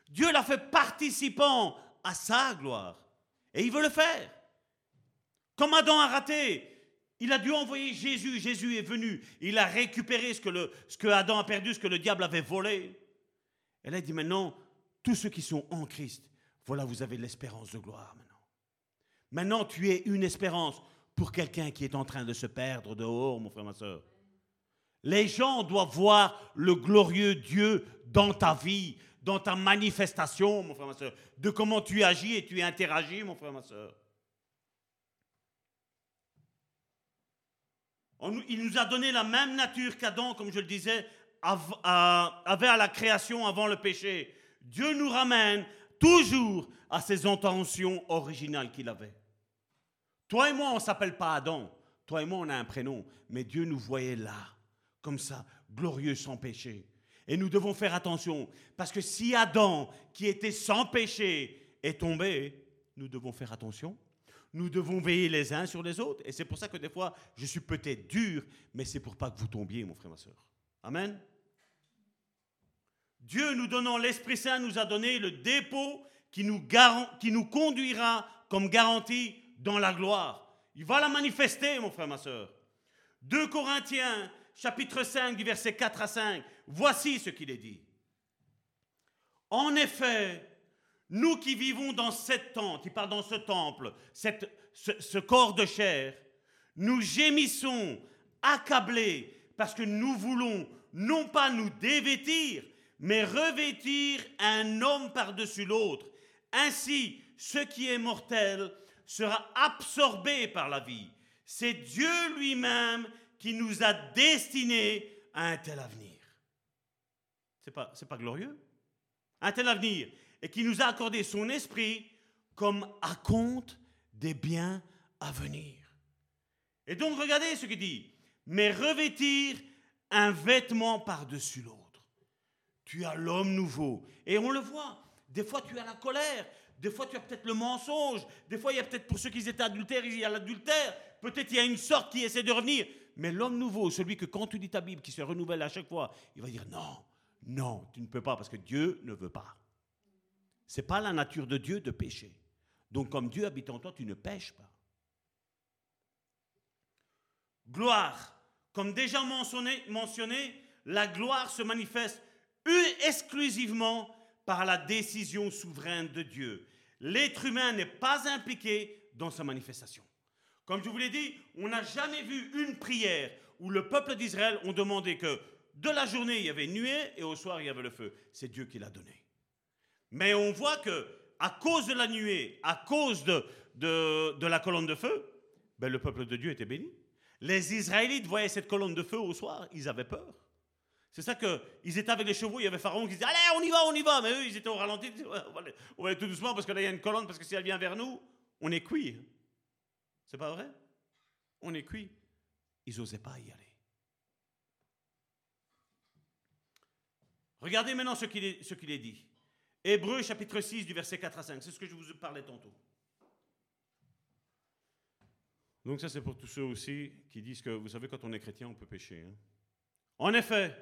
Dieu l'a fait participant à sa gloire. Et il veut le faire. Comme Adam a raté, il a dû envoyer Jésus. Jésus est venu. Il a récupéré ce que, Adam a perdu, ce que le diable avait volé. Et là, il dit maintenant, tous ceux qui sont en Christ, voilà, vous avez l'espérance de gloire. Maintenant, tu es une espérance pour quelqu'un qui est en train de se perdre dehors, mon frère, ma soeur. Les gens doivent voir le glorieux Dieu dans ta vie, dans ta manifestation, mon frère, ma soeur, de comment tu agis et tu interagis, mon frère, ma soeur. Il nous a donné la même nature qu'Adam, comme je le disais, avait à la création avant le péché. Dieu nous ramène toujours à ses intentions originales qu'il avait. Toi et moi, on ne s'appelle pas Adam. Toi et moi, on a un prénom. Mais Dieu nous voyait là, comme ça, glorieux sans péché. Et nous devons faire attention. Parce que si Adam, qui était sans péché, est tombé, nous devons faire attention. Nous devons veiller les uns sur les autres. Et c'est pour ça que des fois, je suis peut-être dur, mais c'est pour pas que vous tombiez, mon frère, ma soeur. Amen. Dieu, nous donnant l'Esprit Saint, nous a donné le dépôt qui nous, conduira comme garantie dans la gloire. Il va la manifester, mon frère, ma soeur. 2 Corinthiens, chapitre 5, du verset 4 à 5. Voici ce qu'il est dit. En effet, nous qui vivons dans cette tente, il parle dans ce temple, cette, ce, ce corps de chair, nous gémissons, accablés, parce que nous voulons non pas nous dévêtir, mais revêtir un homme par-dessus l'autre. Ainsi, ce qui est mortel sera absorbé par la vie. C'est Dieu lui-même qui nous a destinés à un tel avenir. C'est pas, c'est pas glorieux? Un tel avenir. Et qui nous a accordé son esprit comme à compte des biens à venir. Et donc, regardez ce qu'il dit. Mais revêtir un vêtement par-dessus l'autre. Tu as l'homme nouveau. Et on le voit. Des fois, tu as la colère. Des fois, tu as peut-être le mensonge. Des fois, il y a peut-être pour ceux qui étaient adultères, il y a l'adultère. Peut-être il y a une sorte qui essaie de revenir. Mais l'homme nouveau, celui que quand tu dis ta Bible, qui se renouvelle à chaque fois, il va dire non, non, tu ne peux pas parce que Dieu ne veut pas. C'est pas la nature de Dieu de pécher. Donc comme Dieu habite en toi, tu ne pêches pas. Gloire. Comme déjà mentionné, la gloire se manifeste exclusivement par la décision souveraine de Dieu. L'être humain n'est pas impliqué dans sa manifestation. Comme je vous l'ai dit, on n'a jamais vu une prière où le peuple d'Israël ont demandé que de la journée il y avait nuée et au soir il y avait le feu. C'est Dieu qui l'a donné. Mais on voit que à cause de la nuée, à cause de, de, la colonne de feu, ben le peuple de Dieu était béni. Les Israélites voyaient cette colonne de feu au soir, ils avaient peur. C'est ça qu'ils étaient avec les chevaux, il y avait Pharaon qui disait Allez, on y va, on y va. Mais eux, ils étaient au ralenti, ils disaient, on, va aller, tout doucement parce que là, il y a une colonne, parce que si elle vient vers nous, on est cuit. C'est pas vrai? On est cuit. Ils n'osaient pas y aller. Regardez maintenant ce qu'il est, est, dit. Hébreu chapitre 6 du verset 4 à 5. C'est ce que je vous parlais tantôt. Donc ça c'est pour tous ceux aussi qui disent que, vous savez, quand on est chrétien, on peut pécher. Hein. En effet,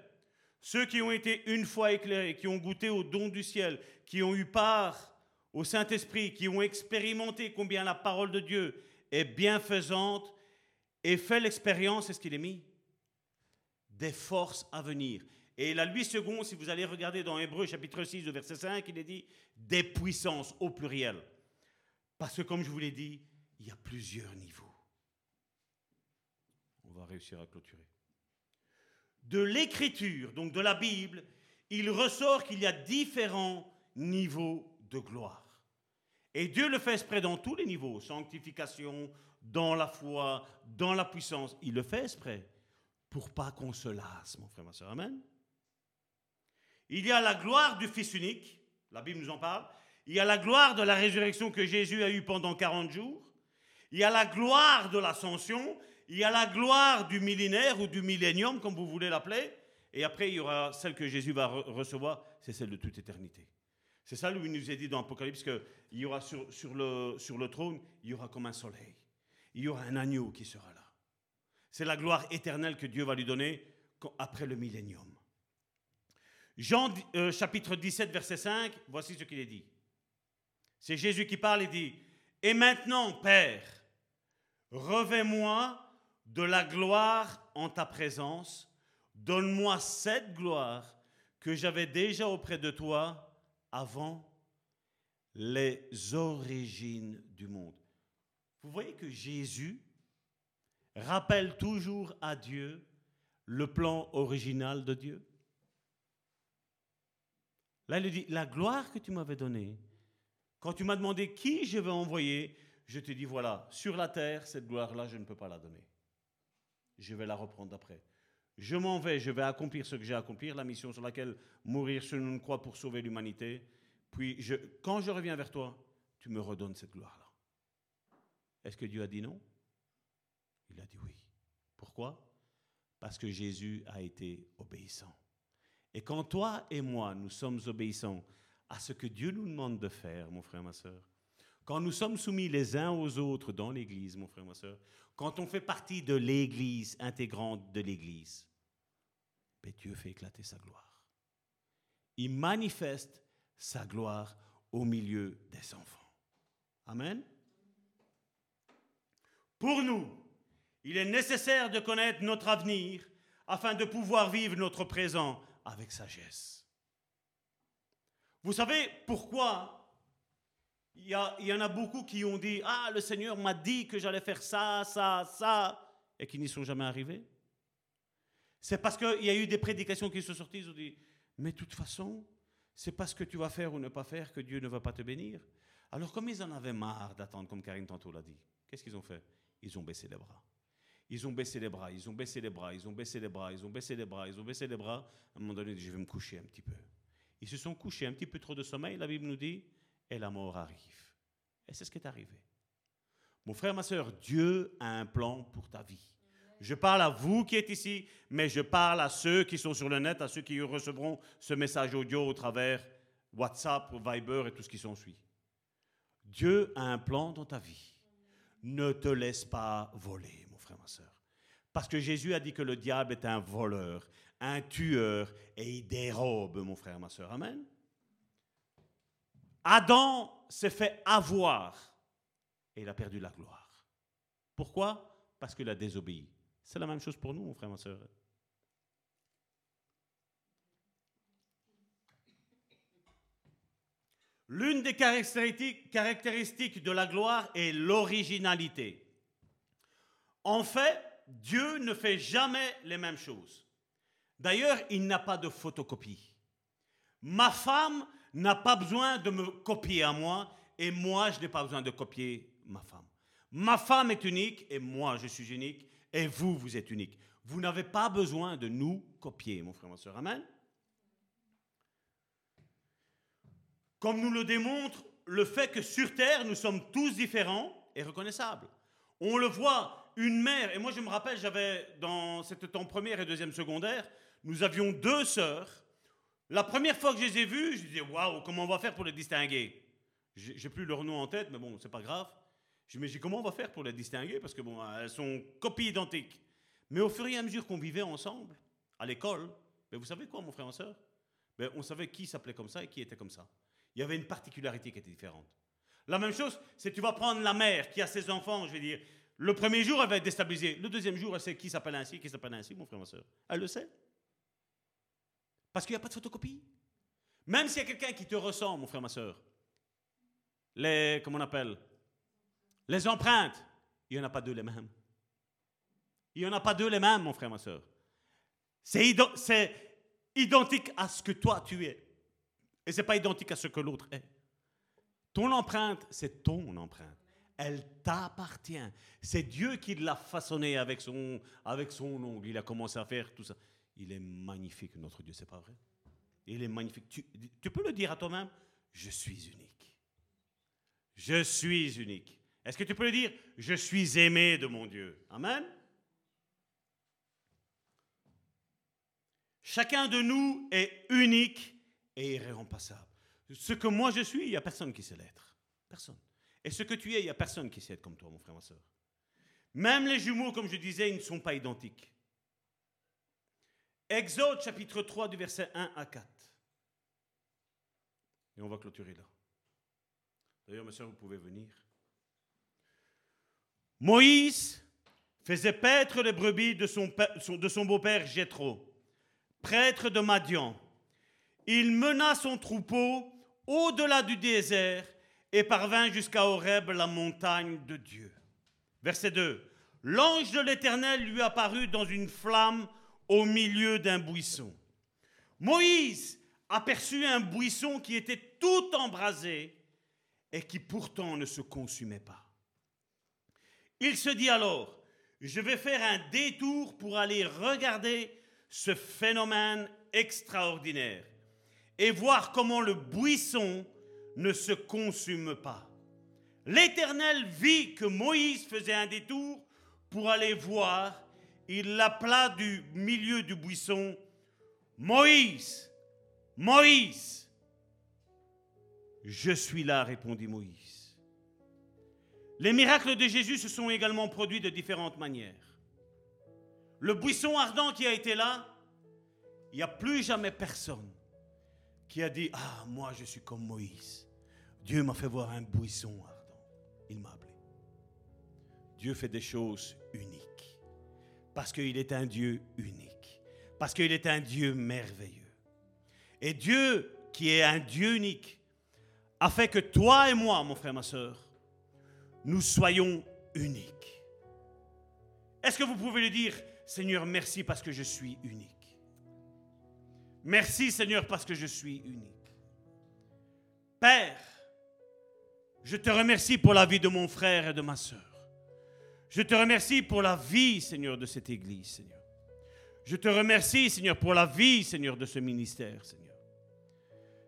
ceux qui ont été une fois éclairés, qui ont goûté au don du ciel, qui ont eu part au Saint-Esprit, qui ont expérimenté combien la parole de Dieu est bienfaisante et fait l'expérience, est ce qu'il est mis? Des forces à venir. Et la lui second, si vous allez regarder dans Hébreu chapitre 6, verset 5, il est dit des puissances au pluriel. Parce que comme je vous l'ai dit, il y a plusieurs niveaux. On va réussir à clôturer. De l'écriture, donc de la Bible, il ressort qu'il y a différents niveaux de gloire. Et Dieu le fait exprès dans tous les niveaux, sanctification, dans la foi, dans la puissance. Il le fait exprès pour pas qu'on se lasse, mon frère, ma soeur. Amen. Il y a la gloire du Fils unique, la Bible nous en parle. Il y a la gloire de la résurrection que Jésus a eue pendant 40 jours. Il y a la gloire de l'ascension. Il y a la gloire du millénaire ou du millénium, comme vous voulez l'appeler. Et après, il y aura celle que Jésus va recevoir, c'est celle de toute éternité. C'est ça il nous est dit dans Apocalypse qu'il y aura sur, le, sur le trône, il y aura comme un soleil. Il y aura un agneau qui sera là. C'est la gloire éternelle que Dieu va lui donner après le millénium. Jean euh, chapitre 17, verset 5, voici ce qu'il est dit. C'est Jésus qui parle et dit, Et maintenant, Père, revais-moi de la gloire en ta présence, donne-moi cette gloire que j'avais déjà auprès de toi avant les origines du monde. Vous voyez que Jésus rappelle toujours à Dieu le plan original de Dieu? Là, il dit, la gloire que tu m'avais donnée, quand tu m'as demandé qui je vais envoyer, je te dis, voilà, sur la terre, cette gloire-là, je ne peux pas la donner. Je vais la reprendre après. Je m'en vais, je vais accomplir ce que j'ai à accomplir, la mission sur laquelle mourir sur une croix pour sauver l'humanité. Puis, quand je reviens vers toi, tu me redonnes cette gloire-là. Est-ce que Dieu a dit non? Il a dit oui. Pourquoi? Parce que Jésus a été obéissant. Et quand toi et moi, nous sommes obéissants à ce que Dieu nous demande de faire, mon frère, ma soeur, quand nous sommes soumis les uns aux autres dans l'Église, mon frère, ma soeur, quand on fait partie de l'Église, intégrante de l'Église, ben Dieu fait éclater sa gloire. Il manifeste sa gloire au milieu des enfants. Amen. Pour nous, il est nécessaire de connaître notre avenir afin de pouvoir vivre notre présent avec sagesse. Vous savez pourquoi Il y, en a beaucoup qui ont dit Ah, le Seigneur m'a dit que j'allais faire ça, ça, ça, et qui n'y sont jamais arrivés. C'est parce qu'il y a eu des prédications qui sont sorties, ils ont dit Mais de toute façon, c'est parce que tu vas faire ou ne pas faire que Dieu ne va pas te bénir. Alors, comme ils en avaient marre d'attendre, comme Karine tantôt l'a dit, qu'est-ce qu'ils ont fait? Ils ont baissé les bras. Ils ont baissé les bras, ils ont baissé les bras, ils ont baissé les bras, ils ont baissé les bras, ils ont baissé les bras. À un moment donné, je vais me coucher un petit peu. Ils se sont couchés un petit peu trop de sommeil, la Bible nous dit, et la mort arrive. Et c'est ce qui est arrivé. Mon frère, ma soeur, Dieu a un plan pour ta vie. Je parle à vous qui êtes ici, mais je parle à ceux qui sont sur le net, à ceux qui recevront ce message audio au travers WhatsApp, Viber et tout ce qui s'ensuit. Dieu a un plan dans ta vie. Ne te laisse pas voler, ma soeur. Parce que Jésus a dit que le diable est un voleur, un tueur, et il dérobe, mon frère, ma soeur. Amen. Adam s'est fait avoir et il a perdu la gloire. Pourquoi? Parce qu'il a désobéi. C'est la même chose pour nous, mon frère, ma soeur. L'une des caractéristiques de la gloire est l'originalité. En fait, Dieu ne fait jamais les mêmes choses. D'ailleurs, il n'a pas de photocopie. Ma femme n'a pas besoin de me copier à moi et moi, je n'ai pas besoin de copier ma femme. Ma femme est unique et moi, je suis unique et vous, vous êtes unique. Vous n'avez pas besoin de nous copier, mon frère, ma soeur. Amen. Comme nous le démontre le fait que sur Terre, nous sommes tous différents et reconnaissables. On le voit, une mère, et moi je me rappelle, j'avais dans cette temps première et deuxième secondaire, nous avions deux sœurs. La première fois que je les ai vues, je disais, waouh, comment on va faire pour les distinguer? J'ai plus leur nom en tête, mais bon, c'est pas grave. Je me dis, comment on va faire pour les distinguer? Parce que bon, elles sont copies identiques. Mais au fur et à mesure qu'on vivait ensemble, à l'école, ben, vous savez quoi, mon frère et soeur ben, On savait qui s'appelait comme ça et qui était comme ça. Il y avait une particularité qui était différente. La même chose, c'est tu vas prendre la mère qui a ses enfants, je vais dire, le premier jour, elle va être déstabilisée. Le deuxième jour, elle sait qui s'appelle ainsi, qui s'appelle ainsi, mon frère, ma soeur. Elle le sait. Parce qu'il n'y a pas de photocopie. Même s'il y a quelqu'un qui te ressemble, mon frère, ma soeur, les, comment on appelle Les empreintes, il n'y en a pas deux les mêmes. Il n'y en a pas deux les mêmes, mon frère, ma soeur. C'est identique à ce que toi tu es. Et ce n'est pas identique à ce que l'autre est. Ton empreinte, c'est ton empreinte. Elle t'appartient. C'est Dieu qui l'a façonné avec son, avec son ongle. Il a commencé à faire tout ça. Il est magnifique, notre Dieu, c'est pas vrai? Il est magnifique. Tu, tu peux le dire à toi-même? Je suis unique. Je suis unique. Est-ce que tu peux le dire? Je suis aimé de mon Dieu. Amen. Chacun de nous est unique et irréemplaçable. Ce que moi je suis, il n'y a personne qui sait l'être. Personne. Et ce que tu es, il n'y a personne qui sait être comme toi, mon frère, ma soeur. Même les jumeaux, comme je disais, ils ne sont pas identiques. Exode chapitre 3 du verset 1 à 4. Et on va clôturer là. D'ailleurs, ma soeur, vous pouvez venir. Moïse faisait paître les brebis de son, de son beau-père Jéthro, prêtre de Madian. Il mena son troupeau au-delà du désert et parvint jusqu'à Horeb, la montagne de Dieu. Verset 2. L'ange de l'Éternel lui apparut dans une flamme au milieu d'un buisson. Moïse aperçut un buisson qui était tout embrasé et qui pourtant ne se consumait pas. Il se dit alors, je vais faire un détour pour aller regarder ce phénomène extraordinaire et voir comment le buisson ne se consume pas. L'Éternel vit que Moïse faisait un détour pour aller voir. Il l'appela du milieu du buisson, Moïse, Moïse. Je suis là, répondit Moïse. Les miracles de Jésus se sont également produits de différentes manières. Le buisson ardent qui a été là, il n'y a plus jamais personne qui a dit Ah, moi je suis comme Moïse. Dieu m'a fait voir un buisson ardent. Il m'a appelé. Dieu fait des choses uniques. Parce qu'il est un Dieu unique. Parce qu'il est un Dieu merveilleux. Et Dieu, qui est un Dieu unique, a fait que toi et moi, mon frère, ma soeur, nous soyons uniques. Est-ce que vous pouvez lui dire, Seigneur, merci parce que je suis unique? Merci, Seigneur, parce que je suis unique. Père, je te remercie pour la vie de mon frère et de ma soeur. Je te remercie pour la vie, Seigneur, de cette église, Seigneur. Je te remercie, Seigneur, pour la vie, Seigneur, de ce ministère, Seigneur.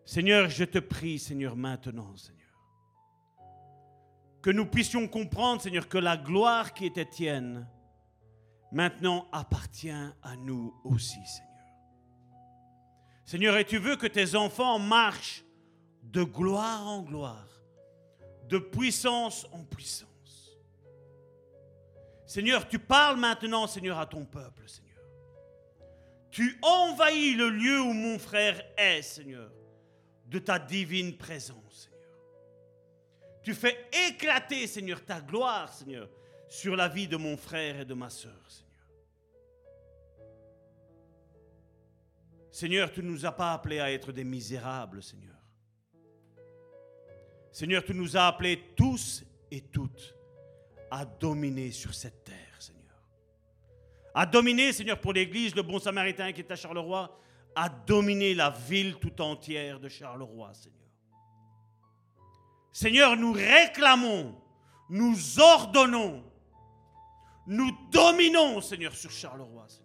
Seigneur, je te prie, Seigneur, maintenant, Seigneur, que nous puissions comprendre, Seigneur, que la gloire qui était tienne, maintenant appartient à nous aussi, Seigneur. Seigneur, et tu veux que tes enfants marchent de gloire en gloire, de puissance en puissance. Seigneur, tu parles maintenant, Seigneur, à ton peuple, Seigneur. Tu envahis le lieu où mon frère est, Seigneur de ta divine présence, Seigneur. Tu fais éclater, Seigneur, ta gloire, Seigneur, sur la vie de mon frère et de ma Seigneur. Seigneur, tu ne nous as pas appelés à être des misérables, Seigneur. Seigneur, tu nous as appelés tous et toutes à dominer sur cette terre, Seigneur. À dominer, Seigneur, pour l'Église, le bon samaritain qui est à Charleroi, à dominer la ville tout entière de Charleroi, Seigneur. Seigneur, nous réclamons, nous ordonnons, nous dominons, Seigneur, sur Charleroi, Seigneur.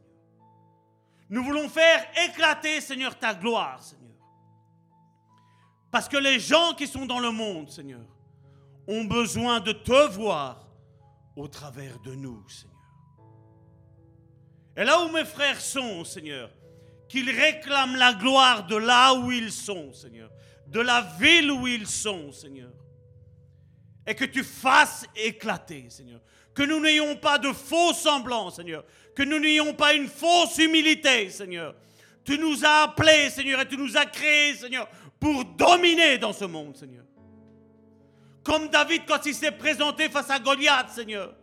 Nous voulons faire éclater, Seigneur, ta gloire, Seigneur. Parce que les gens qui sont dans le monde, Seigneur, ont besoin de te voir au travers de nous, Seigneur. Et là où mes frères sont, Seigneur, qu'ils réclament la gloire de là où ils sont, Seigneur, de la ville où ils sont, Seigneur. Et que tu fasses éclater, Seigneur. Que nous n'ayons pas de faux semblants, Seigneur. Que nous n'ayons pas une fausse humilité, Seigneur. Tu nous as appelés, Seigneur, et tu nous as créés, Seigneur, pour dominer dans ce monde, Seigneur. Comme David quand il s'est présenté face à Goliath, Seigneur.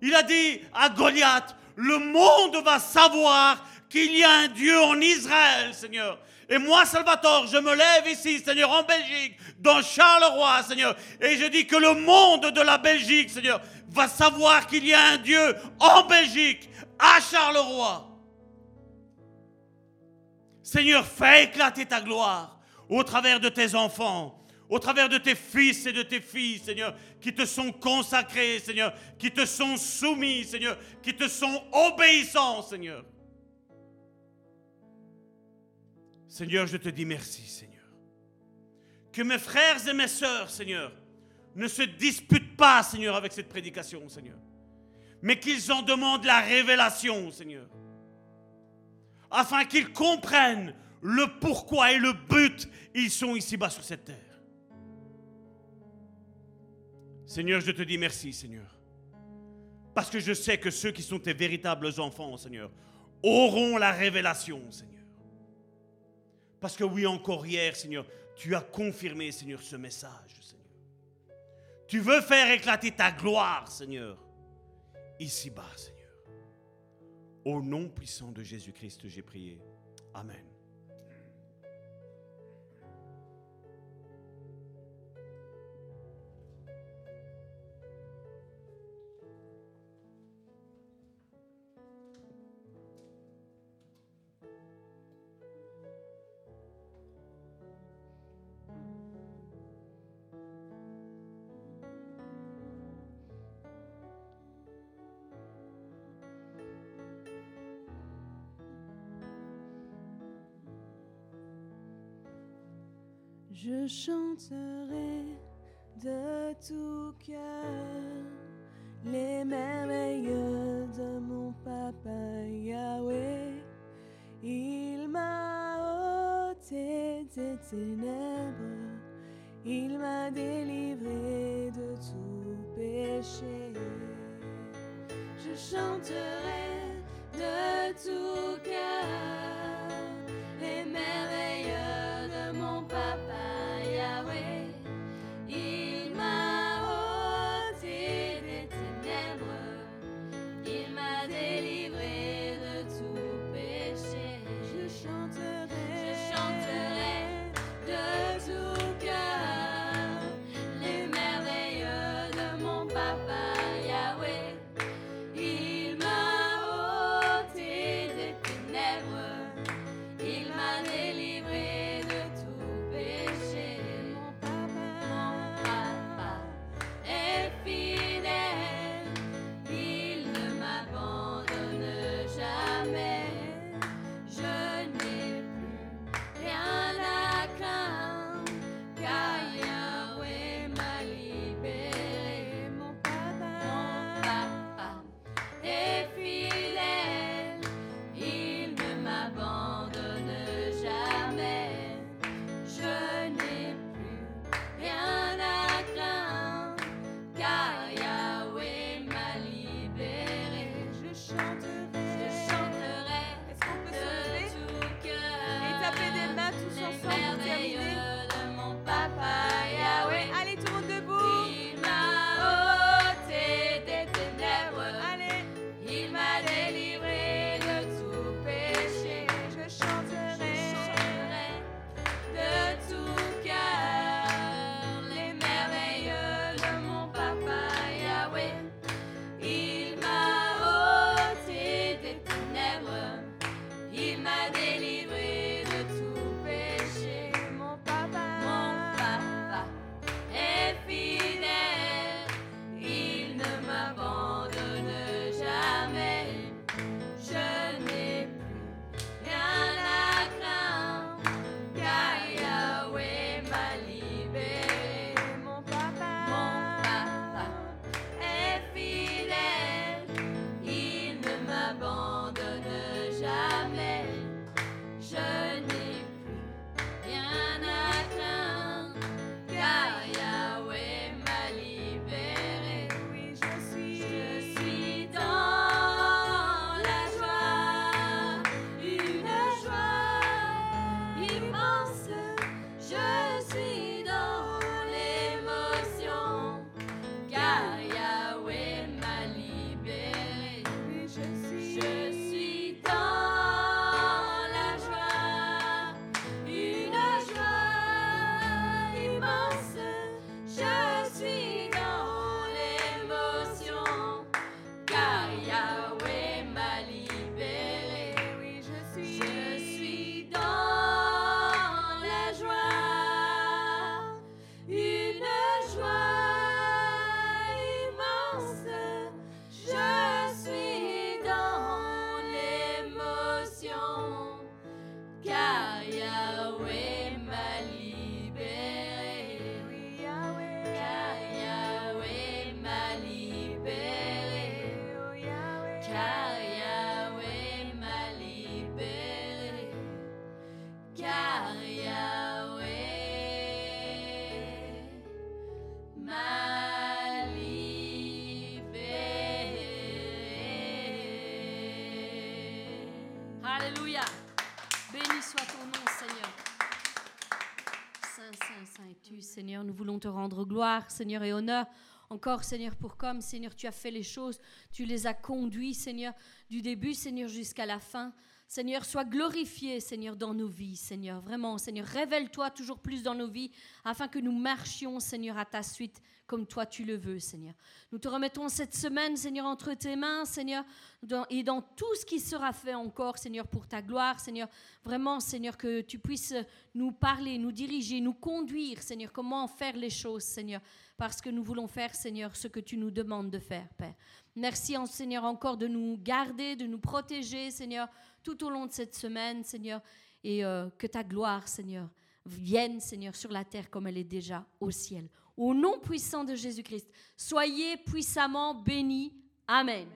Il a dit à Goliath, le monde va savoir qu'il y a un Dieu en Israël, Seigneur. Et moi, Salvatore, je me lève ici, Seigneur, en Belgique, dans Charleroi, Seigneur. Et je dis que le monde de la Belgique, Seigneur, va savoir qu'il y a un Dieu en Belgique, à Charleroi. Seigneur, fais éclater ta gloire au travers de tes enfants, au travers de tes fils et de tes filles, Seigneur, qui te sont consacrés, Seigneur, qui te sont soumis, Seigneur, qui te sont obéissants, Seigneur. Seigneur, je te dis merci, Seigneur. Que mes frères et mes sœurs, Seigneur, ne se disputent pas, Seigneur, avec cette prédication, Seigneur. Mais qu'ils en demandent la révélation, Seigneur. Afin qu'ils comprennent le pourquoi et le but ils sont ici-bas sur cette terre. Seigneur, je te dis merci, Seigneur. Parce que je sais que ceux qui sont tes véritables enfants, Seigneur, auront la révélation, Seigneur. Parce que oui, encore hier, Seigneur, tu as confirmé, Seigneur, ce message, Seigneur. Tu veux faire éclater ta gloire, Seigneur, ici-bas, Seigneur. Au nom puissant de Jésus-Christ, j'ai prié. Amen. Je chanterai de tout cœur les merveilles de mon papa Yahweh. Il m'a ôté des ténèbres, il m'a délivré de tout péché. Je chanterai de tout cœur te rendre gloire, Seigneur, et honneur. Encore, Seigneur, pour comme, Seigneur, tu as fait les choses, tu les as conduits, Seigneur, du début, Seigneur, jusqu'à la fin. Seigneur, sois glorifié, Seigneur, dans nos vies, Seigneur. Vraiment, Seigneur, révèle-toi toujours plus dans nos vies afin que nous marchions, Seigneur, à ta suite comme toi tu le veux, Seigneur. Nous te remettons cette semaine, Seigneur, entre tes mains, Seigneur, et dans tout ce qui sera fait encore, Seigneur, pour ta gloire, Seigneur. Vraiment, Seigneur, que tu puisses nous parler, nous diriger, nous conduire, Seigneur, comment faire les choses, Seigneur, parce que nous voulons faire, Seigneur, ce que tu nous demandes de faire, Père. Merci, Seigneur, encore de nous garder, de nous protéger, Seigneur, tout au long de cette semaine, Seigneur, et euh, que ta gloire, Seigneur, vienne, Seigneur, sur la terre comme elle est déjà au ciel. Au nom puissant de Jésus-Christ, soyez puissamment bénis. Amen.